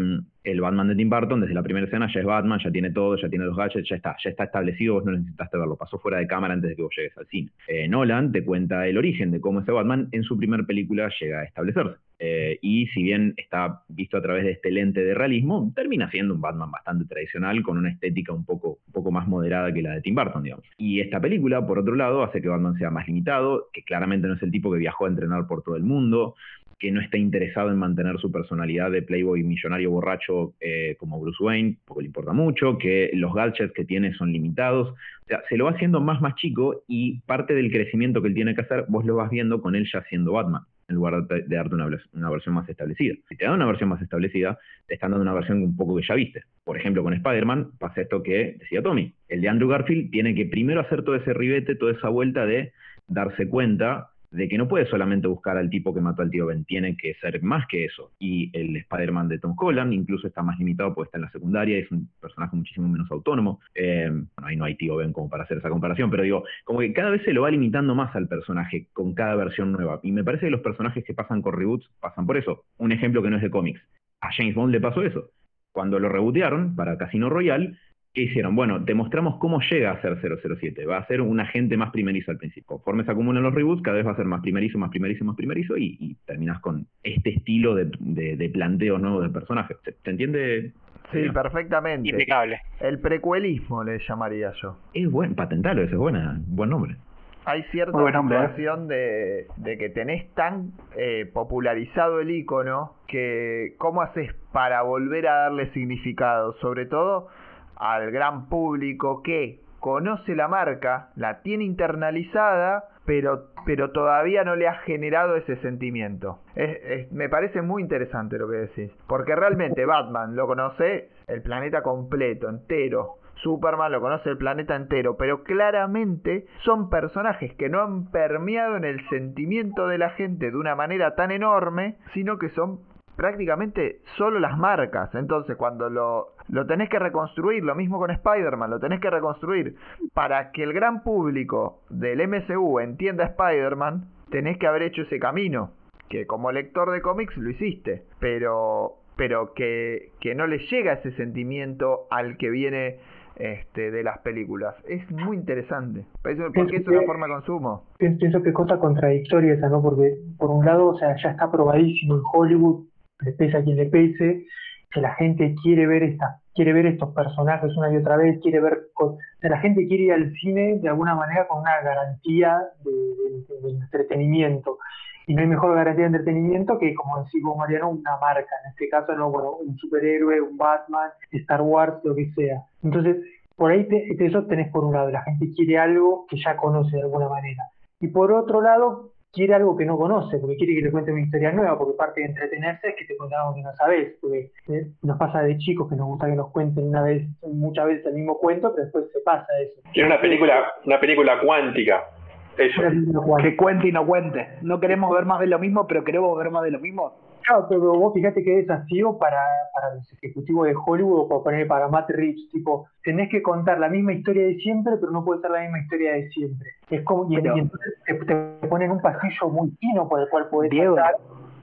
el Batman de Tim Burton, desde la primera escena ya es Batman, ya tiene todo, ya tiene los gadgets, ya está, ya está establecido, vos no necesitaste verlo, pasó fuera de cámara antes de que vos llegues al cine. Eh, Nolan te cuenta el origen de cómo ese Batman en su primer película llega a establecerse. Eh, y si bien está visto a través de este lente de realismo, termina siendo un Batman bastante tradicional, con una estética un poco, un poco más moderada que la de Tim Burton, digamos. Y esta película, por otro lado, hace que Batman sea más limitado, que claramente no es el tipo que viajó a entrenar por todo el mundo, que no está interesado en mantener su personalidad de playboy millonario borracho eh, como Bruce Wayne, porque le importa mucho, que los gadgets que tiene son limitados, o sea, se lo va haciendo más más chico y parte del crecimiento que él tiene que hacer, vos lo vas viendo con él ya siendo Batman, en lugar de, darte una, una versión más establecida. Si te dan una versión más establecida, te están dando una versión un poco que ya viste. Por ejemplo, con Spider-Man pasa esto que decía Tommy, el de Andrew Garfield tiene que primero hacer todo ese ribete, toda esa vuelta de darse cuenta de que no puede solamente buscar al tipo que mató al tío Ben, tiene que ser más que eso. Y el Spider-Man de Tom Holland incluso está más limitado porque está en la secundaria, es un personaje muchísimo menos autónomo. Eh, bueno, ahí no hay tío Ben como para hacer esa comparación, pero digo, como que cada vez se lo va limitando más al personaje con cada versión nueva. Y me parece que los personajes que pasan con reboots pasan por eso. Un ejemplo que no es de cómics. A James Bond le pasó eso. Cuando lo rebootearon para Casino Royale, ¿Qué hicieron? Bueno, te mostramos cómo llega a ser 007. Va a ser un agente más primerizo al principio. Conforme se acumulan los reboots, cada vez va a ser más primerizo, más primerizo, más primerizo y, y terminas con este estilo de, de, de planteo nuevo del personaje. ¿Se, se entiende? Sí, perfectamente. Impecable. El precuelismo le llamaría yo. Es buen, patentalo, ese es buena, buen nombre. Hay cierta ¿eh? situación de, de que tenés tan eh, popularizado el icono que cómo haces para volver a darle significado, sobre todo al gran público que conoce la marca, la tiene internalizada, pero, pero todavía no le ha generado ese sentimiento. Es- me parece muy interesante lo que decís, porque realmente Batman lo conoce el planeta completo, entero. Superman lo conoce el planeta entero, pero claramente son personajes que no han permeado en el sentimiento de la gente de una manera tan enorme, sino que son prácticamente solo las marcas. Entonces, cuando lo, lo tenés que reconstruir, lo mismo con Spider-Man, lo tenés que reconstruir para que el gran público del MCU entienda Spider-Man, tenés que haber hecho ese camino. Que como lector de cómics lo hiciste, pero, pero que, que no le llega ese sentimiento al que viene este, de las películas. Es muy interesante. Eso- Porque es una forma de consumo. Pienso, pienso que cosa contradictoria esa, ¿no? Porque por un lado, o sea, ya está probadísimo en Hollywood, le pese a quien le pese, que la gente quiere ver esta, quiere ver estos personajes una y otra vez, quiere ver, o la gente quiere ir al cine de alguna manera con una garantía de, entretenimiento. Y no hay mejor garantía de entretenimiento que, como decís vos, Mariano, una marca. En este caso, no, bueno, un superhéroe, un Batman, Star Wars, lo que sea. Entonces, por ahí te- eso tenés por un lado, la gente quiere algo que ya conoce de alguna manera. Y por otro lado, quiere algo que no conoce, porque quiere que le cuente una historia nueva, porque parte de entretenerse es que te cuente algo que no sabes, porque eh, nos pasa de chicos que nos gusta que nos cuenten una vez, muchas veces el mismo cuento, pero después se pasa eso. Tiene una película, una película cuántica. Eso. Que cuente y no cuente. No queremos ver más de lo mismo, pero queremos ver más de lo mismo. Claro, pero vos fíjate qué desafío para, para los ejecutivos de Hollywood o para poner para Matt Reeves, tipo, tenés que contar la misma historia de siempre, pero no puede ser la misma historia de siempre. Es como, y, Pero- y entonces te, te ponen un pasillo muy fino por el cual podés Diego.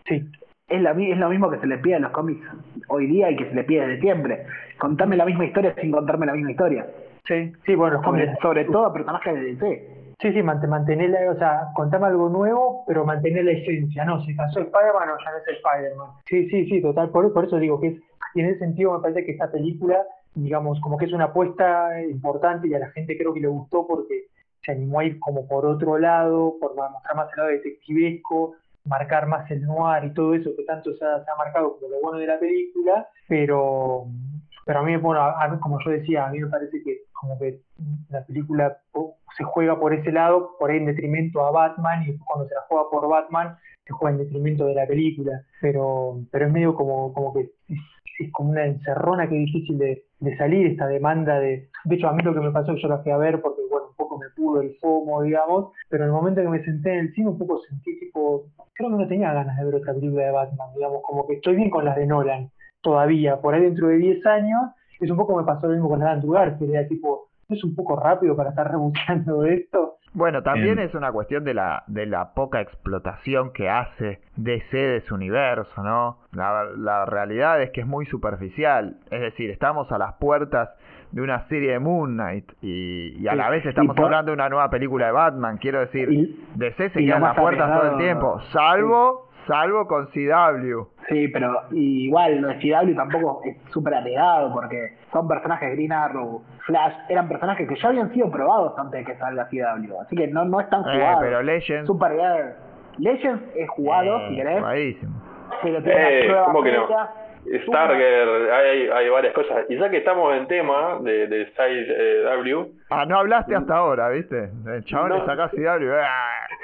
Sí. Es, la, es lo mismo que se le pide a los cómics hoy día y que se le pide desde siempre. Contame la misma historia sin contarme la misma historia. Sí, sí, bueno, los Sobre, cómics- sobre todo a personajes de DC. Sí, sí, mant- mantenerla, o sea, contame algo nuevo, pero mantener la esencia, ¿no? Se casó Spider-Man o ya no es Spider-Man. Sí, sí, sí, total, por, por eso digo que es, en ese sentido me parece que esta película digamos, como que es una apuesta importante y a la gente creo que le gustó porque se animó a ir como por otro lado, por mostrar más el lado detectivesco, marcar más el noir y todo eso que tanto se ha, marcado como lo bueno de la película, pero, pero a mí, bueno, a- mí, como yo decía, a mí me parece que como que la película se juega por ese lado, por ahí en detrimento a Batman, y cuando se la juega por Batman, se juega en detrimento de la película, pero, pero es medio como, como que es, es como una encerrona que es difícil de, de salir esta demanda de... De hecho, a mí lo que me pasó, yo la fui a ver porque, bueno, un poco me pudo el FOMO, digamos, pero en el momento que me senté en el cine un poco sentí tipo, creo que no tenía ganas de ver otra película de Batman, digamos, como que estoy bien con las de Nolan, todavía, por ahí dentro de 10 años, es un poco me pasó lo mismo con de Andrew Garfield, era tipo, ¿no es un poco rápido para estar rebuscando esto? Bueno, también es una cuestión de la, de la poca explotación que hace DC de su universo, ¿no? La, la realidad es que es muy superficial. Es decir, estamos a las puertas de una serie de Moon Knight y, y a Sí, la vez estamos por- hablando de una nueva película de Batman. Quiero decir, Y- DC se queda en las puertas todo el tiempo, salvo, salvo con CW. Sí, pero igual lo de CW tampoco es súper arriesgado porque son personajes Green Arrow, Flash, eran personajes que ya habían sido probados antes de que salga CW, así que no, no están Eh, jugados. pero Legends, Supergirl. Legends es jugado, eh, si querés, jugadísimo. pero tiene una Eh, prueba ¿cómo que no? Starger, hay, hay varias cosas. Y ya que estamos en tema de, de CW, Ah, no hablaste hasta ahora, ¿viste? El chabón No. le saca CW.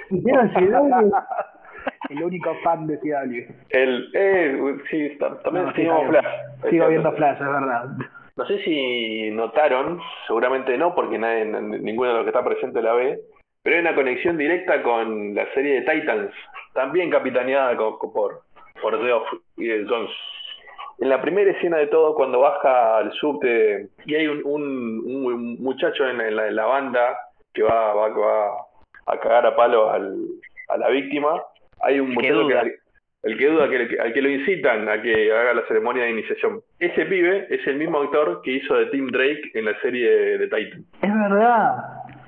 El único fan de CW. el, eh, sí, ta- también No, sigo- Flash. Sigo cierto. viendo Flash, es verdad. No sé si notaron, seguramente no, porque nadie, ninguno de los que está presente la ve, pero hay una conexión directa con la serie de Titans, también capitaneada por, por Geoff y el Jones. En la primera escena de todo, cuando baja al subte y hay un, un- un muchacho en, en la, en la banda que va, va, va a cagar a palos al, a la víctima, hay un El que muchacho que, duda. el que duda, que, al que lo incitan a que haga la ceremonia de iniciación. Ese pibe es el mismo actor que hizo de Tim Drake en la serie de, Titan. Es verdad.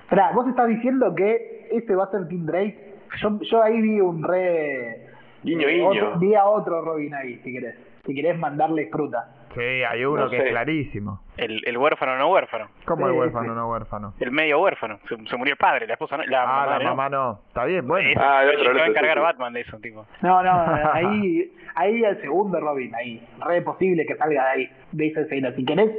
Esperá, vos estás diciendo que este va a ser Tim Drake. Yo, yo ahí vi un re. Guiño, guiño. otro- vi a otro Robin ahí, si querés. Si querés mandarle fruta. Sí, hay uno No que sé. es clarísimo. El, el huérfano no huérfano. ¿Cómo el huérfano sí. no huérfano? El medio huérfano. Se, se murió el padre, la esposa no. La Ah, mamá, la ¿no? mamá no. Está bien, bueno. Eso, Ah, el otro, se el va a otro, encargar sí, sí. Batman de eso, tipo. No, no, ahí, ahí el segundo Robin, ahí. Re posible que salga de ahí, de esa escena. Si querés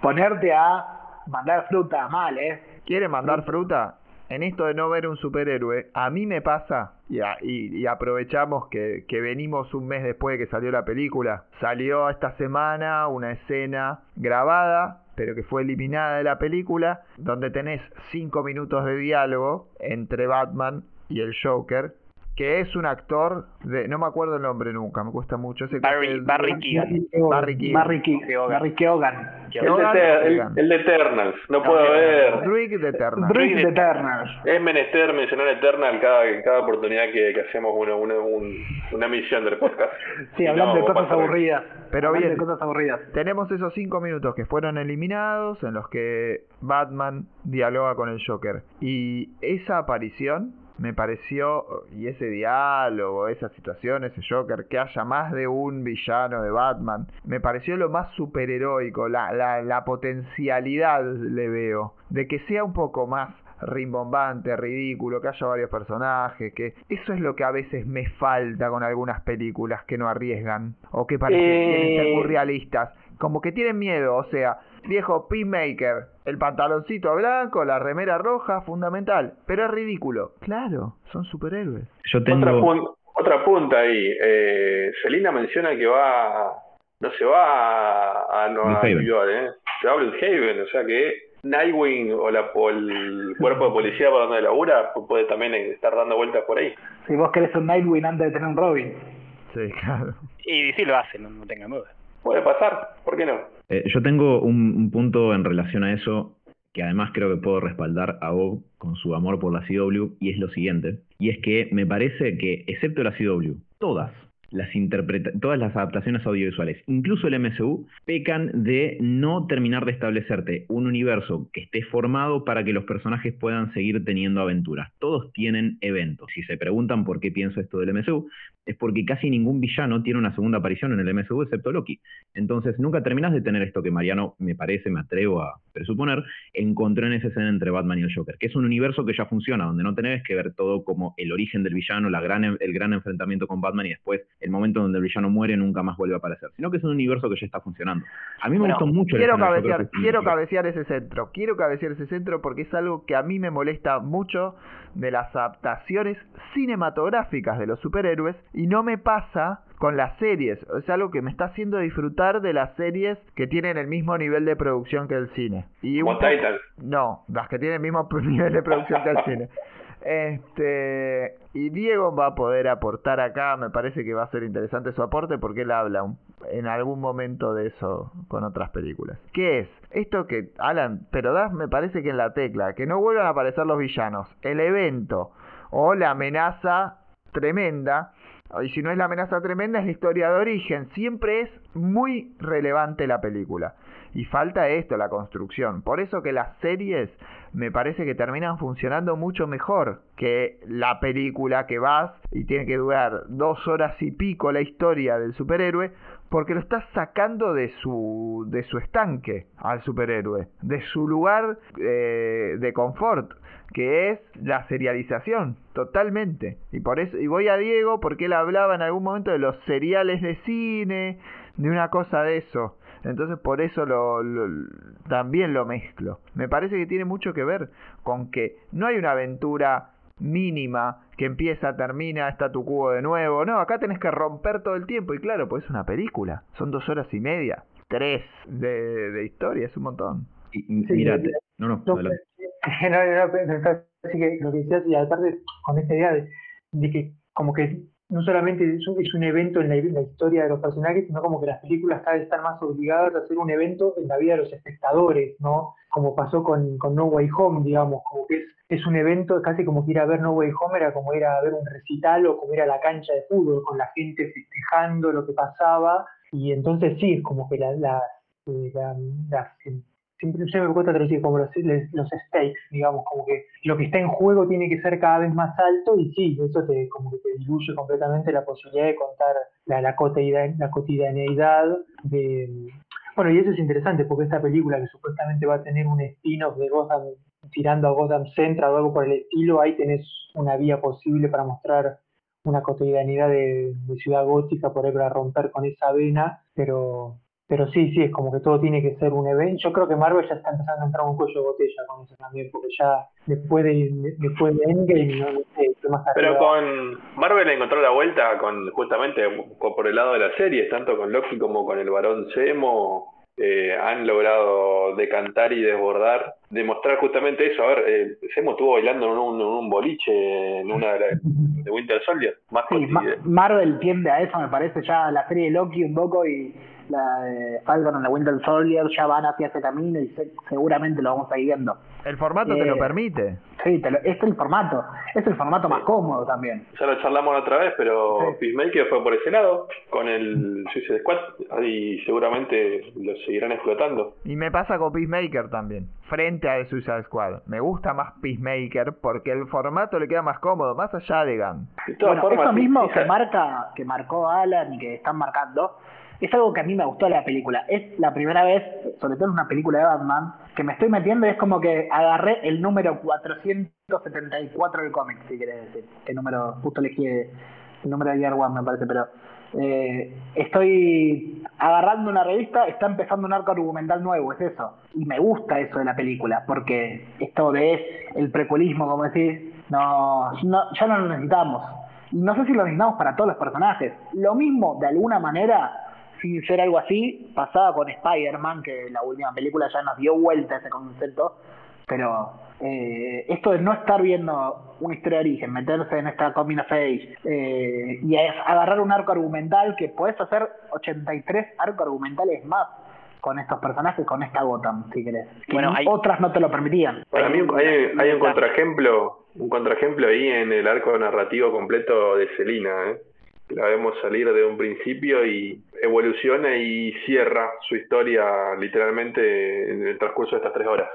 ponerte a mandar fruta, mal, ¿eh? ¿Quiere mandar fruta? En esto de no ver un superhéroe, a mí me pasa, y, aprovechamos que, que venimos un mes después de que salió la película, salió esta semana una escena grabada, pero que fue eliminada de la película, donde tenés cinco minutos de diálogo entre Batman y el Joker, que es un actor de, no me acuerdo el nombre nunca, me cuesta mucho. Ese Barry- el- Barry Keoghan. Barry Keoghan. Barry, Ke- Keoghan. Barry Keoghan. El de, el- el Eternals, no puedo ver. De Eternal. Druid de Eternals. Es menester mencionar Eternal cada, cada oportunidad que, que hacemos una, una, un- una emisión del podcast. Sí, hablando no, de cosas aburridas. Pero Hablando bien. de cosas aburridas. Tenemos esos cinco minutos que fueron eliminados en los que Batman dialoga con el Joker. Y esa aparición me pareció, y ese diálogo, esa situación, ese Joker, que haya más de un villano de Batman, me pareció lo más superheroico, la, la, la potencialidad le veo, de que sea un poco más rimbombante, ridículo, que haya varios personajes, que eso es lo que a veces me falta con algunas películas que no arriesgan o que parecen ser muy Eh, realistas, como que tienen miedo, o sea, viejo Pinmaker, el pantaloncito blanco, la remera roja, fundamental, pero es ridículo. Claro, son superhéroes. Yo tengo. Otra, pun- otra punta ahí. Eh, Selina menciona que va. No se va a, a Nueva. York, ¿eh? Se va a Bloodhaven, o sea que Nightwing o, la, o el cuerpo de policía por donde labura pu- puede también estar dando vueltas por ahí. Si vos querés un Nightwing antes de tener un Robin. Sí, claro. Y sí lo hace, no, no tengan duda. Puede pasar, ¿por qué no? Eh, yo tengo un, un punto en relación a eso que además creo que puedo respaldar a Bob con su amor por la CW y es lo siguiente. Y es que me parece que, excepto la CW, todas, las todas las adaptaciones audiovisuales, incluso el MCU, pecan de no terminar de establecerte un universo que esté formado para que los personajes puedan seguir teniendo aventuras. Todos tienen eventos. Si se preguntan por qué pienso esto del MCU, es porque casi ningún villano tiene una segunda aparición en el MCU excepto Loki. Entonces nunca terminas de tener esto que Mariano, me parece, me atrevo a presuponer, encontró en esa escena entre Batman y el Joker, que es un universo que ya funciona, donde no tenés que ver todo como el origen del villano, el gran enfrentamiento con Batman y después el momento donde el villano muere nunca más vuelve a aparecer, sino que es un universo que ya está funcionando. A mí me Bueno, gustó mucho quiero cabecear, quiero cabecear ese centro, quiero cabecear ese centro porque es algo que a mí me molesta mucho de las adaptaciones cinematográficas de los superhéroes y no me pasa con las series, es algo que me está haciendo disfrutar de las series que tienen el mismo nivel de producción que el cine. Y un. No, las que tienen el mismo nivel de producción que el cine. Este, y Diego va a poder aportar acá, me parece que va a ser interesante su aporte porque él habla en algún momento de eso con otras películas. ¿Qué es? Esto que, Alan, pero das me parece que en la tecla, que no vuelvan a aparecer los villanos, el evento o la amenaza tremenda, y si no es la amenaza tremenda es la historia de origen, siempre es muy relevante la película. Y falta esto, la construcción. Por eso que las series me parece que terminan funcionando mucho mejor que la película que vas y tiene que durar dos horas y pico la historia del superhéroe, porque lo estás sacando de su, de su estanque al superhéroe, de su lugar eh, de confort, que es la serialización, totalmente. Y por eso, y voy a Diego porque él hablaba en algún momento de los seriales de cine, de una cosa de eso. Entonces por eso lo, lo- también lo mezclo. Me parece que tiene mucho que ver con que no hay una aventura mínima que empieza, termina, está tu cubo de nuevo. No, acá tenés que romper todo el tiempo. Y claro, pues es una película. Son dos horas y media, tres de, de historia, es un montón. Y- y Sí, mira, sí. te- no, no, No, adelante. no, no, no, pensaba así que lo que decías, y aparte con esta idea de, de que como que no solamente es un, es un evento en la, historia de los personajes, sino como que las películas cada vez están más obligadas a hacer un evento en la vida de los espectadores, ¿no? Como pasó con, No Way Home, digamos, como que es, es un evento, casi como que ir a ver No Way Home era como ir a ver un recital o como ir a la cancha de fútbol, con la gente festejando lo que pasaba, y entonces sí, es como que la- la- eh, la- siempre, siempre me cuesta traducir como los, les- los stakes, digamos, como que lo que está en juego tiene que ser cada vez más alto y sí, eso te, como que te diluye completamente la posibilidad de contar la, la, cotidian- la cotidianeidad de... Bueno, y eso es interesante porque esta película que supuestamente va a tener un spin-off de Gotham tirando a Gotham Central o algo por el estilo, ahí tenés una vía posible para mostrar una cotidianidad de, de ciudad gótica por ahí para romper con esa vena, pero pero sí, sí, es como que todo tiene que ser un evento. Yo creo que Marvel ya está empezando a entrar un cuello de botella con eso también, porque ya después de, después de Endgame, no, no sé, fue más Pero arriba. con Marvel encontró la vuelta con justamente con- por el lado de las series, tanto con Loki como con el Barón Zemo, eh, han logrado decantar y desbordar, demostrar justamente eso. A ver, eh, Zemo estuvo bailando en un, boliche en una de, las- de Winter Soldier, más Sí, Ma-. Marvel tiende a eso, me parece, ya la serie de Loki un poco y la de Falcon and the Winter Soldier ya van hacia ese camino y se- seguramente lo vamos a ir viendo. El formato te lo Eh, permite. Sí, te lo- es el formato, es el formato más cómodo también. Ya lo charlamos la otra vez, pero Peacemaker fue por ese lado, con el Suicide Squad, y seguramente lo seguirán explotando. Y me pasa con Peacemaker también. Frente a The Suicide Squad. Me gusta más Peacemaker porque el formato le queda más cómodo, más allá de Gunn. Bueno, eso mismo que marca, que marcó Alan y que están marcando, es algo que a mí me gustó de la película. Es la primera vez, sobre todo en una película de Batman, que me estoy metiendo es como que agarré el número 474 del cómic, si querés decir. Que número, justo elegí el número de Year One, me parece, pero eh, estoy agarrando una revista, está empezando un arco argumental nuevo, es eso. Y me gusta eso de la película, porque esto de el precuelismo, como decís, no, no, ya no lo necesitamos. No sé si lo necesitamos para todos los personajes. Lo mismo, de alguna manera, sin ser algo así, pasaba con Spider-Man, que la última película ya nos dio vuelta ese concepto. Pero eh, esto de no estar viendo una historia de origen, meterse en esta coming of age eh, y es agarrar un arco argumental que puedes hacer 83 arcos argumentales más con estos personajes, con esta Gotham, si querés. Que Bueno, hay- otras no te lo permitían. Para mí hay, hay un contraejemplo, un contraejemplo ahí en el arco narrativo completo de Selina, ¿eh? La vemos salir de un principio y evoluciona y cierra su historia literalmente en el transcurso de estas tres horas.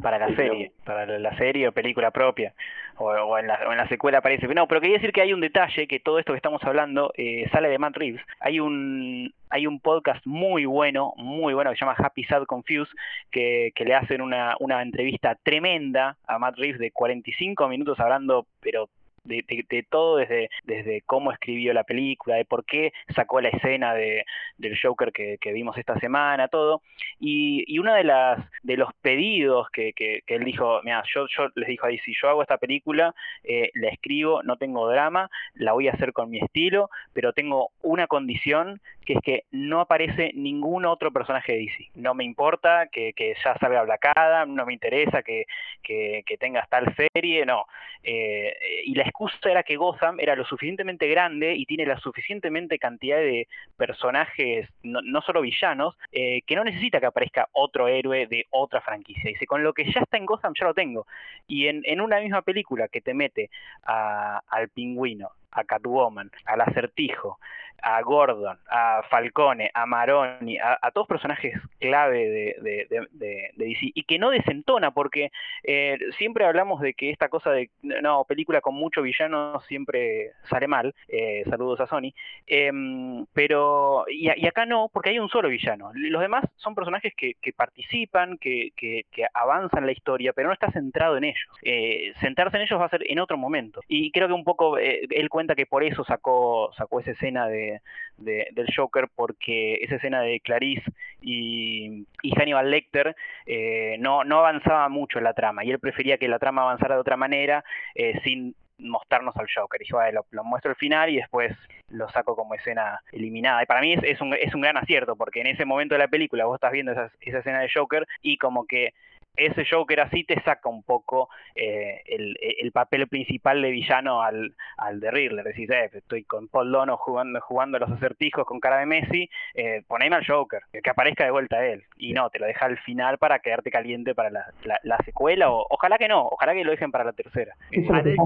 para la Sí, serie, para la- la serie o película propia, o, o en la, o en la secuela aparece. No, pero quería decir que hay un detalle, que todo esto que estamos hablando eh, sale de Matt Reeves. Hay un, hay un podcast muy bueno, muy bueno, que se llama Happy Sad Confused, que, que le hacen una, una entrevista tremenda a Matt Reeves de 45 minutos hablando, pero de, de- de todo, desde, desde cómo escribió la película, de por qué sacó la escena de, del Joker que, que vimos esta semana, todo. Y, y uno de las de los pedidos que, que, que él dijo, mira, yo, yo les dijo ahí, si yo hago esta película, eh, la escribo, no tengo drama, la voy a hacer con mi estilo, pero tengo una condición que es que no aparece ningún otro personaje de DC. No me importa que, que ya salga Black Adam, no me interesa que, que, que tengas tal serie, no. Eh, y la excusa era que Gotham era lo suficientemente grande y tiene la suficientemente cantidad de personajes, no, no solo villanos, eh, que no necesita que aparezca otro héroe de otra franquicia. Dice, con lo que ya está en Gotham ya lo tengo. Y en, en una misma película que te mete a- al pingüino, a Catwoman, al acertijo, a Gordon, a Falcone, a Maroni, a, a todos personajes clave de, DC y que no desentona porque eh, siempre hablamos de que esta cosa de no, película con mucho villano siempre sale mal, eh, saludos a Sony, Em, pero y, acá no, porque hay un solo villano. Los demás son personajes que, participan, que, que- que avanzan la historia, pero no está centrado en ellos. Eh, centrarse en ellos va a ser en otro momento. Y creo que un poco eh, él cuenta que por eso sacó, sacó esa escena de, de- del Joker, porque esa escena de Clarice y, y Hannibal Lecter eh, no, avanzaba mucho la trama, y él prefería que la trama avanzara de otra manera, eh, sin mostrarnos al Joker. Dijo, "Vale, lo, lo muestro al final y después lo saco como escena eliminada. Y para mí es, un, es un gran acierto, porque en ese momento de la película vos estás viendo esa escena de Joker y como que ese Joker así te saca un poco eh, el, el papel principal de villano al, al de Riddler. Decís, eh, estoy con Paul Dono jugando, jugando a los acertijos con cara de Messi, eh, poneme al Joker, que, que aparezca de vuelta él. Y no, te lo deja al final para quedarte caliente para la, la- la secuela, o ojalá que no, ojalá que lo dejen para la tercera. Parece,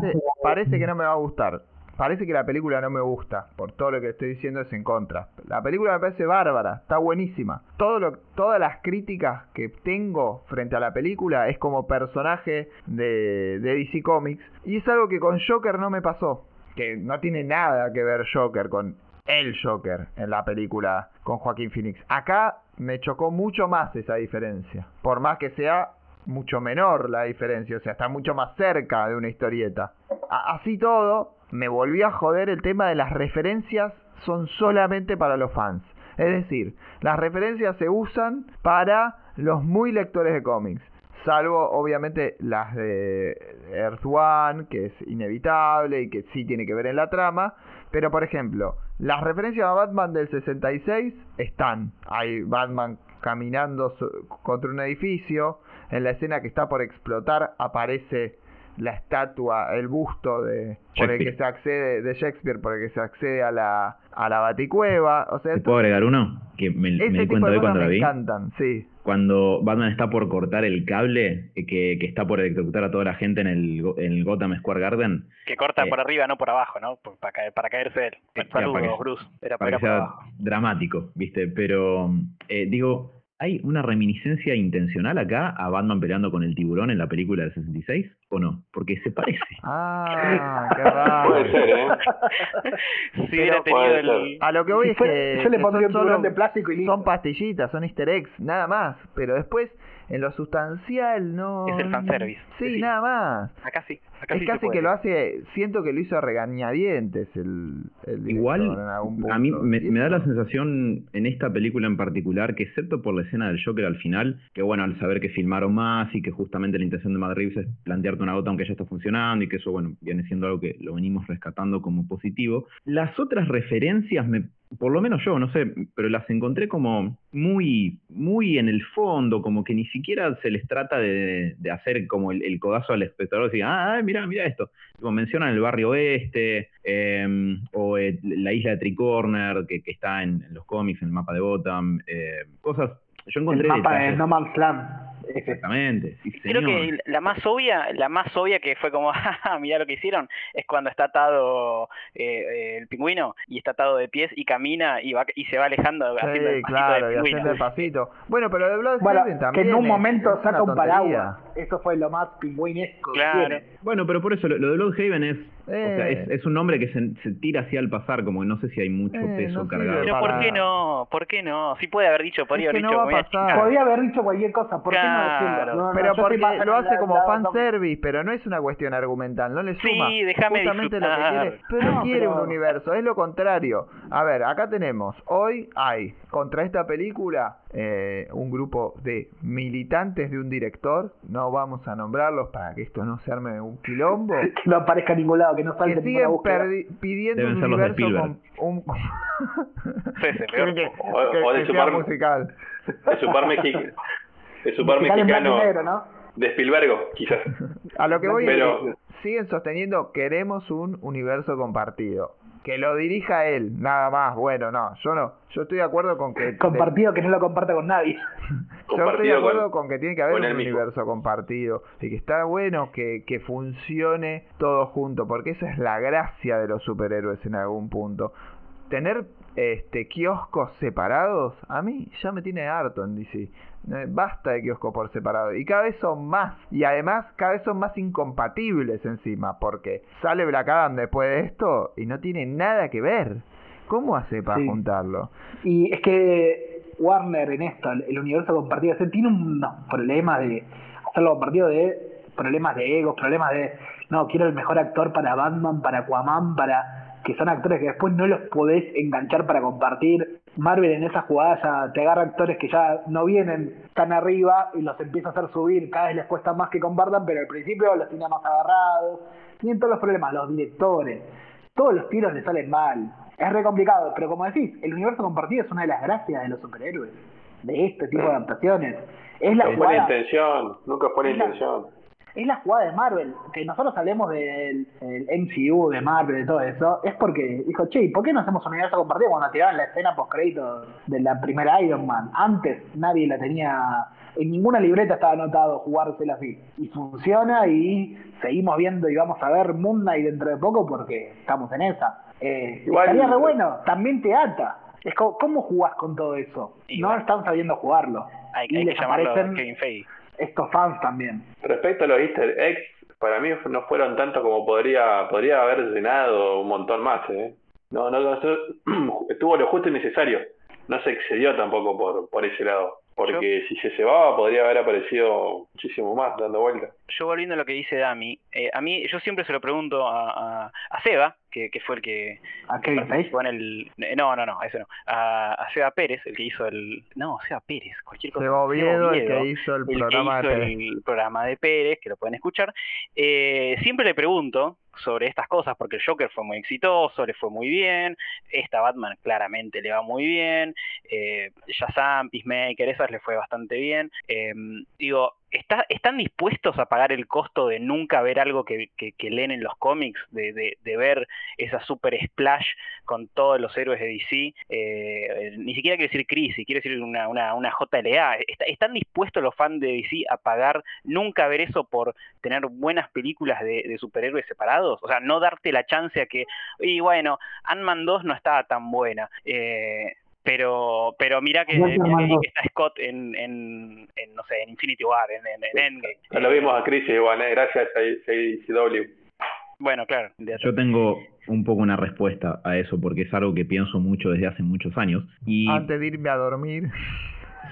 parece que no me va a gustar. Parece que la película no me gusta. Por todo lo que estoy diciendo es en contra. La película me parece bárbara, está buenísima. Todo lo, todas las críticas que tengo frente a la película es como personaje de, de DC Comics. Y es algo que con Joker no me pasó. Que no tiene nada que ver Joker con el Joker en la película con Joaquín Phoenix. Acá me chocó mucho más esa diferencia. Por más que sea mucho menor la diferencia, o sea, está mucho más cerca de una historieta. Así todo, me volvió a joder el tema de las referencias son solamente para los fans. Es decir, las referencias se usan para los muy lectores de cómics. Salvo obviamente las de Earth One, que es inevitable y que sí tiene que ver en la trama. Pero por ejemplo, las referencias a Batman del 66 están. Hay Batman caminando contra un edificio. En la escena que está por explotar aparece la estatua, el busto de por el que Shakespeare. se accede de Shakespeare, por el que se accede a la a la Baticueva. O sea, ¿Te puedo agregar uno? Que me, me di cuenta de hoy cuando la vi. encantan, sí. Cuando Batman está por cortar el cable eh, que, que está por electrocutar a toda la gente en el, en el Gotham Square Garden, Que corta Eh. por arriba, no por abajo, ¿no? Por- para, caer- para caerse él. Eh, Saludos, para que- Bruce. Era, para que por abajo. dramático, ¿viste? Pero eh, digo, ¿hay una reminiscencia intencional acá a Batman peleando con el tiburón en la película del 66 o no? Porque se parece. Ah, qué raro. Puede ser, ¿eh? Si hubiera tenido puede el... A lo que voy es que, yo le pondría un son tiburón de plástico y listo. son pastillitas, son easter eggs, nada más. Pero después, en lo sustancial, no... Es el fanservice. Sí, Sí. nada más. Acá sí. Acá Es casi que lo hace, siento que lo hizo a regañadientes el, el Igual, en algún a mí me, da la sensación en esta película en particular que excepto por la escena del Joker al final, que bueno, al saber que filmaron más y que justamente la intención de Reeves es plantearte una gota aunque ya está funcionando y que eso, bueno, viene siendo algo que lo venimos rescatando como positivo, las otras referencias me... Por lo menos yo, no sé, pero las encontré como muy, muy en el fondo, como que ni siquiera se les trata de, de hacer como el, el codazo al espectador, decir, ah, mira, mira esto. Como mencionan el barrio oeste, eh, o eh, la isla de Tricorner, que, que está en, en los cómics, en el mapa de Gotham, eh, cosas. Yo encontré el mapa de detalles. No Man's Land. Exactamente. sí, Creo que la más obvia, la más obvia que fue como, jaja, mirá lo que hicieron, es cuando está atado eh, eh, el pingüino y está atado de pies y camina y va y se va alejando haciendo el Sí, pasito claro, de y pingüino. el pasito. Bueno, pero el Blood Bueno, Haven que también en un momento saca un paraguas. Eso fue lo más pingüinesco. que Claro. tiene. Bueno, pero por eso lo, lo de Bloodhaven es, o sea, Eh. es, es un nombre que se, se tira así al pasar, como que no sé si hay mucho Eh, peso no cargado. Pero ¿por qué no? ¿Por qué no? Sí puede haber dicho, podría Es haber no dicho, a a. Podía haber dicho cualquier cosa. ¿Por qué no. No, Pero porque lo hace como fanservice, pero no es una cuestión argumental, no le Sí, suma déjame justamente lo que disfrutar. quiere, pero No, quiere pero- un universo, es lo contrario. A ver, acá tenemos, hoy hay contra esta película eh, un grupo de militantes de un director, no vamos a nombrarlos para que esto no se arme un quilombo, Que no aparezca en ningún lado, que no salga que siguen pidiendo Deben un ser los de universo con un... Que, O- de su par- musical. En blanco y mexicano negro, ¿no? de Spielberg, quizás. A lo que voy Pero- es siguen sosteniendo queremos un universo compartido. Que lo dirija él, nada más. Bueno, no, yo no. Yo estoy de acuerdo con que... Compartido que no lo comparte con nadie. Yo estoy de acuerdo con- con, que tiene que haber un mismo. universo compartido. Y que está bueno que, que funcione todo junto. Porque esa es la gracia de los superhéroes en algún punto. Tener este kioscos separados, a mí ya me tiene harto en DC. Basta de kioscos por separado. Y cada vez son más. Y además cada vez son más incompatibles encima. Porque sale Black Adam después de esto y no tiene nada que ver. ¿Cómo hace para Sí. juntarlo? Y es que Warner en esto, el universo compartido, tiene unos problemas de hacerlo compartido de problemas de egos, problemas de no, quiero el mejor actor para Batman, para Aquaman, para que son actores que después no los podés enganchar para compartir. Marvel en esa jugada ya te agarra actores que ya no vienen tan arriba y los empieza a hacer subir, cada vez les cuesta más que compartan, pero al principio los tiene más agarrados. Tienen todos los problemas, los directores, todos los tiros le salen mal. Es re complicado, pero como decís, el universo compartido es una de las gracias de los superhéroes, de este tipo de adaptaciones. Es la jugada, intención, nunca la- intención. Es la jugada de Marvel, que nosotros hablemos del el MCU, de Marvel, de todo eso, es porque dijo, che, ¿y ¿por qué no hacemos un universo compartido cuando tiraban la escena post crédito de la primera Iron Man? Antes nadie la tenía, en ninguna libreta estaba anotado jugársela así. Y funciona y seguimos viendo y vamos a ver Moon Knight dentro de poco porque estamos en esa. Eh, Igual- estaría re bueno, también te ata. Es como, ¿cómo jugás con todo eso? No están sabiendo jugarlo. Hay, y hay que les llamarlo aparecen Kevin Feige. Estos fans también. Respecto a los easter eggs, para mí no fueron tanto como podría podría haber llenado un montón más. ¿eh? No, no, estuvo lo justo y necesario. No se excedió tampoco por, por ese lado. Porque si se cebaba podría haber aparecido muchísimo más dando vueltas. Yo volviendo a lo que dice Dami, eh, a mí yo siempre se lo pregunto a, a, a Seba, que, que fue el que ¿A Kevin participó en el... No, no, no, a ese no. A, a Seba Pérez, el que hizo el... No, Seba Pérez, cualquier cosa. Seba Oviedo, el Oviedo, que hizo el el que programa hizo de Pérez. el programa de Pérez, que lo pueden escuchar. Eh, siempre le pregunto sobre estas cosas, porque el Joker fue muy exitoso, le fue muy bien, esta Batman claramente le va muy bien, eh, Shazam, Peacemaker, esas le fue bastante bien. Eh, digo, ¿está- ¿están dispuestos a pagar el costo de nunca ver algo que, leen en los cómics, de, de- de ver esa super splash con todos los héroes de DC? Eh, ni siquiera quiero decir crisis, quiero decir una, una, JLA. ¿Está- ¿Están dispuestos los fans de DC a pagar nunca ver eso por tener buenas películas de, de superhéroes separados? O sea, no darte la chance a que, y bueno, Ant-Man 2 no estaba tan buena. eh, pero, pero mira que, Yo mira quiero que Ant-Man ahí 2. que está Scott en, en, en, no sé, en Infinity War, en, en, en Endgame. Ya lo vimos a Chris igual, ¿eh? gracias a CW. Bueno, claro. Yo tengo un poco una respuesta a eso, porque es algo que pienso mucho desde hace muchos años. Y, Antes de irme a dormir.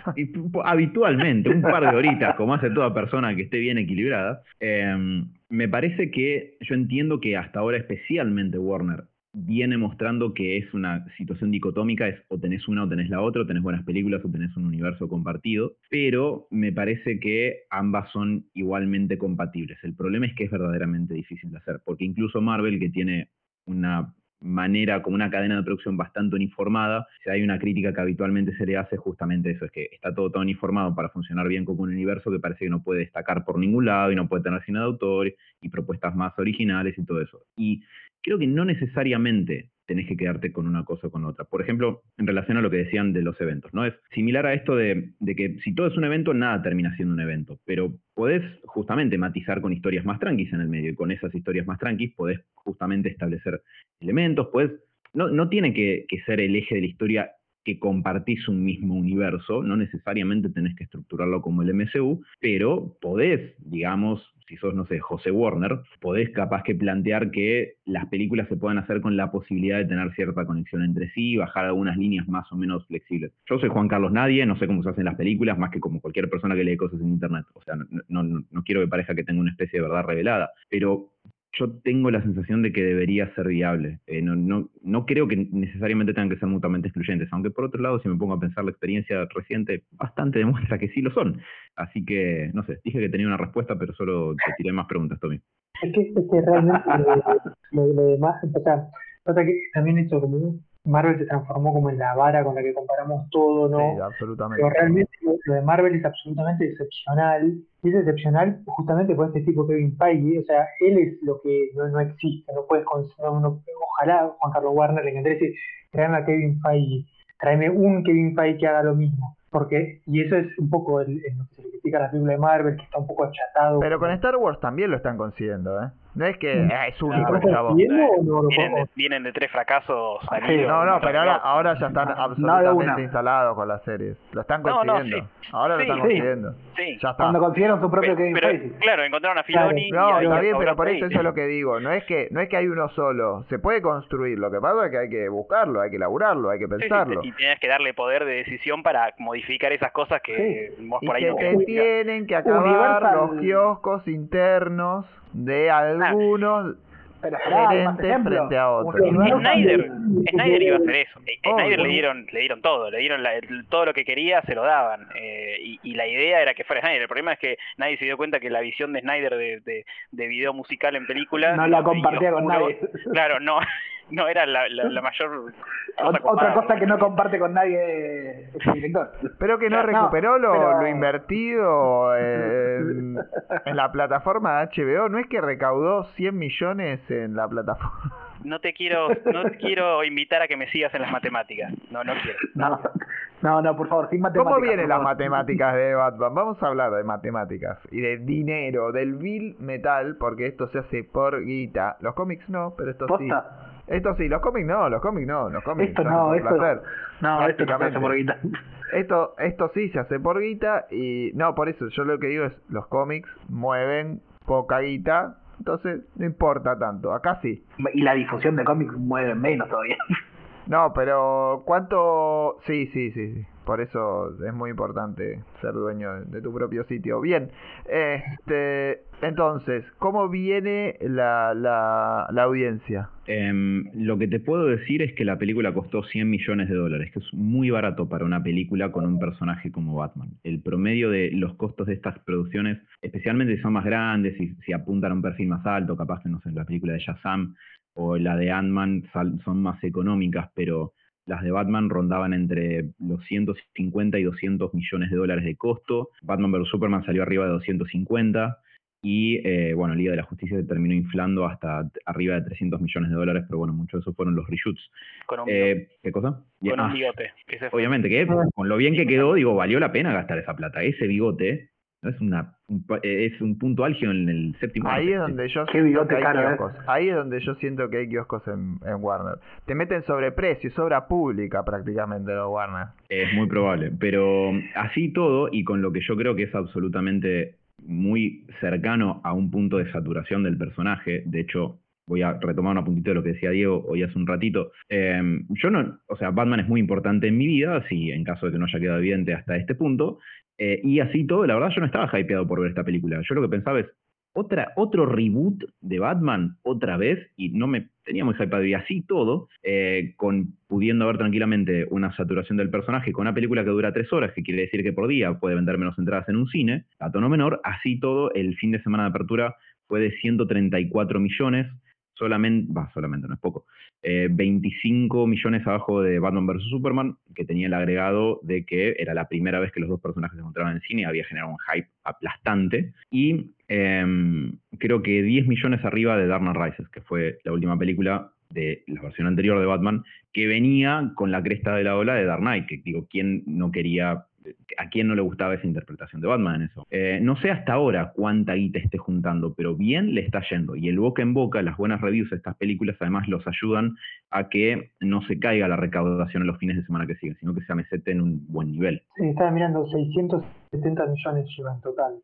y habitualmente, un par de horitas, como hace toda persona que esté bien equilibrada, eh, me parece que yo entiendo que hasta ahora especialmente Warner viene mostrando que es una situación dicotómica, es o tenés una o tenés la otra, o tenés buenas películas o tenés un universo compartido, pero me parece que ambas son igualmente compatibles. El problema es que es verdaderamente difícil de hacer, porque incluso Marvel, que tiene una manera, como una cadena de producción bastante uniformada. Si hay una crítica que habitualmente se le hace justamente eso, es que está todo tan uniformado para funcionar bien como un universo que parece que no puede destacar por ningún lado y no puede tener cine de autor y propuestas más originales y todo eso. Y creo que no necesariamente tenés que quedarte con una cosa o con otra. Por ejemplo, en relación a lo que decían de los eventos, ¿no? Es similar a esto de, de, que si todo es un evento, nada termina siendo un evento, pero podés justamente matizar con historias más tranquis en el medio, y con esas historias más tranquis podés justamente establecer elementos, podés, no, no tiene que ser el eje de la historia que compartís un mismo universo, no necesariamente tenés que estructurarlo como el MCU, pero podés, digamos, si sos, no sé, José Warner, podés capaz que plantear que las películas se puedan hacer con la posibilidad de tener cierta conexión entre sí, bajar algunas líneas más o menos flexibles. Yo soy Juan Carlos Nadie, no sé cómo se hacen las películas, más que como cualquier persona que lee cosas en internet. O sea, no, no, no quiero que parezca que tenga una especie de verdad revelada, pero yo tengo la sensación de que debería ser viable. Eh, no, no, no creo que necesariamente tengan que ser mutuamente excluyentes, aunque por otro lado, si me pongo a pensar la experiencia reciente, bastante demuestra que sí lo son. Así que, no sé, dije que tenía una respuesta, pero solo te tiré más preguntas, Tommy. Es que, realmente lo, lo, lo demás, o sea, que también esto como Marvel se transformó como en la vara con la que comparamos todo, ¿no? Sí, absolutamente. Pero realmente lo, de Marvel es absolutamente excepcional. Y es excepcional justamente por este tipo Kevin Feige. O sea, él es lo que no, no existe. No puedes conseguir uno. Ojalá Juan Carlos Warner le encantaría decir, tráeme a Kevin Feige. Tráeme un Kevin Feige que haga lo mismo. Porque, y eso es un poco el, el, lo que se critica a la película de Marvel, que está un poco achatado. Pero con Star Wars también lo están consiguiendo, ¿eh? No es que eh, es único el ¿Están chavo. no Vienen de, podemos- vienen de tres fracasos Sí, salidos. no, no, pero ahora, ahora ya están No, absolutamente instalados con las series. Lo están No, no, consiguiendo. sí. Ahora lo están sí. consiguiendo. Sí. Ya está. Cuando consiguieron su propio Pero, Kevin pero, Feige. claro, encontraron a Claro. Filoni. No, y ahí está bien, pero por eso eso es lo que digo. No es que no es que hay uno solo. Se puede construir. Lo que pasa es que hay que buscarlo, hay que laburarlo, hay que Sí, sí, pensarlo. y tenías que darle poder de decisión para modificar esas cosas que vos Y por ahí que no te tienen que acabar Universal- los kioscos internos de algunos Pero gerentes frente a otros. Snyder, Snyder iba a hacer eso. Eh. Snyder le dieron, le dieron todo, le dieron la- el- todo lo que quería, se lo daban. Eh, y, y la idea era que fuera Snyder. El problema es que nadie se dio cuenta que la visión de Snyder de, de, de video musical en película No la compartía con nadie. Claro, no, no era la, la, la mayor cosa Ot- Otra cosa que no comparte con nadie este director. Pero que no No, recuperó lo, pero- lo invertido en, en la plataforma de HBO. No es que recaudó 100 millones en la plataforma. No te quiero, no te quiero invitar a que me sigas en las matemáticas. No, no quiero. No, no, no, por favor, sin matemáticas. ¿Cómo vienen las matemáticas de Batman? Vamos a hablar de matemáticas y de dinero, del bill metal, porque esto se hace por guita. Los cómics no, pero esto sí. Esto sí, los cómics no, los cómics no, los cómics Esto no, esto placer. no, esto no se hace por guita. Esto, esto sí se hace por guita y no, por eso yo lo que digo es los cómics mueven poca guita, entonces no importa tanto. Acá sí. Y la difusión de cómics mueve menos todavía. No, pero ¿cuánto? Sí, sí, sí, sí. Por eso es muy importante ser dueño de- tu propio sitio. Bien, este, entonces, ¿cómo viene la, la, la audiencia? Em, lo que te puedo decir es que la película costó 100 millones de dólares, que es muy barato para una película con un personaje como Batman. El promedio de los costos de estas producciones, especialmente si son más grandes y si apuntan a un perfil más alto, capaz que no sé, la película de Shazam o la de Ant-Man son más económicas, pero las de Batman rondaban entre los 150 y 200 millones de dólares de costo. Batman vs. Superman salió arriba de 250. Y eh, bueno, Liga de la Justicia se terminó inflando hasta arriba de 300 millones de dólares, pero bueno, muchos de esos fueron los reshoots. Con un, Eh, ¿Qué cosa? Con un ah, bigote. obviamente que con lo bien que quedó, digo, valió la pena gastar esa plata. Ese bigote no es una un es un punto álgido en el séptimo. Ahí es donde yo Qué siento bigote que hay caro, ¿eh? kioscos. Ahí es donde yo siento que hay kioscos en, en Warner. Te meten sobreprecio, sobra pública prácticamente los Warner. Es muy probable, pero así todo y con lo que yo creo que es absolutamente muy cercano a un punto de saturación del personaje, de hecho voy a retomar un puntito de lo que decía Diego hoy hace un ratito, eh, yo no, o sea, Batman es muy importante en mi vida, si en caso de que no haya quedado evidente hasta este punto, eh, y así todo, la verdad yo no estaba hypeado por ver esta película, yo lo que pensaba es, otra, otro reboot de Batman otra vez, y no me tenía muy hypeado, y así todo, eh, con pudiendo ver tranquilamente una saturación del personaje con una película que dura tres horas, que quiere decir que por día puede vender menos entradas en un cine, a tono menor, así todo, el fin de semana de apertura fue de 134 millones, solamente, va, solamente, no es poco, eh, 25 millones abajo de Batman vs. Superman, que tenía el agregado de que era la primera vez que los dos personajes se encontraban en cine había generado un hype aplastante. Y em, creo que 10 millones arriba de Dark Knight Rises, que fue la última película de la versión anterior de Batman, que venía con la cresta de la ola de Dark Knight, que digo, ¿quién no quería, a quién no le gustaba esa interpretación de Batman en eso? Eh, no sé hasta ahora cuánta guita esté juntando, pero bien le está yendo. Y el boca en boca, las buenas reviews de estas películas, además los ayudan a que no se caiga la recaudación en los fines de semana que siguen, sino que se amesete en un buen nivel. Sí, estaba mirando 670 millones lleva en total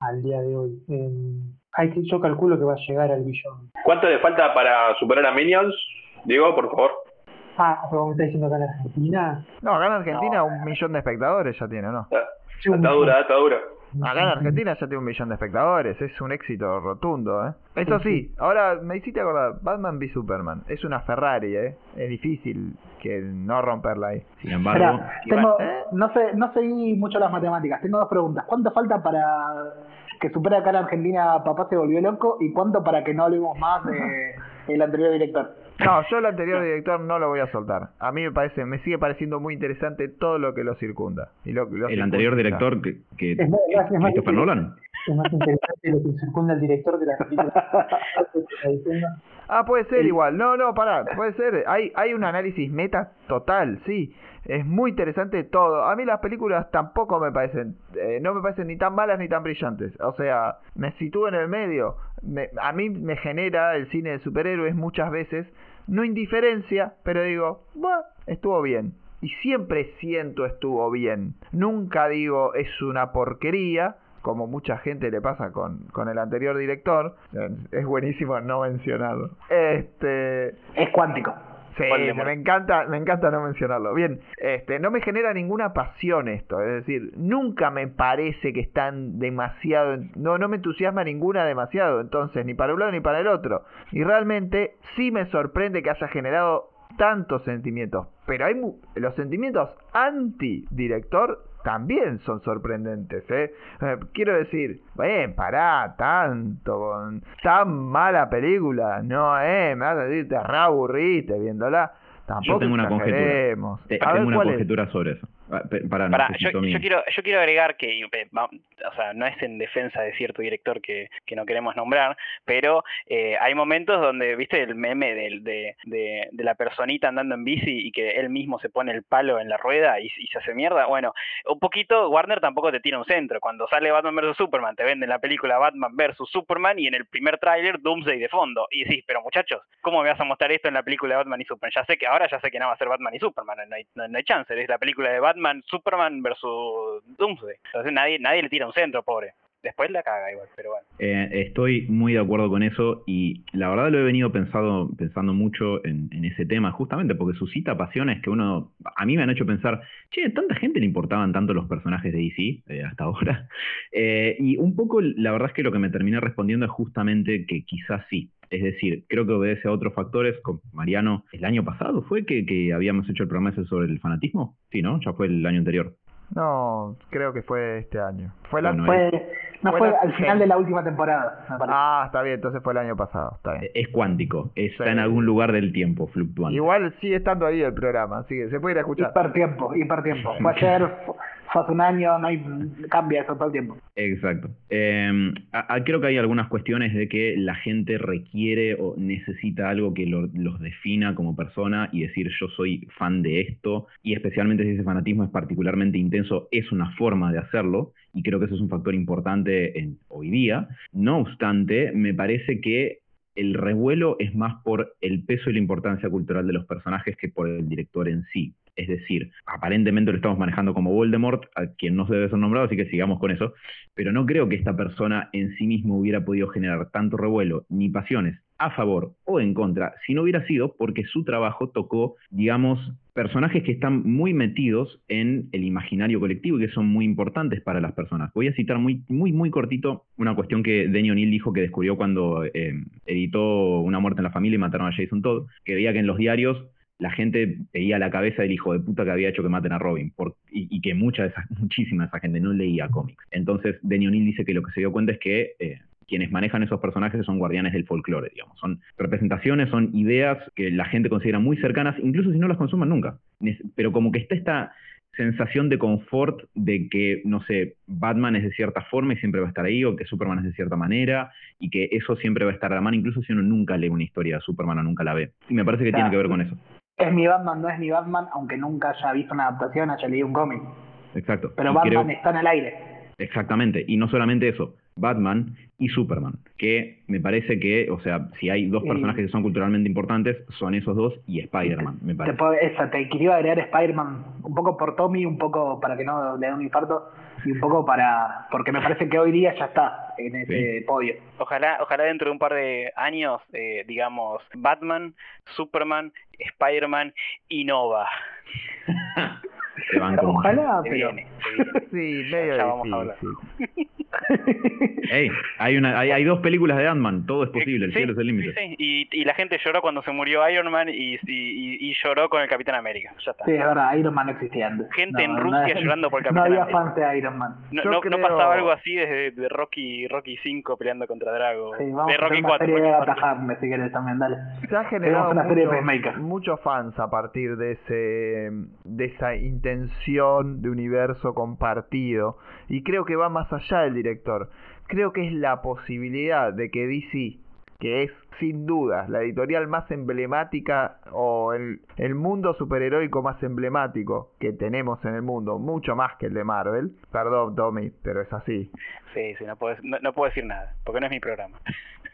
al día de hoy. Eh, hay que, yo calculo que va a llegar al billón. ¿Cuánto le falta para superar a Minions? Diego, por favor. Ah, pero me está diciendo acá en Argentina. No, acá en Argentina un millón de espectadores ya tiene, ¿no? Sí, un Está dura, está dura. Acá en Argentina ya tiene un millón de espectadores, es un éxito rotundo, ¿eh? Eso sí, ahora me hiciste acordar, Batman v Superman, es una Ferrari, ¿eh? Es difícil que no romperla ahí. Sin embargo, Espera, tengo, no sé, no seguí mucho las matemáticas. Tengo dos preguntas. ¿Cuánto falta para que supere acá en Argentina Papá se volvió loco? ¿Y cuánto para que no hablemos más de el anterior director? No, yo el anterior director no lo voy a soltar. A mí me parece, me sigue pareciendo muy interesante todo lo que lo circunda. Y lo, lo el anterior director que, que Es más- es más- es más- Christopher Nolan. Es más interesante lo que circunda el director de la película. Ah, puede ser igual. No, no, pará, puede ser. Hay, hay un análisis meta total, sí. Es muy interesante todo. A mí las películas tampoco me parecen, eh, no me parecen ni tan malas ni tan brillantes. O sea, me sitúo en el medio. Me- a mí me genera el cine de superhéroes muchas veces, no indiferencia, pero digo, estuvo bien. Y siempre siento estuvo bien. Nunca digo es una porquería, como mucha gente le pasa con, con el anterior director. Es buenísimo no mencionarlo. Este. Es cuántico. Sí, me encanta, me encanta no mencionarlo. Bien, este, no me genera ninguna pasión esto, es decir, nunca me parece que están demasiado, no, no me entusiasma ninguna demasiado, entonces, ni para un lado ni para el otro. Y realmente sí me sorprende que haya generado tantos sentimientos, pero hay los sentimientos anti-director también son sorprendentes, ¿eh? Eh, Quiero decir, ven, pará, tanto, tan mala película, no, eh, me vas a decir, te reaburriste viéndola. Tampoco Yo tengo una conjetura. exageremos. Te- A ver, tengo una ¿cuál es? conjetura sobre eso. Ah, Para, yo, yo quiero, yo quiero agregar que, va- o sea, no es en defensa de cierto director que, que no queremos nombrar, pero eh, hay momentos donde, viste, el meme del- de, de, de la personita andando en bici y que él mismo se pone el palo en la rueda y, y se hace mierda. Bueno, un poquito, Warner tampoco te tira un centro. Cuando sale Batman vs. Superman, te venden la película Batman vs. Superman y en el primer tráiler Doomsday de fondo. Y decís, pero muchachos, ¿cómo me vas a mostrar esto en la película de Batman y Superman? Ya sé que ahora ya sé que no va a ser Batman y Superman, no hay, no, no hay chance, es la película de Batman, Superman versus Doomsday. Entonces nadie, nadie le tira un centro, pobre. Después la caga igual, pero bueno. Eh, estoy muy de acuerdo con eso y la verdad lo he venido pensado, pensando mucho en, en ese tema, justamente porque suscita pasiones que uno, a mí me han hecho pensar, che, tanta gente le importaban tanto los personajes de DC eh, hasta ahora. Eh, y un poco la verdad es que lo que me terminé respondiendo es justamente que quizás sí. Es decir, creo que obedece a otros factores. Con Mariano, el año pasado fue que, que habíamos hecho el programa ese sobre el fanatismo. Sí, ¿no? Ya fue el año anterior. No, creo que fue este año. Fue, la, Bueno, Fue, no Fue fue la- al final de la última temporada. Ah, está bien, entonces fue el año pasado, está bien. Es cuántico, está Sí. en algún lugar del tiempo fluctuando. Igual sigue estando ahí el programa, así que se puede ir a escuchar. Hipertiempo, hipertiempo. Fue ayer, fue hace un año, no hay, cambia eso todo el tiempo. Exacto. A- creo que hay algunas cuestiones de que la gente requiere o necesita algo que lo- los defina como persona y decir yo soy fan de esto y especialmente si ese fanatismo es particularmente intenso es una forma de hacerlo y creo que eso es un factor importante en, hoy día. No obstante, me parece que el revuelo es más por el peso y la importancia cultural de los personajes que por el director en sí. Es decir, aparentemente lo estamos manejando como Voldemort, a quien no se debe ser nombrado, así que sigamos con eso. Pero no creo que esta persona en sí mismo hubiera podido generar tanto revuelo ni pasiones a favor o en contra si no hubiera sido porque su trabajo tocó, digamos, personajes que están muy metidos en el imaginario colectivo y que son muy importantes para las personas. Voy a citar muy, muy, muy cortito una cuestión que Denny O'Neill dijo que descubrió cuando eh, editó Una muerte en la familia y mataron a Jason Todd, que veía que en los diarios la gente veía la cabeza del hijo de puta que había hecho que maten a Robin, por- y, y que mucha de esa, muchísima de esa gente no leía cómics. Entonces, Denny O'Neill dice que lo que se dio cuenta es que eh, quienes manejan esos personajes son guardianes del folclore, digamos. Son representaciones, son ideas que la gente considera muy cercanas, incluso si no las consuman nunca. Pero como que está esta sensación de confort de que, no sé, Batman es de cierta forma y siempre va a estar ahí, o que Superman es de cierta manera, y que eso siempre va a estar a la mano, incluso si uno nunca lee una historia de Superman o nunca la ve. Y me parece que tiene que ver con eso. Es mi Batman, no es mi Batman, aunque nunca haya visto una adaptación, haya leído un cómic. Exacto. Pero Y Batman creo- está en el aire. Exactamente, y no solamente eso, Batman y Superman, que me parece que, o sea, si hay dos personajes que son culturalmente importantes, son esos dos y Spider-Man, me Te, parece. puedo- esa, te quería agregar Spider-Man un poco por Tommy, un poco para que no le dé un infarto y un poco para. porque me parece que hoy día ya está en ese podio. Ojalá, ojalá dentro de un par de años, eh, digamos, Batman, Superman, Spider-Man y Nova. Se van como- Ojalá, pero. viene, Sí, medio Ya vamos a hablar. Ey, hay, una, hay, hay dos películas de Ant-Man, todo es posible, el Sí, cielo es el límite. sí, sí. Y, y la gente lloró cuando se murió Iron Man y, y, y- lloró con el Capitán América. Ya está. Sí, verdad, Iron Man no existía antes. Gente en No, Rusia no- llorando por No Capitán había América. fans de Iron Man. No, no, no creo- pasaba algo así desde de Rocky Rocky 5 peleando contra Drago. Sí, vamos de a hacer Rocky una 4. serie de Rocky Agatha 4. Harkness, si querés también, dale. Se ha generado una serie de muchos, muchos fans a partir de ese de esa intención de universo compartido y creo que va más allá del director. Creo que es la posibilidad de que DC, que es sin duda la editorial más emblemática o el, el mundo superheroico más emblemático que tenemos en el mundo, mucho más que el de Marvel. Perdón, Tommy, pero es así. Sí, sí, no puedo, no, no puedo decir nada, porque no es mi programa.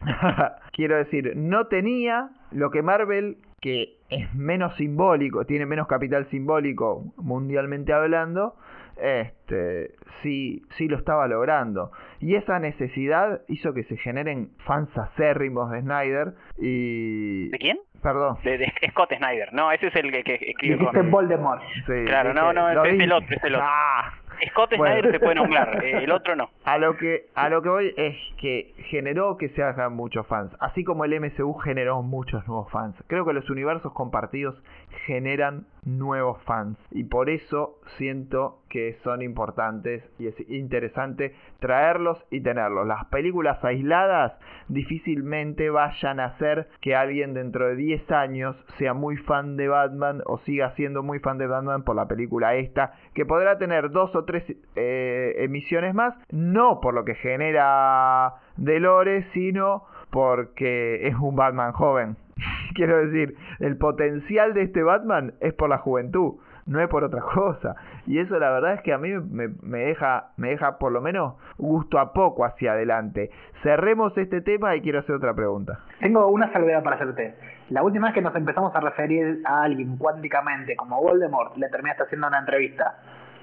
Quiero decir, no tenía lo que Marvel, que es menos simbólico, tiene menos capital simbólico mundialmente hablando, este, sí, sí lo estaba logrando. Y esa necesidad hizo que se generen fans acérrimos de Snyder y... ¿De quién? Perdón. De, de Scott Snyder. No, ese es el que, que escribe cómics. Voldemort. Sí, Claro, no, no, es el otro, es el otro. Ah, Scott Bueno. Snyder se puede nombrar, eh, el otro no. A lo que a lo que voy es que generó que se hagan muchos fans, así como el MCU generó muchos nuevos fans. Creo que los universos compartidos generan nuevos fans y por eso siento que son importantes y es interesante traerlos y tenerlos. Las películas aisladas difícilmente vayan a hacer que alguien dentro de 10 años sea muy fan de Batman o siga siendo muy fan de Batman por la película esta, que podrá tener dos o tres eh, emisiones más, no por lo que genera de lore, sino porque es un Batman joven. Quiero decir, el potencial de este Batman es por la juventud, no es por otra cosa. Y eso la verdad es que a mí me, me deja, me deja por lo menos gusto a poco hacia adelante. Cerremos este tema y quiero hacer otra pregunta. Tengo una salvedad para hacerte. La última vez que nos empezamos a referir a alguien cuánticamente como Voldemort, le terminaste haciendo una entrevista.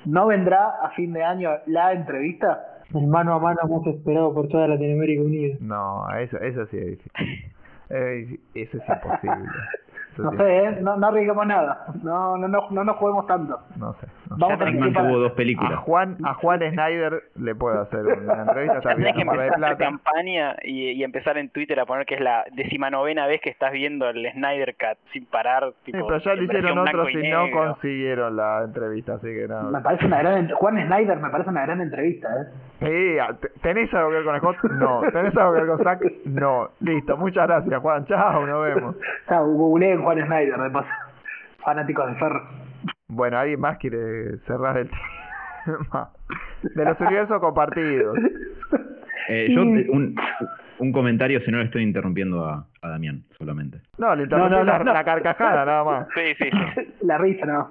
¿No vendrá a fin de año la entrevista? El mano a mano más esperado por toda Latinoamérica Unida. No, eso, eso sí es difícil. Eh, eso es imposible. Eso No sí- sé, ¿eh? no, no arriesguemos nada. No, no, no, no nos juguemos tanto. No sé. no sé. Vamos a Batman tuvo dos A películas. Juan, a Juan Snyder le puedo hacer una entrevista. Tendrías que bien, Mar del empezar a hacer Plata. campaña y, y empezar en Twitter a poner que es la decimanovena vez que estás viendo el Snyder Cut sin parar. Sí, Tipo, pero ya lo hicieron otros y y no consiguieron la entrevista, así que no. Me parece una gran Juan Snyder me parece una gran entrevista, ¿eh? Sí, ¿tenés algo que ver con Scott? No. ¿Tenés algo que ver con Zack? No. Listo, muchas gracias, Juan. Chao, nos vemos. O sea, googleen Juan Snyder, de paso. Fanáticos de Ferro. Bueno, ¿alguien más quiere cerrar el tema? De los universos compartidos. Eh, yo, un, un comentario, si no le estoy interrumpiendo a, a Damián solamente. No, le interrumpí No, no, no, la, no. la carcajada nada más. Sí, sí. La risa, ¿no?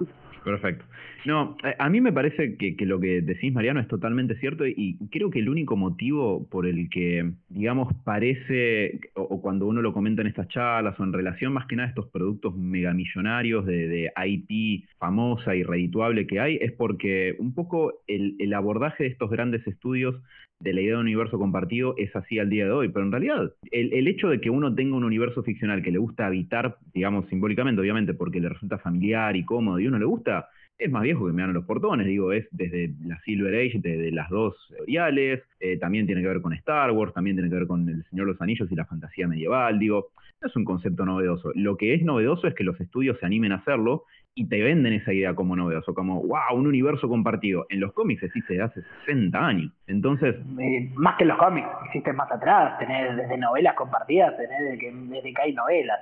Perfecto. No, eh, a mí me parece que, que lo que decís, Mariano, es totalmente cierto y creo que el único motivo por el que, digamos, parece, o, cuando uno lo comenta en estas charlas o en relación más que nada a estos productos megamillonarios de, de IP famosa y redituable que hay, es porque un poco el abordaje de estos grandes estudios de la idea de un universo compartido es así al día de hoy, pero en realidad el, el hecho de que uno tenga un universo ficcional que le gusta habitar, digamos simbólicamente, obviamente, porque le resulta familiar y cómodo y uno le gusta, es más viejo que me dan los portones, digo, es desde la Silver Age, de, de las dos oriales, eh, también tiene que ver con Star Wars, también tiene que ver con El Señor de los Anillos y la fantasía medieval, digo, no es un concepto novedoso. Lo que es novedoso es que los estudios se animen a hacerlo y te venden esa idea como novedoso, como, wow, un universo compartido. En los cómics existe desde hace 60 años. Entonces, Eh, más que en los cómics, existen más atrás, tenés desde novelas compartidas, tenés desde que, desde que hay novelas.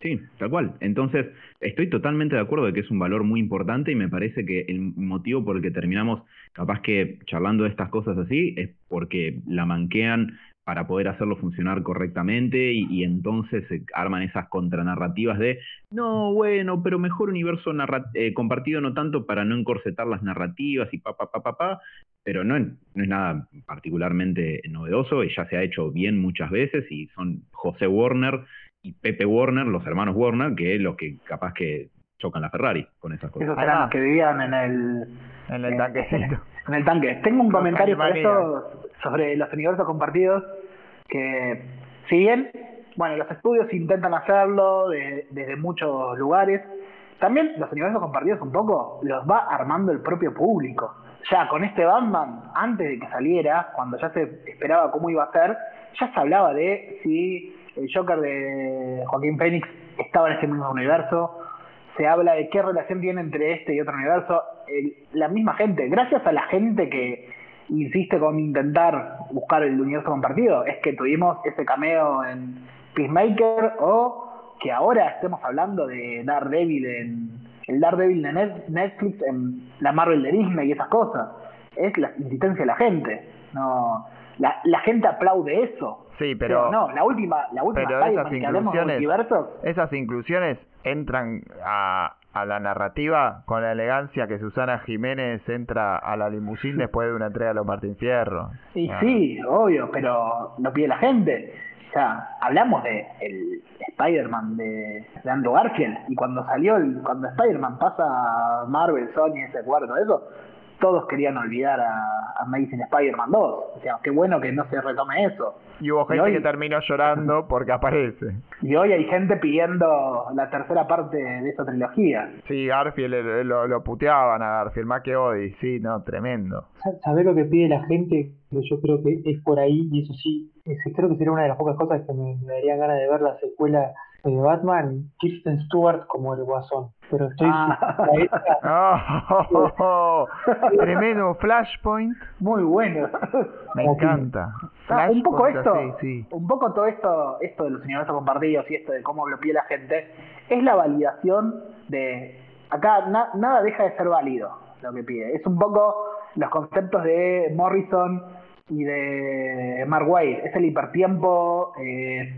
Sí, tal cual. Entonces, estoy totalmente de acuerdo de que es un valor muy importante y me parece que el motivo por el que terminamos capaz que charlando de estas cosas así es porque la manquean para poder hacerlo funcionar correctamente y, y entonces se arman esas contranarrativas de no, bueno, pero mejor universo narra- eh, compartido no tanto para no encorsetar las narrativas y pa, pa, pa, pa, pa, pero no, es- no es nada particularmente novedoso y ya se ha hecho bien muchas veces y son José Warner y Pepe Warner, los hermanos Warner, que es los que capaz que chocan la Ferrari con esas cosas. Esos eran los que vivían en el, En el tanquecito. En el tanque. Tengo un Los comentario animaníacos. eso sobre los universos compartidos, que si bien, bueno, los estudios intentan hacerlo de- desde muchos lugares, también los universos compartidos un poco los va armando el propio público. Ya con este Batman, antes de que saliera, cuando ya se esperaba cómo iba a ser, ya se hablaba de si el Joker de Joaquín Phoenix estaba en este mismo universo, se habla de qué relación tiene entre este y otro universo. El- la misma gente, gracias a la gente que insiste con intentar buscar el universo compartido, es que tuvimos ese cameo en Peacemaker o que ahora estemos hablando de Daredevil en el Daredevil de Net- Netflix en la Marvel de Disney y esas cosas. Es la insistencia de la gente. No, la, la gente aplaude eso. Sí, pero, no, la última, la última pero esas que hablemos de inclusiones, multiversos esas inclusiones entran a, a la narrativa con la elegancia que Susana Jiménez entra a la limusín después de una entrega de los Martín Fierro. Y Ah. sí, obvio, pero lo pide la gente. O sea, hablamos de el Spider-Man de, de Andrew Garfield y cuando salió, el, cuando Spider-Man pasa a Marvel, Sony, ese cuarto, eso, todos querían olvidar a, a Amazing Spider-Man 2. O sea, qué bueno que no se retome eso. Y hubo gente hoy- que terminó llorando porque aparece. Y hoy hay gente pidiendo la tercera parte de esa trilogía. Sí, Garfield eh, lo, lo puteaban a Garfield, más que hoy. Sí, no, tremendo. ¿Sabés lo que pide la gente? Que yo creo que es por ahí, y eso sí, ese creo que sería una de las pocas cosas que me, me darían ganas de ver la secuela de Batman, Kirsten Stewart como el Guasón. Pero estoy Ah. Oh, tremendo Flashpoint. Muy bueno. Me encanta. Ah, un poco esto, así, sí. un poco todo esto, esto de los universos compartidos y esto de cómo lo pide la gente, es la validación de acá na- nada deja de ser válido lo que pide. Es un poco los conceptos de Morrison y de Mark Waid. Es el hipertiempo, eh,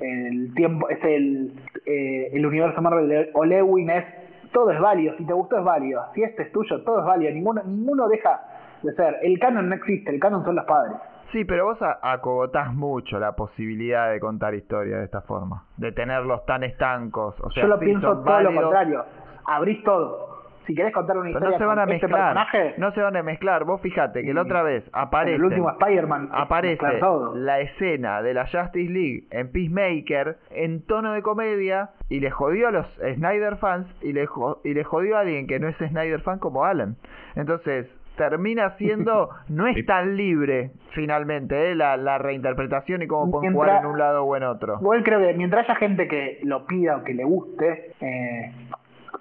el tiempo, es el, eh, el universo Marvel de Olewin, es todo es válido, si te gustó es válido, si este es tuyo, todo es válido, ninguno, ninguno deja de ser. El canon no existe, el canon son los padres. Sí, pero vos acogotás mucho la posibilidad de contar historias de esta forma, de tenerlos tan estancos. O sea, Yo lo sí, pienso todo lo contrario. Abrís todo. Si querés contar una historia no se van a con este mezclar. personaje, No se van a mezclar. Vos fijate que la otra vez aparece. el último Spider-Man, es aparece la escena de la Justice League en Peacemaker en tono de comedia y le jodió a los Snyder fans y le, jo- y le jodió a alguien que no es Snyder fan como Alan. Entonces termina siendo, no es tan libre finalmente eh, la, la reinterpretación y cómo pueden Mientras- jugar en un lado o en otro. igual creo que mientras haya gente que lo pida o que le guste, eh,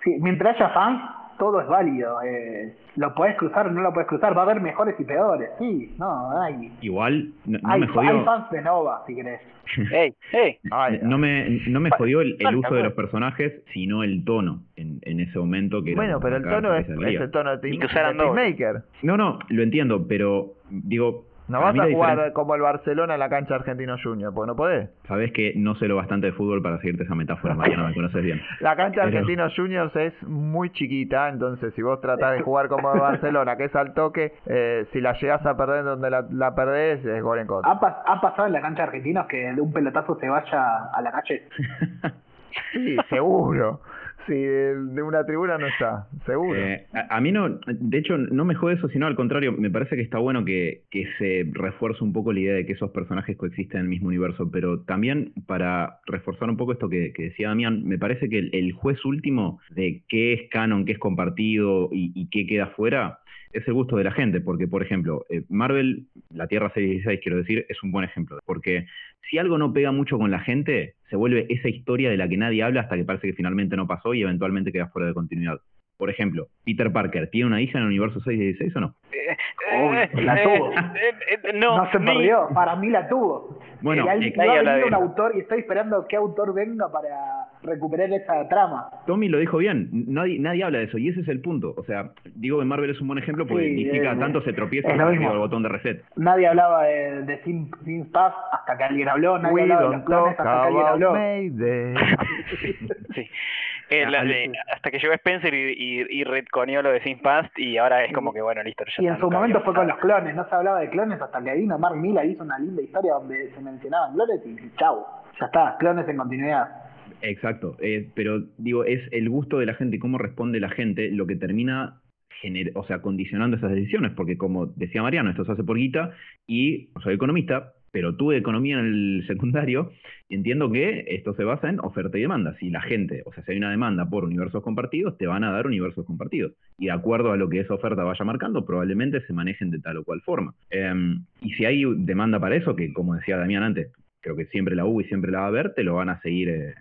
sí, mientras haya fans, todo es válido. Eh, lo podés cruzar o no lo podés cruzar. Va a haber mejores y peores. Sí, no, hay, Igual, no, no hay, me jodió. hay fans de Nova, si querés. ¡Ey! ¡Ey! No me, no me jodió el, uso de los personajes, sino el tono en, en ese momento que Bueno, pero el tono es, el tono de, Y Team- que usaran de doble. Peacemaker. No, no, lo entiendo, pero digo, No vas a jugar diferencia- como el Barcelona en la cancha Argentino Junior, porque no podés. Sabés que no sé lo bastante de fútbol para seguirte esa metáfora, Mariano, me conoces bien. La cancha Pero- Argentino Juniors es muy chiquita, entonces si vos tratás de jugar como el Barcelona, que es al toque, eh, si la llegás a perder donde la, la perdés, es gol en contra. ¿Ha, pas- ha pasado en la cancha argentina que de un pelotazo se vaya a la calle? Sí, seguro, si de, una tribuna no está, seguro. Eh, a, a mí no, de hecho, no me jode eso, sino al contrario, me parece que está bueno que, que se refuerce un poco la idea de que esos personajes coexisten en el mismo universo, pero también para reforzar un poco esto que, que decía Damián, me parece que el, el juez último de qué es canon, qué es compartido y, y qué queda fuera, es el gusto de la gente, porque por ejemplo, eh, Marvel, la Tierra 616 quiero decir, es un buen ejemplo, porque si algo no pega mucho con la gente, se vuelve esa historia de la que nadie habla hasta que parece que finalmente no pasó y eventualmente queda fuera de continuidad. Por ejemplo, Peter Parker, ¿tiene una hija en el universo 616 o no? La tuvo. no, no se ni- perdió, para mí la tuvo. Bueno, Y hay- eh, venido de un autor y estoy esperando que autor venga para recuperar esa trama. Tommy lo dijo bien, nadie, nadie habla de eso y ese es el punto. O sea, digo que Marvel es un buen ejemplo porque Sí, cada eh, tanto se tropieza y arriba el botón de reset. Nadie hablaba de, de Sin, Sin Pass hasta que alguien habló, nadie We hablaba de los clones hasta que alguien habló. Sí. Eh, la- de- hasta que llegó Spencer y, y, y retconeó lo de Sin Past y ahora es como que bueno, listo. Ya Y en está, su momento fue con los clones, no se hablaba de clones hasta que vino Mark Millar hizo una linda historia donde se mencionaban clones y chau, ya está, clones en continuidad. Exacto, eh, pero digo, es el gusto de la gente y cómo responde la gente lo que termina o sea, condicionando esas decisiones, porque como decía Mariano, esto se hace por guita y soy economista, pero tuve economía en el secundario entiendo que esto se basa en oferta y demanda. Si la gente, o sea, si hay una demanda por universos compartidos, te van a dar universos compartidos. Y de acuerdo a lo que esa oferta vaya marcando, probablemente se manejen de tal o cual forma. Em, y si hay demanda para eso, que como decía Damián antes, creo que siempre la hubo y siempre la va a haber, te lo van a seguir eh,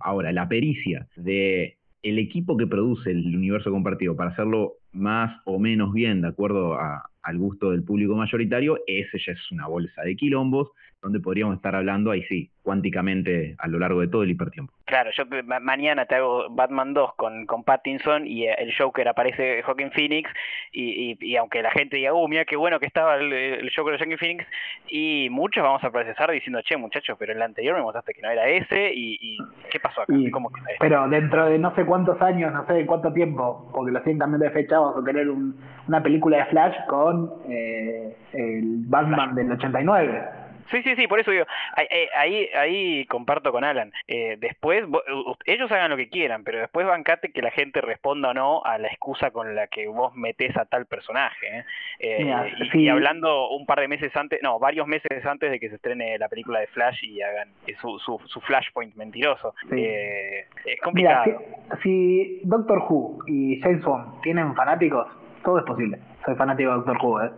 Ahora, la pericia de el equipo que produce el universo compartido para hacerlo más o menos bien de acuerdo a- al gusto del público mayoritario, ese ya es una bolsa de quilombos donde podríamos estar hablando ahí sí, cuánticamente a lo largo de todo el hipertiempo. Claro, yo ma- mañana te hago Batman 2 con, con Pattinson y eh, el Joker aparece Joaquin Phoenix y, y, y aunque la gente diga, uh, mira qué bueno que estaba el, el Joker de Joaquin Phoenix y muchos vamos a procesar diciendo, che muchachos, pero en el anterior me mostraste que no era ese y, y ¿qué pasó acá? Y- ¿Cómo que? Pero dentro de no sé cuántos años, no sé de cuánto tiempo, porque lo siguen cambiando de fecha, vamos a tener un- una película de Flash con eh, el Batman del 89. Sí, sí, sí, por eso digo, ahí, ahí- ahí, comparto con Alan. Eh, después, vo- u- ellos hagan lo que quieran, pero después bancate que la gente responda o no a la excusa con la que vos metés a tal personaje. ¿eh? Eh, Mira, y, sí. y hablando un par de meses antes, no, varios meses antes de que se estrene la película de Flash y hagan eh, su, su, su Flashpoint mentiroso. Sí. Eh, es Mira, complicado. si, si Doctor Who y James Bond tienen fanáticos, todo es posible. Soy fanático de Doctor Who, ¿eh?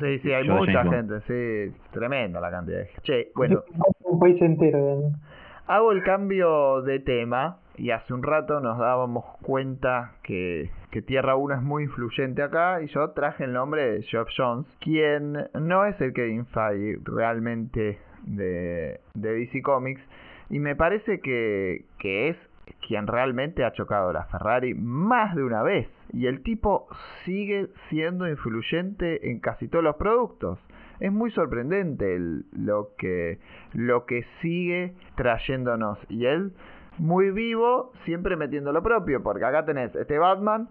Sí, sí, hay mucha gente, sí, tremenda la cantidad de gente. Che, bueno, Un país entero, hago el cambio de tema y hace un rato nos dábamos cuenta que, que Tierra 1 es muy influyente acá y yo traje el nombre de Geoff Jones, quien no es el Kevin Feige realmente de, de DC Comics y me parece que, que es quien realmente ha chocado la Ferrari más de una vez. Y el tipo sigue siendo influyente en casi todos los productos. Es muy sorprendente lo que sigue trayéndonos. Y él muy vivo siempre metiendo lo propio. Porque acá tenés este Batman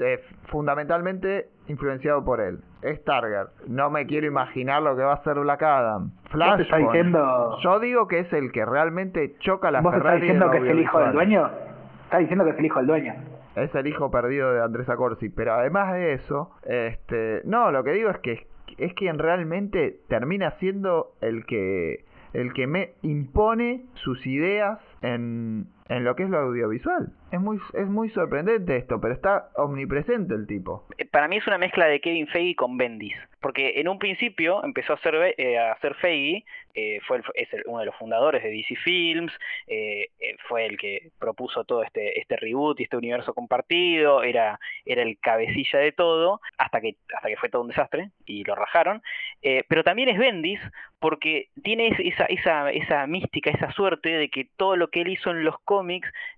eh, fundamentalmente influenciado por él Stargard no me quiero imaginar lo que va a hacer Black Adam ¿Vos Flash estás diciendo, yo digo que es el que realmente choca la vos estás Ferrari diciendo en que es el hijo del dueño? Estás diciendo que es el hijo del dueño. Es el hijo perdido de Andrés Acorsi. Pero además de eso, este, no, lo que digo es que es quien realmente termina siendo el que el que me impone sus ideas en, en lo que es lo audiovisual. Es muy es muy sorprendente esto, pero está omnipresente el tipo. Eh, Para mí es una mezcla de Kevin Feige con Bendis, porque en un principio empezó a hacer, eh, a hacer Feige, eh, fue el- es uno de los fundadores de DC Films, eh, eh, fue el que propuso todo este, este reboot y este universo compartido, era, era el cabecilla de todo, hasta que, hasta que fue todo un desastre y lo rajaron, pero también es Bendis porque tiene es- esa, esa, esa mística, esa suerte de que todo lo que él hizo en los cómics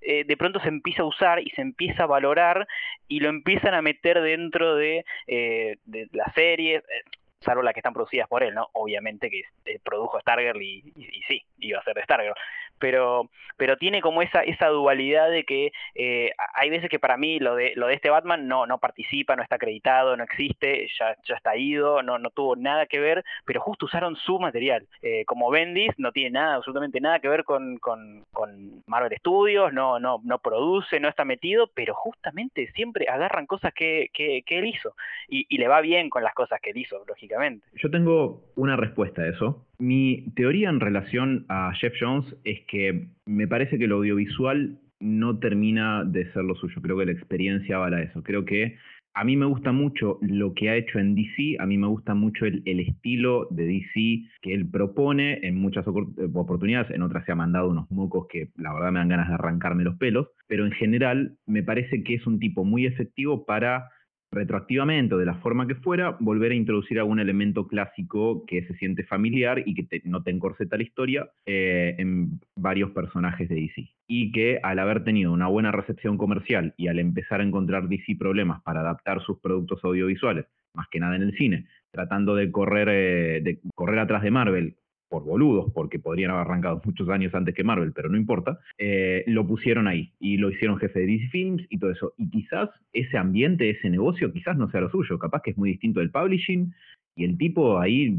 eh, de pronto se empieza a usar y se empieza a valorar y lo empiezan a meter dentro de, eh, de las series, eh, salvo las que están producidas por él, ¿no? Obviamente que eh, produjo Stargirl y, y- y sí, iba a ser de Stargirl. Pero, pero tiene como esa, esa dualidad de que eh, hay veces que para mí lo de, lo de este Batman no, no participa, no está acreditado, no existe, ya, ya está ido, no, no tuvo nada que ver, pero justo usaron su material. Eh, como Bendis no tiene nada, absolutamente nada que ver con, con, con Marvel Studios, no, no, no produce, no está metido, pero justamente siempre agarran cosas que, que, que él hizo y, y le va bien con las cosas que él hizo, lógicamente. Yo tengo una respuesta a eso. Mi teoría en relación a Jeff Jones es que me parece que lo audiovisual no termina de ser lo suyo. Creo que la experiencia avala eso. Creo que a mí me gusta mucho lo que ha hecho en DC, a mí me gusta mucho el, el estilo de DC que él propone en muchas eh, oportunidades, en otras se ha mandado unos mocos que la verdad me dan ganas de arrancarme los pelos, pero en general me parece que es un tipo muy efectivo para retroactivamente o de la forma que fuera, volver a introducir algún elemento clásico que se siente familiar y que te- no te encorseta la historia eh, en varios personajes de DC. Y que al haber tenido una buena recepción comercial y al empezar a encontrar DC problemas para adaptar sus productos audiovisuales, más que nada en el cine, tratando de correr, eh, de correr atrás de Marvel por boludos, porque podrían haber arrancado muchos años antes que Marvel, pero no importa, eh, lo pusieron ahí y lo hicieron jefe de DC Films y todo eso. Y quizás ese ambiente, ese negocio, quizás no sea lo suyo, capaz que es muy distinto del publishing y el tipo ahí,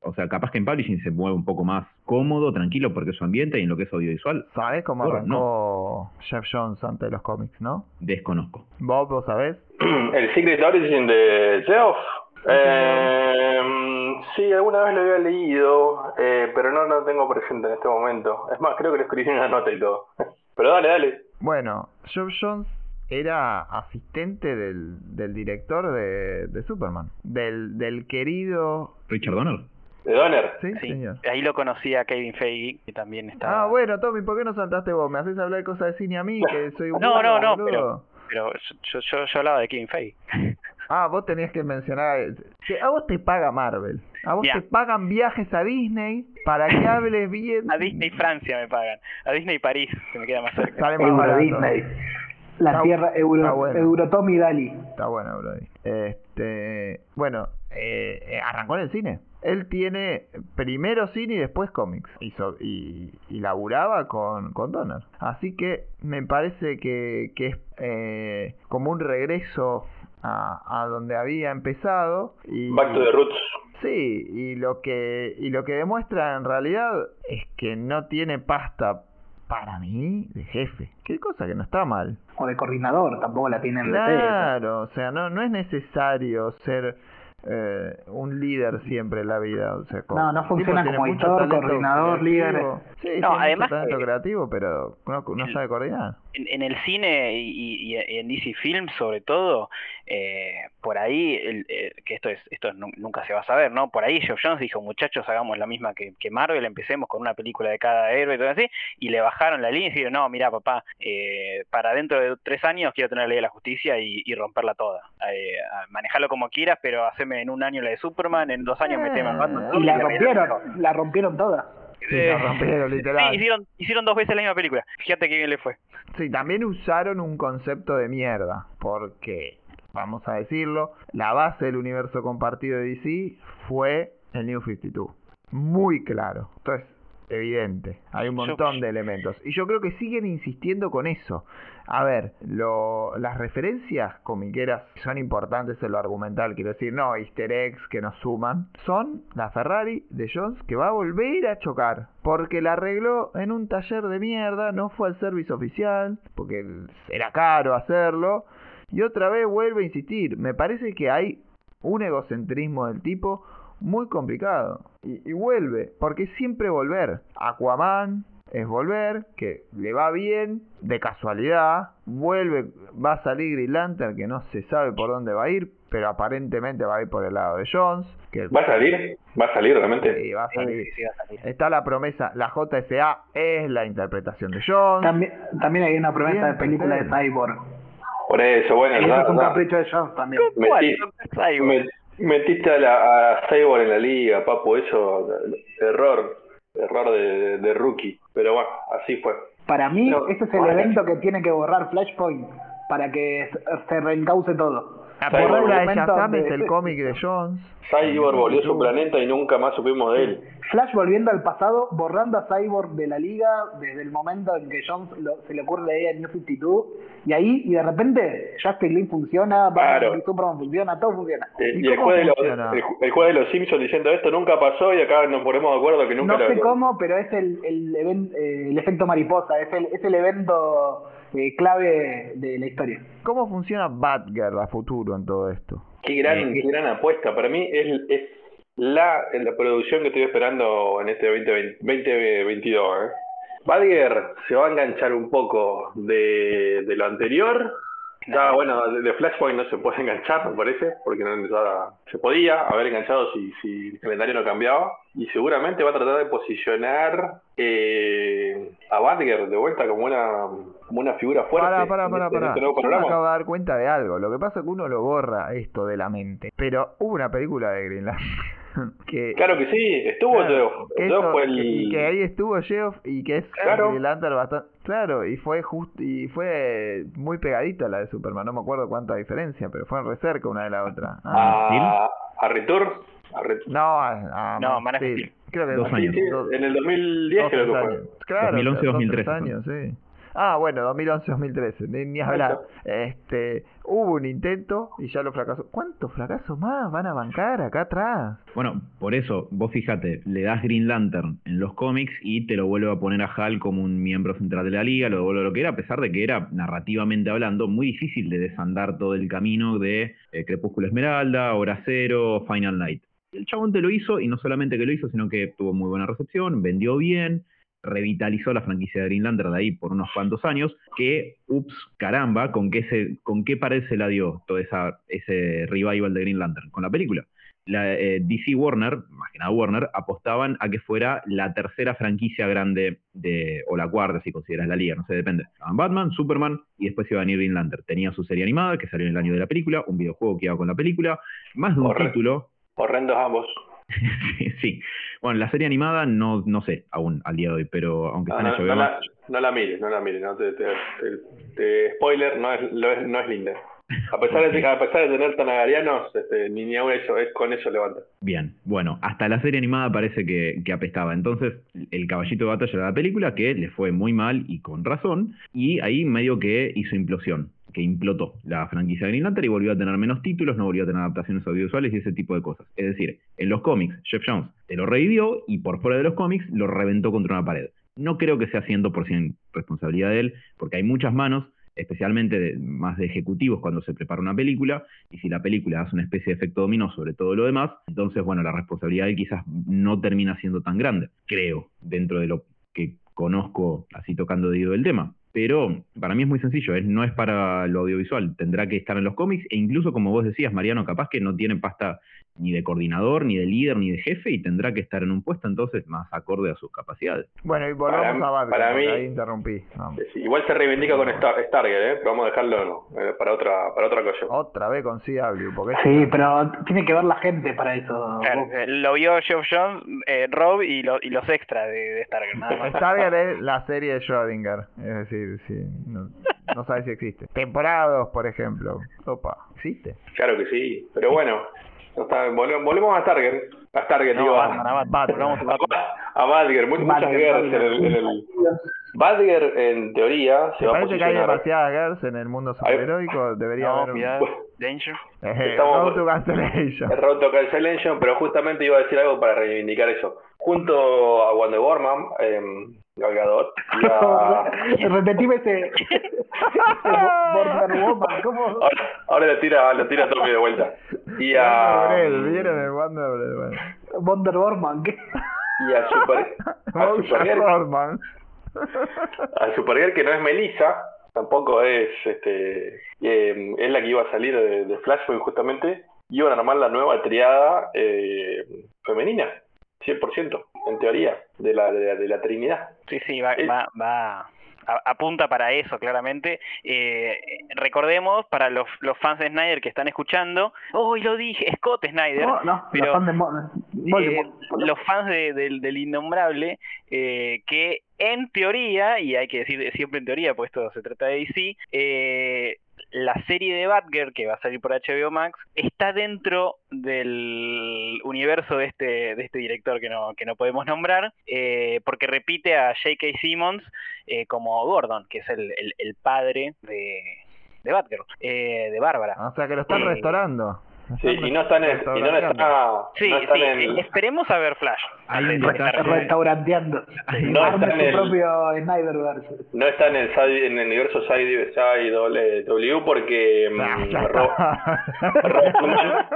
o sea, capaz que en publishing se mueve un poco más cómodo, tranquilo, porque es su ambiente y en lo que es audiovisual, ¿Sabés cómo arrancó Jeff Jones antes de los cómics, no? desconozco. Bob, ¿vos sabés? El Secret Origin de Geoff. Eh, sí, alguna vez lo había leído, eh, pero no lo tengo presente en este momento. Es más, creo que lo escribí en una nota y todo. Pero dale, dale. Bueno, Jeff Jones era asistente del, del director de, de Superman. Del, del querido... Richard Donner. De Donner. Sí, Sí, señor. ahí lo conocí a Kevin Feige, que también está... Ah, bueno, Tommy, ¿por qué no saltaste vos? ¿Me haces hablar de cosas de cine a mí? Que soy un No, no, no, pero yo, yo, yo hablaba de Kevin Feige. Ah, vos tenías que mencionar... que A vos te paga Marvel. A vos te pagan viajes a Disney para que hables bien... A Disney Francia me pagan. A Disney París, que me queda más cerca. Sale más Euro barato. Disney. La Está- tierra está Euro, bueno. Eurotom y Dali. Está bueno, Brody. Este, bueno, eh, eh, arrancó en el cine. Él tiene primero cine y después cómics. Hizo, y, y laburaba con, con Donner. Así que me parece que, que es eh, como un regreso a, a donde había empezado. Y, Back to the Roots. Sí, y lo que y lo que demuestra en realidad es que no tiene pasta para mí de jefe. Qué cosa que no está mal. O de coordinador, tampoco la tienen de Claro, o sea, no, no es necesario ser eh, un líder siempre en la vida. O sea, No, no funciona como editor, coordinador, creativo. líder. Sí, No, además talento que- creativo, pero no, no sabe coordinar. En, en el cine y, y- y en DC Films sobre todo, eh, por ahí, el- eh, que esto es esto nu- nunca se va a saber, ¿no? Por ahí Geoff Jones dijo, muchachos, hagamos la misma que, que Marvel, empecemos con una película de cada héroe y todo así, y le bajaron la línea y dijeron, no, mira papá, eh, para dentro de tres años quiero tener la ley de la justicia y, y romperla toda. Eh, manejarlo como quieras, pero haceme en un año la de Superman, en dos años meteme a Batman. Y la rompieron, la rompieron toda. Eh, rompieron, literal. Sí, hicieron, hicieron dos veces la misma película. Fíjate qué bien le fue. Sí, también usaron un concepto de mierda, porque, vamos a decirlo, la base del universo compartido de DC fue el New 52. Muy claro. Entonces, evidente. Hay un montón de elementos. Y yo creo que siguen insistiendo con eso. A ver, lo, las referencias comiqueras son importantes en lo argumental, quiero decir, no easter eggs que nos suman, son la Ferrari de Jones que va a volver a chocar, porque la arregló en un taller de mierda, no fue al servicio oficial, porque era caro hacerlo, y otra vez vuelve a insistir, me parece que hay un egocentrismo del tipo muy complicado, y, y vuelve, porque siempre volver, Aquaman, es volver, que le va bien, de casualidad, vuelve, va a salir Green Lantern, que no se sabe por dónde va a ir, pero aparentemente va a ir por el lado de Jones. Que ¿Va a salir? ¿Va a salir realmente? Sí, va a salir. Sí, sí, va a salir. Está la promesa, la JSA es la interpretación de Jones. También, también hay una promesa de película de. Cyborg. Por eso, bueno, eso es un capricho de Jones también. ¿Cuál? Metí- Cyborg. met- metiste a, la, a Cyborg en la liga, papu, eso, error, error de, rookie. Pero bueno, así fue. Para mí, ese es el evento que tiene que borrar Flashpoint para que se reencauce todo. La Cyborg, película de momento Shazam de- es el cómic de Jones. Cyborg volvió a su planeta y nunca más supimos de él. Flash volviendo al pasado, borrando a Cyborg de la liga desde el momento en que Jones lo- se le ocurre la idea de New 52 y ahí y de repente Justice League funciona, Batman Claro. y Superman funciona, todo funciona. Eh, ¿Y y el juez, de los, el, el juez de los Simpsons diciendo esto nunca pasó y acá nos ponemos de acuerdo que nunca No lo sé cómo, pero es el, el, even- eh, el efecto mariposa, es el, es el evento eh, clave de la historia. ¿Cómo funciona Batgirl a futuro en todo esto? Qué gran, Eh, qué gran apuesta. Para mí es, es la, la producción que estoy esperando en este 2020 2022. ¿eh? Badger se va a enganchar un poco de, de lo anterior. Ya, bueno, de, de Flashpoint no se puede enganchar, me parece, porque no ya se podía haber enganchado si, si el calendario no cambiaba. Y seguramente va a tratar de posicionar eh, a Badger de vuelta como una, como una figura fuerte. Para, para, en para, en para. Yo me acabo de dar cuenta de algo. Lo que pasa es que uno lo borra esto de la mente. Pero hubo una película de Green Lantern que... Claro que sí, estuvo Claro, Geoff. fue el... y que ahí estuvo Geoff y que es Claro. Bastante... Claro, y fue justo y fue muy pegadita la de Superman. No me acuerdo cuánta diferencia, pero fue re cerca una de la otra. Ah, a, a Return. A no, a, a No, Man of Steel. Creo que Dos sí, años. Sí, dos- en el 2010 dos, creo que fue. Claro, 2011, dos, 2013 tres años, sí. Ah, bueno, 2011-2013, ni, ni hablar. Este, hubo un intento y ya lo fracasó. ¿Cuántos fracasos más van a bancar acá atrás? Bueno, por eso, vos fíjate, le das Green Lantern en los cómics y te lo vuelve a poner a Hal como un miembro central de la liga, lo devuelve a lo que era, a pesar de que era, narrativamente hablando, muy difícil de desandar todo el camino de eh, Crepúsculo Esmeralda, Hora Cero, Final Night. El chabón te lo hizo, y no solamente que lo hizo, sino que tuvo muy buena recepción, vendió bien, revitalizó la franquicia de Green Lantern de ahí por unos cuantos años, que, ups, caramba, ¿con qué, se, con qué pared se la dio todo esa, ese revival de Green Lantern? Con la película. La, eh, DC Warner, más que nada Warner, apostaban a que fuera la tercera franquicia grande de, o la cuarta si consideras la liga, no sé, depende. Estaban Batman, Superman y después iba a venir Green Lantern. Tenía su serie animada que salió en el año de la película, un videojuego que iba con la película, más de un Correcto. título, Horrendos ambos. sí, sí. Bueno, la serie animada no, no sé aún al día de hoy, pero aunque No, están no, no HBO la, no la mires, no la mires. No te, te- te- te- spoiler, no es, lo es- no es linda. A pesar, de, a pesar de tener tanagarianos, este, ni, ni aún eso, es, con eso levanta. Bien, bueno, hasta la serie animada parece que, que apestaba. Entonces, el caballito de batalla de la película, que le fue muy mal y con razón, y ahí medio que hizo implosión, que implotó la franquicia de Green y volvió a tener menos títulos, no volvió a tener adaptaciones audiovisuales y ese tipo de cosas. Es decir, en los cómics, Jeff Jones te lo revivió y por fuera de los cómics lo reventó contra una pared. No creo que sea 100% responsabilidad de él, porque hay muchas manos, especialmente de- más de ejecutivos cuando se prepara una película, y si la película hace una especie de efecto dominó sobre todo lo demás, entonces, bueno, la responsabilidad de él quizás no termina siendo tan grande, creo, dentro de lo que conozco así tocando de oído del tema. Pero para mí es muy sencillo, no es para lo audiovisual, tendrá que estar en los cómics e incluso como vos decías, Mariano, capaz que no tiene pasta ni de coordinador, ni de líder, ni de jefe y tendrá que estar en un puesto entonces más acorde a sus capacidades. Bueno, y volvamos Para- a Batman, para mí- ahí interrumpí. Vamos. Igual se reivindica con Star, Stargate, ¿eh? pero vamos a dejarlo eh, para otra para otra ocasión. Otra vez con CW, porque Sí, pero tiene que ver la gente para eso. Claro, eh, lo vio Geoff Jones, eh, Rob y, lo- y los extras de, de Stargate, nada es la serie de Schrödinger, es decir, sí, no, no sabes si existe. Temporada 2, por ejemplo. Opa, ¿existe? Claro que sí, pero bueno, no está- volvemos, volvemos a Stargate. A Stargate, No, digo, a- Batman, a Batman. Batman. Volvamos a Batman. a Badger, mu- muchas Badger, guerras en el, en el- Badger, en teoría, se va a parece que hay posicionar. demasiadas girls en el mundo superheroico, debería No, haber un... cuidado. Danger. Eh, Estamos- Road to Cancellation. El Road to Cancellation, pero justamente iba a decir algo para reivindicar eso. Junto a Wonder Woman, eh, Gal Gadot, y a... Repetime ese. Wonder Woman, ¿cómo? ahora, ahora lo tira, lo tira Tommy de vuelta. Y a, ¿vieron el Wonder. Wonder Woman, ¿qué? y a Super, a Supergirl, a Supergirl que no es Melissa, tampoco es, este, eh, es la que iba a salir de, de Flashpoint justamente, iban a armar la nueva triada eh, femenina, 100%, en teoría, de la, de la, de la Trinidad. Sí, sí, va, Eh. va, va a- apunta para eso, claramente. Eh, recordemos, para los, los fans de Snyder que están escuchando, hoy lo dije, Scott Snyder, No, no, pero, los fans de eh, los fans de- del- del innombrable, eh, que en teoría, y hay que decir siempre en teoría, pues esto se trata de DC, eh, la serie de Batgirl que va a salir por HBO Max está dentro del universo de este, de este director que no, que no podemos nombrar, eh, porque repite a J.K. Simmons eh, como Gordon, que es el, el- el padre de, de Batgirl, eh, de Bárbara. O sea que lo están Eh, restaurando. Sí, y no están en, y no está, Sí, no están sí, en- esperemos a ver Flash. Sí, está- Restauranteando. No, Arme está en su el- propio Snyderverse. no está en el, en el universo Side, Side W porque mm, Robotman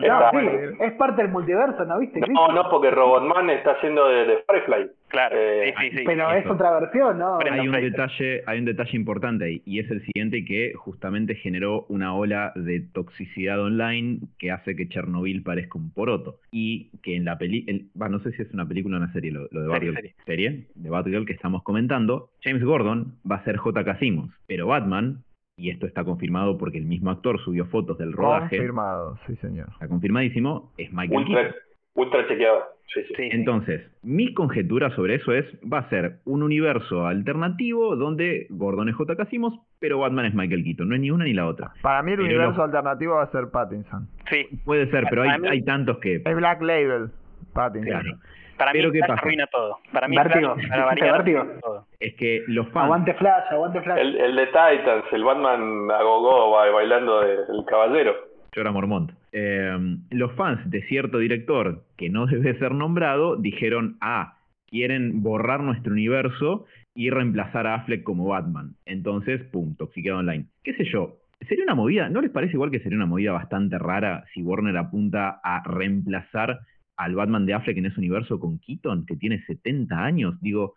No, sí, es parte del multiverso, ¿no viste? No, no, porque Robotman está haciendo de, de Firefly. Claro, Eh, sí, sí, sí. Pero es otra versión, ¿no? Pero- Hay un detalle, hay un detalle importante ahí, y es el siguiente que justamente generó una ola de toxicidad online que hace que Chernobyl parezca un poroto. Y que en la película, no sé si es una película o una serie, lo, lo de Serie, Batgirl, serie de Batgirl que estamos comentando, James Gordon va a ser J.K. Simmons, pero Batman, y esto está confirmado porque el mismo actor subió fotos del rodaje, Confirmado, sí señor. está confirmadísimo, es Michael Keaton. Ultra chequeado. Sí, sí. Sí, sí. Entonces, mi conjetura sobre eso es, va a ser un universo alternativo donde Gordon es J.K. Simmons, pero Batman es Michael Keaton. No es ni una ni la otra. Para mí el Pero universo lo- alternativo va a ser Pattinson. Sí, Puede ser, pero hay, mí- tantos que... Es Black Label, Pattinson. Claro. para mí Pero ¿qué Flash pasa? arruina todo. Para mí Vértigo. Flash, para variar, Vértigo. arruina todo. Es que los fans... Aguante Flash, aguante Flash. El, el de Titans, el Batman a gogo ba- bailando de- el caballero. Llora Mormont. Eh, los fans de cierto director que no debe ser nombrado dijeron, ah, quieren borrar nuestro universo y reemplazar a Affleck como Batman. Entonces, pum, toxiqueado online. ¿Qué sé yo? Sería una movida, ¿no les parece igual que sería una movida bastante rara si Warner apunta a reemplazar al Batman de Affleck en ese universo con Keaton, que tiene 70 años? Digo,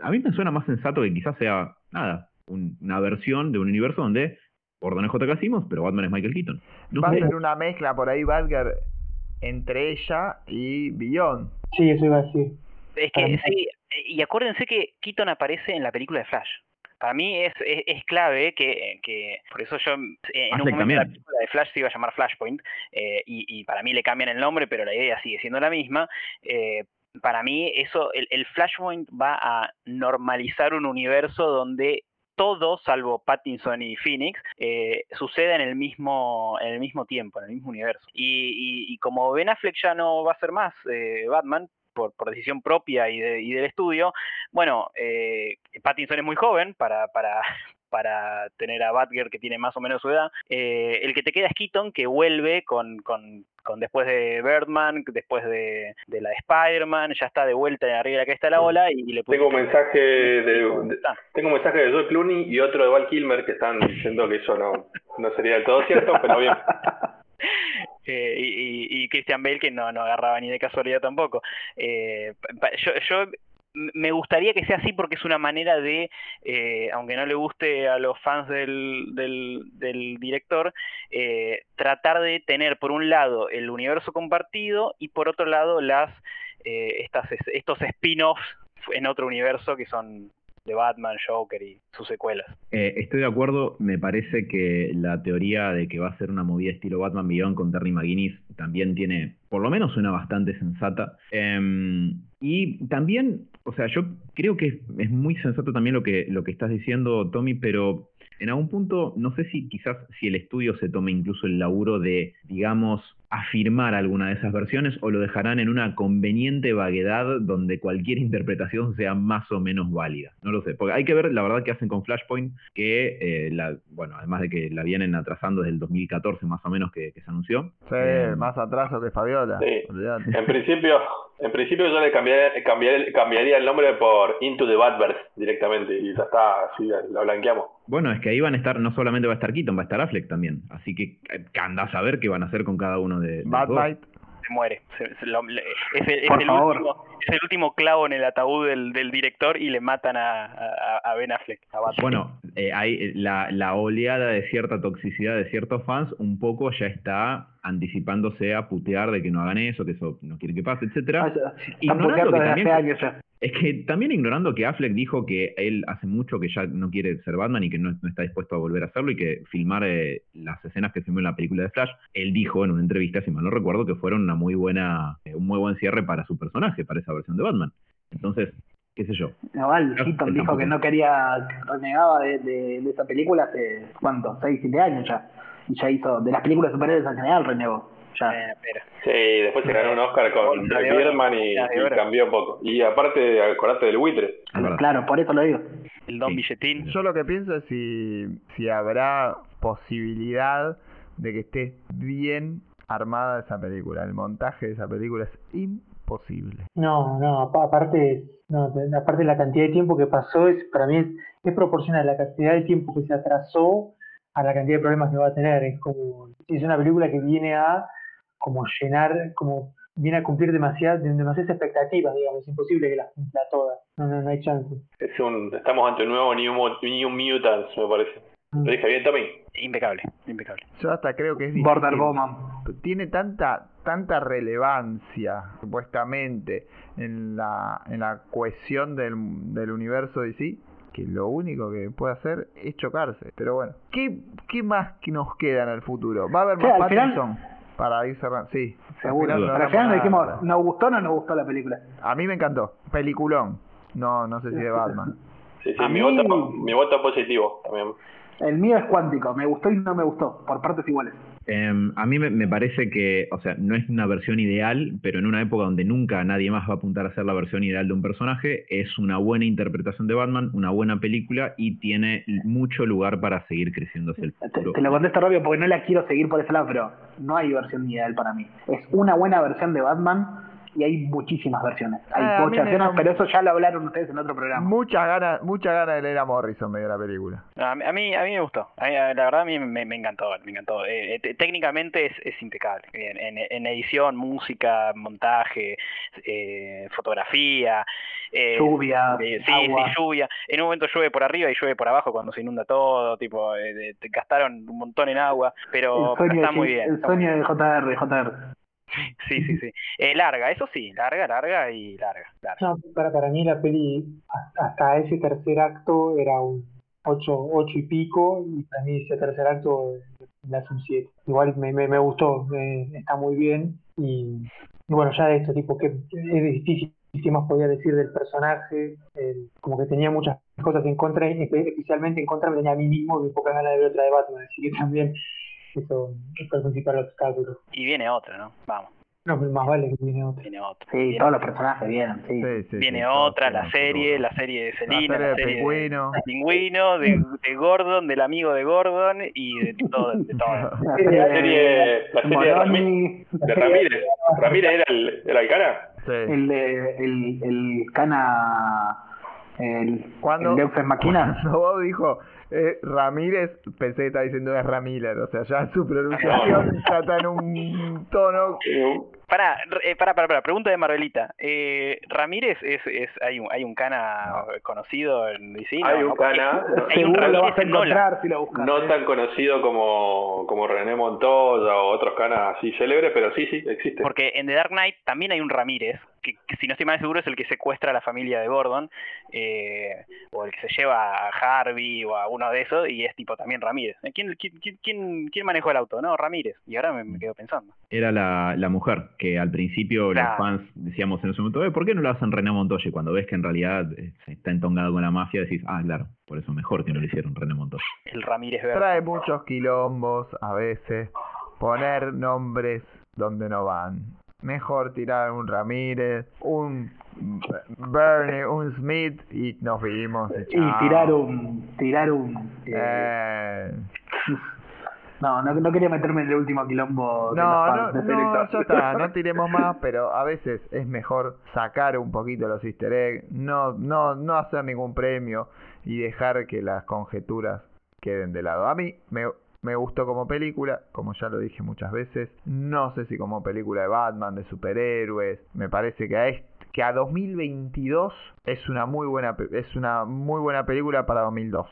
a mí me suena más sensato que quizás sea, nada, un- una versión de un universo donde Gordon es J.K. Simmons, pero Batman es Michael Keaton. No Va a ser una mezcla por ahí, Badger, entre ella y Beyond. Sí, eso iba a decir. Es que sí, y acuérdense que Keaton aparece en la película de Flash. Para mí es, es, es clave que, que, por eso yo en un momento la película de Flash se iba a llamar Flashpoint, eh, y, y para mí le cambian el nombre, pero la idea sigue siendo la misma. eh, para mí eso, el, el Flashpoint va a normalizar un universo donde todo, salvo Pattinson y Phoenix, eh, sucede en el mismo en el mismo tiempo, en el mismo universo. Y, y- y como Ben Affleck ya no va a ser más eh, Batman, por, por decisión propia y, de- y del estudio, bueno, eh, Pattinson es muy joven para, para, para tener a Batgirl que tiene más o menos su edad. Eh, el que te queda es Keaton, que vuelve con, con, con después de Birdman, después de, de la de Spider-Man, ya está de vuelta en arriba de la cresta de la ola y le Tengo un mensaje de, de- Está. tengo un mensaje de Joe Clooney y otro de Val Kilmer que están diciendo que eso no, no sería del todo cierto, pero bien. Eh, y, y- Christian Bale que no, no agarraba ni de casualidad tampoco. Eh, yo, yo me gustaría que sea así porque es una manera de, eh, aunque no le guste a los fans del, del, director, eh, tratar de tener por un lado el universo compartido y por otro lado las eh, estas, estos spin-offs en otro universo que son de Batman, Joker y sus secuelas. Eh, estoy de acuerdo, me parece que la teoría de que va a ser una movida estilo Batman Beyond con Terry McGuinness también tiene, por lo menos suena bastante sensata. Em, y también, o sea, yo creo que es, muy sensato también lo que, lo que estás diciendo, Tommy, pero en algún punto, no sé si quizás si el estudio se tome incluso el laburo de, digamos, afirmar alguna de esas versiones o lo dejarán en una conveniente vaguedad donde cualquier interpretación sea más o menos válida. No lo sé, porque hay que ver la verdad que hacen con Flashpoint, que, eh, la, bueno, además de que la vienen atrasando desde el 2014 más o menos que, que se anunció. Sí, Eh, más atraso que Fabiola. Sí. En principio, en principio yo le cambiaría, cambiaría, cambiaría el nombre por Into the Batverse directamente y ya está, así la blanqueamos. Bueno, es que ahí van a estar, no solamente va a estar Keaton, va a estar Affleck también. Así que eh, andás a ver qué van a hacer con cada uno de, de los Bad dos. Night. se muere. Se- se lo- le- es, el, es el último, es el último clavo en el ataúd del, del director y le matan a, a, a Ben Affleck. a. Bueno, eh, hay, eh, la, la oleada de cierta toxicidad de ciertos fans un poco ya está anticipándose a putear de que no hagan eso, que eso no quiere que pase, etcétera. Ah, ya. Están Ignorando que desde también- hace años ya. Es que también ignorando que Affleck dijo que él hace mucho que ya no quiere ser Batman y que no, no está dispuesto a volver a hacerlo y que filmar eh, las escenas que filmó en la película de Flash, él dijo en una entrevista, si mal no recuerdo, que fueron una muy buena, eh, un muy buen cierre para su personaje, para esa versión de Batman. Entonces, qué sé yo. Igual No, Keaton dijo que no quería, que renegaba de, de, de esa película hace, ¿cuánto? 6, 7 años ya. Y ya hizo, de las películas superhéroes en general renegó. Ya. Sí, después se ganó un Oscar con Birdman y, y cambió un poco. Y aparte, acordate del buitre. Claro, por eso lo digo. El Don Billetín. Yo lo que pienso es si, si habrá posibilidad de que esté bien armada esa película. El montaje de esa película es imposible. No, no, apa- aparte, no, de- aparte la cantidad de tiempo que pasó, es, para mí es, es proporcional la cantidad de tiempo que se atrasó a la cantidad de problemas que va a tener. Es como, es una película que viene a como llenar, como viene a cumplir demasiadas, demasiadas expectativas, digamos, es imposible que las cumpla todas. No, no, no hay chance. Es un, estamos ante un nuevo New, Mutants, me parece. ¿Lo dije bien, Tommy? Impecable, impecable. Yo hasta creo que es Border difícil. Bowman. Tiene tanta tanta relevancia, supuestamente, en la, en la cohesión del, del universo DC, que lo único que puede hacer es chocarse. Pero bueno, ¿qué, qué más que nos queda en el futuro? ¿Va a haber Sí, más al final- Pattinson? Para ir cerrando. Sí, Seguro. Al hablamos final nos dijimos, ¿nos gustó o no nos gustó la película? A mí me encantó. Peliculón. No, no sé si de Batman. Sí, sí, A mi, mí- voto, mi voto positivo también. El mío es cuántico, me gustó y no me gustó, por partes iguales. Em, a mí me, me parece que, o sea, no es una versión ideal, pero en una época donde nunca nadie más va a apuntar a ser la versión ideal de un personaje, es una buena interpretación de Batman, una buena película y tiene mucho lugar para seguir creciendo hacia el Te, futuro. te lo contesto rápido porque no la quiero seguir por ese lado, pero no hay versión ideal para mí. Es una buena versión de Batman y hay muchísimas versiones. Hay Ah, muchas versiones, pero eso ya lo hablaron ustedes en otro programa. Muchas ganas, muchas ganas de leer a Morrison me dio la película. A mí, a mí, a mí me gustó. A mí, la verdad, a mí me, me encantó. Me encantó. Eh, eh, técnicamente es, es impecable. En, en- en edición, música, montaje, eh, fotografía. eh, Lluvia, eh, sí, agua. sí, lluvia. En un momento llueve por arriba y llueve por abajo cuando se inunda todo. Tipo, eh, de- te gastaron un montón en agua. Pero, está de, muy bien. el sueño de JR, JR. Sí, sí, sí. Eh, larga, eso sí. Larga, larga y larga. No, para, para mí la peli hasta- ese tercer acto era un ocho, ocho y pico y para mí ese tercer acto eh, le hace un 7. Igual me, me, me gustó, eh, está muy bien y, bueno, ya de esto tipo que es difícil qué más podía decir del personaje, el- como que tenía muchas cosas en contra, especialmente en contra me tenía a mí mismo y pocas ganas de ver otra de Batman, así que también eso es el principal obstáculo. Y viene otra, ¿no? Vamos. No, pero más vale que viene otra. Viene otra. Sí, Viene todos los personajes vienen, sí. Sí, sí, Viene sí, otra, la serie, la serie de Selina, serie la de serie Pingüino. de Pingüino, de, de Gordon, del amigo de Gordon y de todo. De todo. La La serie de- serie, la serie de, Ramírez, Moroni, de Ramírez. ¿Ramírez era el, el Alcana? Sí. el, de- el, el Cana, el, Cuando, el Machina. cuando Bob dijo eh, Ramírez, pensé que estaba diciendo es Ramírez, o sea, ya su pronunciación ya está en un tono. Pará, eh, pará, pará, pará, pregunta de Marvelita. Eh, ¿Ramírez es, es hay un hay un cana conocido en DC? No, Hay un cana, hay- no. hay un Seguro lo vas a encontrar si lo buscas. No tan conocido como, como René Montoya o otros canas así célebres, pero sí, sí, existe. Porque en The Dark Knight también hay un Ramírez, que, que si no estoy mal seguro es el que secuestra a la familia de Gordon, eh, o el que se lleva a Harvey o a uno de esos, y es tipo también Ramírez. Eh, ¿Quién, quién, quién- quién, manejó el auto? No, Ramírez. Y ahora me, me quedo pensando. Era la, la mujer, que al principio Claro. los fans decíamos en ese momento, "Eh, ¿por qué no lo hacen René Montoya? Y cuando ves que en realidad eh, está entongado con la mafia, decís, ah, claro, por eso mejor que no lo hicieron René Montoya. El Ramírez verde. Trae muchos quilombos a veces. Poner nombres donde no van. Mejor tirar un Ramírez, un Bernie, un Smith y nos vimos. Y tirar un. Tirar un. eh, Eh, no, no, no quería meterme en el último quilombo de No, los no, fans de no, Selector. ya está, no tiremos más, pero a veces es mejor sacar un poquito los easter eggs, no, no, no hacer ningún premio y dejar que las conjeturas queden de lado. A mí me, me gustó como película, como ya lo dije muchas veces, no sé si como película de Batman, de superhéroes, me parece que a que a 2022 es una muy buena es una muy buena película para 2002.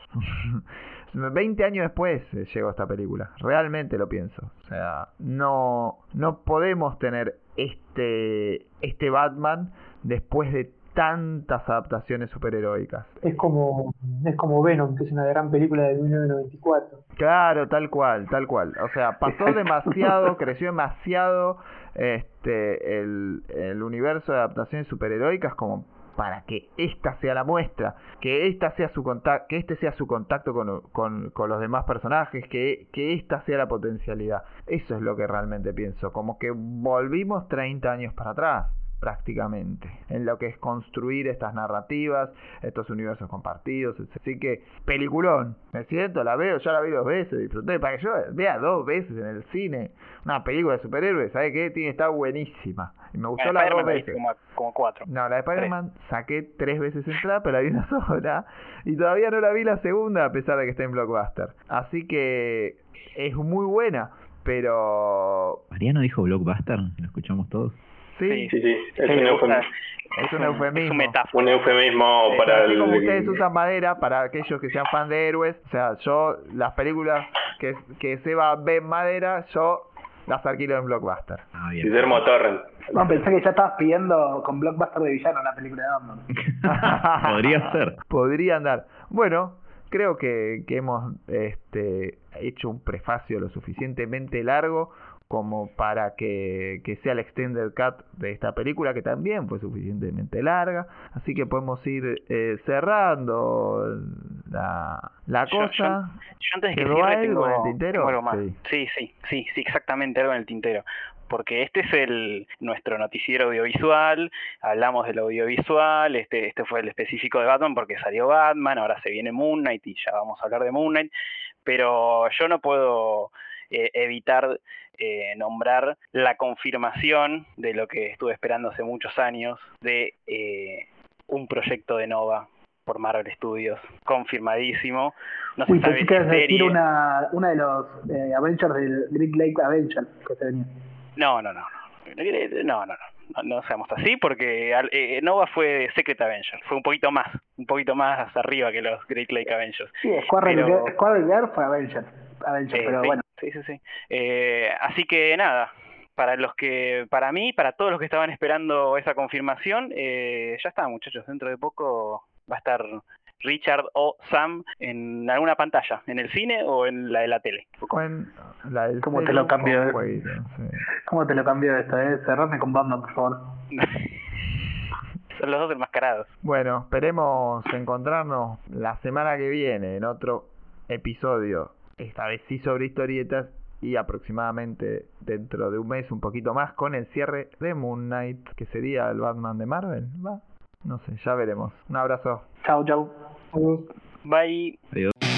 20 años después eh, llegó esta película. Realmente lo pienso. O sea, no, no podemos tener este, este Batman después de tantas adaptaciones superheroicas. Es como, es como Venom, que es una gran película de 1994. Claro, tal cual, tal cual. O sea, pasó demasiado, creció demasiado este el, el universo de adaptaciones superheroicas como para que esta sea la muestra, que esta sea su contacto, que este sea su contacto con, con- con los demás personajes, que, que esta sea la potencialidad. Eso es lo que realmente pienso, como que volvimos 30 años para atrás prácticamente en lo que es construir estas narrativas, estos universos compartidos, etc. así que peliculón, me siento, la veo, ya la vi dos veces, disfruté, para que yo vea dos veces en el cine una película de superhéroes, ¿sabes qué? Tiene, está buenísima, y me gustó las dos la viste veces. como, como cuatro. No, la de Spider-Man saqué tres veces entrada, pero la vi una sola. Y todavía no la vi la segunda, a pesar de que está en Blockbuster. Así que es muy buena, pero... Mariano dijo blockbuster, lo escuchamos todos. Sí, Sí, sí, es un eufemismo. es un eufemismo. Un eufemismo para así como ustedes el... usan madera para aquellos que sean fan de héroes, o sea, yo las películas que, que Seba ve en madera, yo las alquilo en Blockbuster. Ah, bien. Guillermo Torrent. No, pensé que ya estabas pidiendo con Blockbuster de villano una película de Batman. Podría ser. Podría andar. Bueno, creo que, que hemos este, hecho un prefacio lo suficientemente largo como para que, que sea el extended cut de esta película, que también fue suficientemente larga. Así que podemos ir eh, cerrando la, la Yo- cosa. yo- Yo antes de que ¿Quedó cierre algo tengo, en el tintero? tengo algo más. Sí. Sí, sí, sí, sí, exactamente algo en el tintero. Porque este es el nuestro noticiero audiovisual, hablamos del audiovisual, este, este fue el específico de Batman porque salió Batman, ahora se viene Moon Knight y ya vamos a hablar de Moon Knight, pero yo no puedo eh, evitar eh, nombrar la confirmación de lo que estuve esperando hace muchos años, de eh, un proyecto de Nova por Marvel Studios, confirmadísimo. No se Uy, sabe si decir una, una de los eh, Avengers del Great Lake Avenger que se venía. No, no, no. No, no, no. No, no seamos así porque al- eh, Nova fue Secret Avenger. Fue un poquito más, un poquito más hasta arriba que los Great Lake Avengers. Sí, Squadron Pero- Girl- fue Avenger. Avenger, Eh, pero sí, bueno. Sí, sí, sí. Eh, así que nada, para los que, para mí, para todos los que estaban esperando esa confirmación, eh, ya está, muchachos. Dentro de poco va a estar Richard o Sam en alguna pantalla, en el cine o en la de la tele. Con la del ¿Cómo te lo cambio? sí. ¿Cómo te lo cambio esto? Eh? Cerrame con Batman, por favor. Son los dos enmascarados. Bueno, esperemos encontrarnos la semana que viene en otro episodio, esta vez sí sobre historietas y aproximadamente dentro de un mes, un poquito más, con el cierre de Moon Knight, que sería el Batman de Marvel. ¿Va? No sé, ya veremos. Un abrazo. Chao, chao. Bye. Adiós.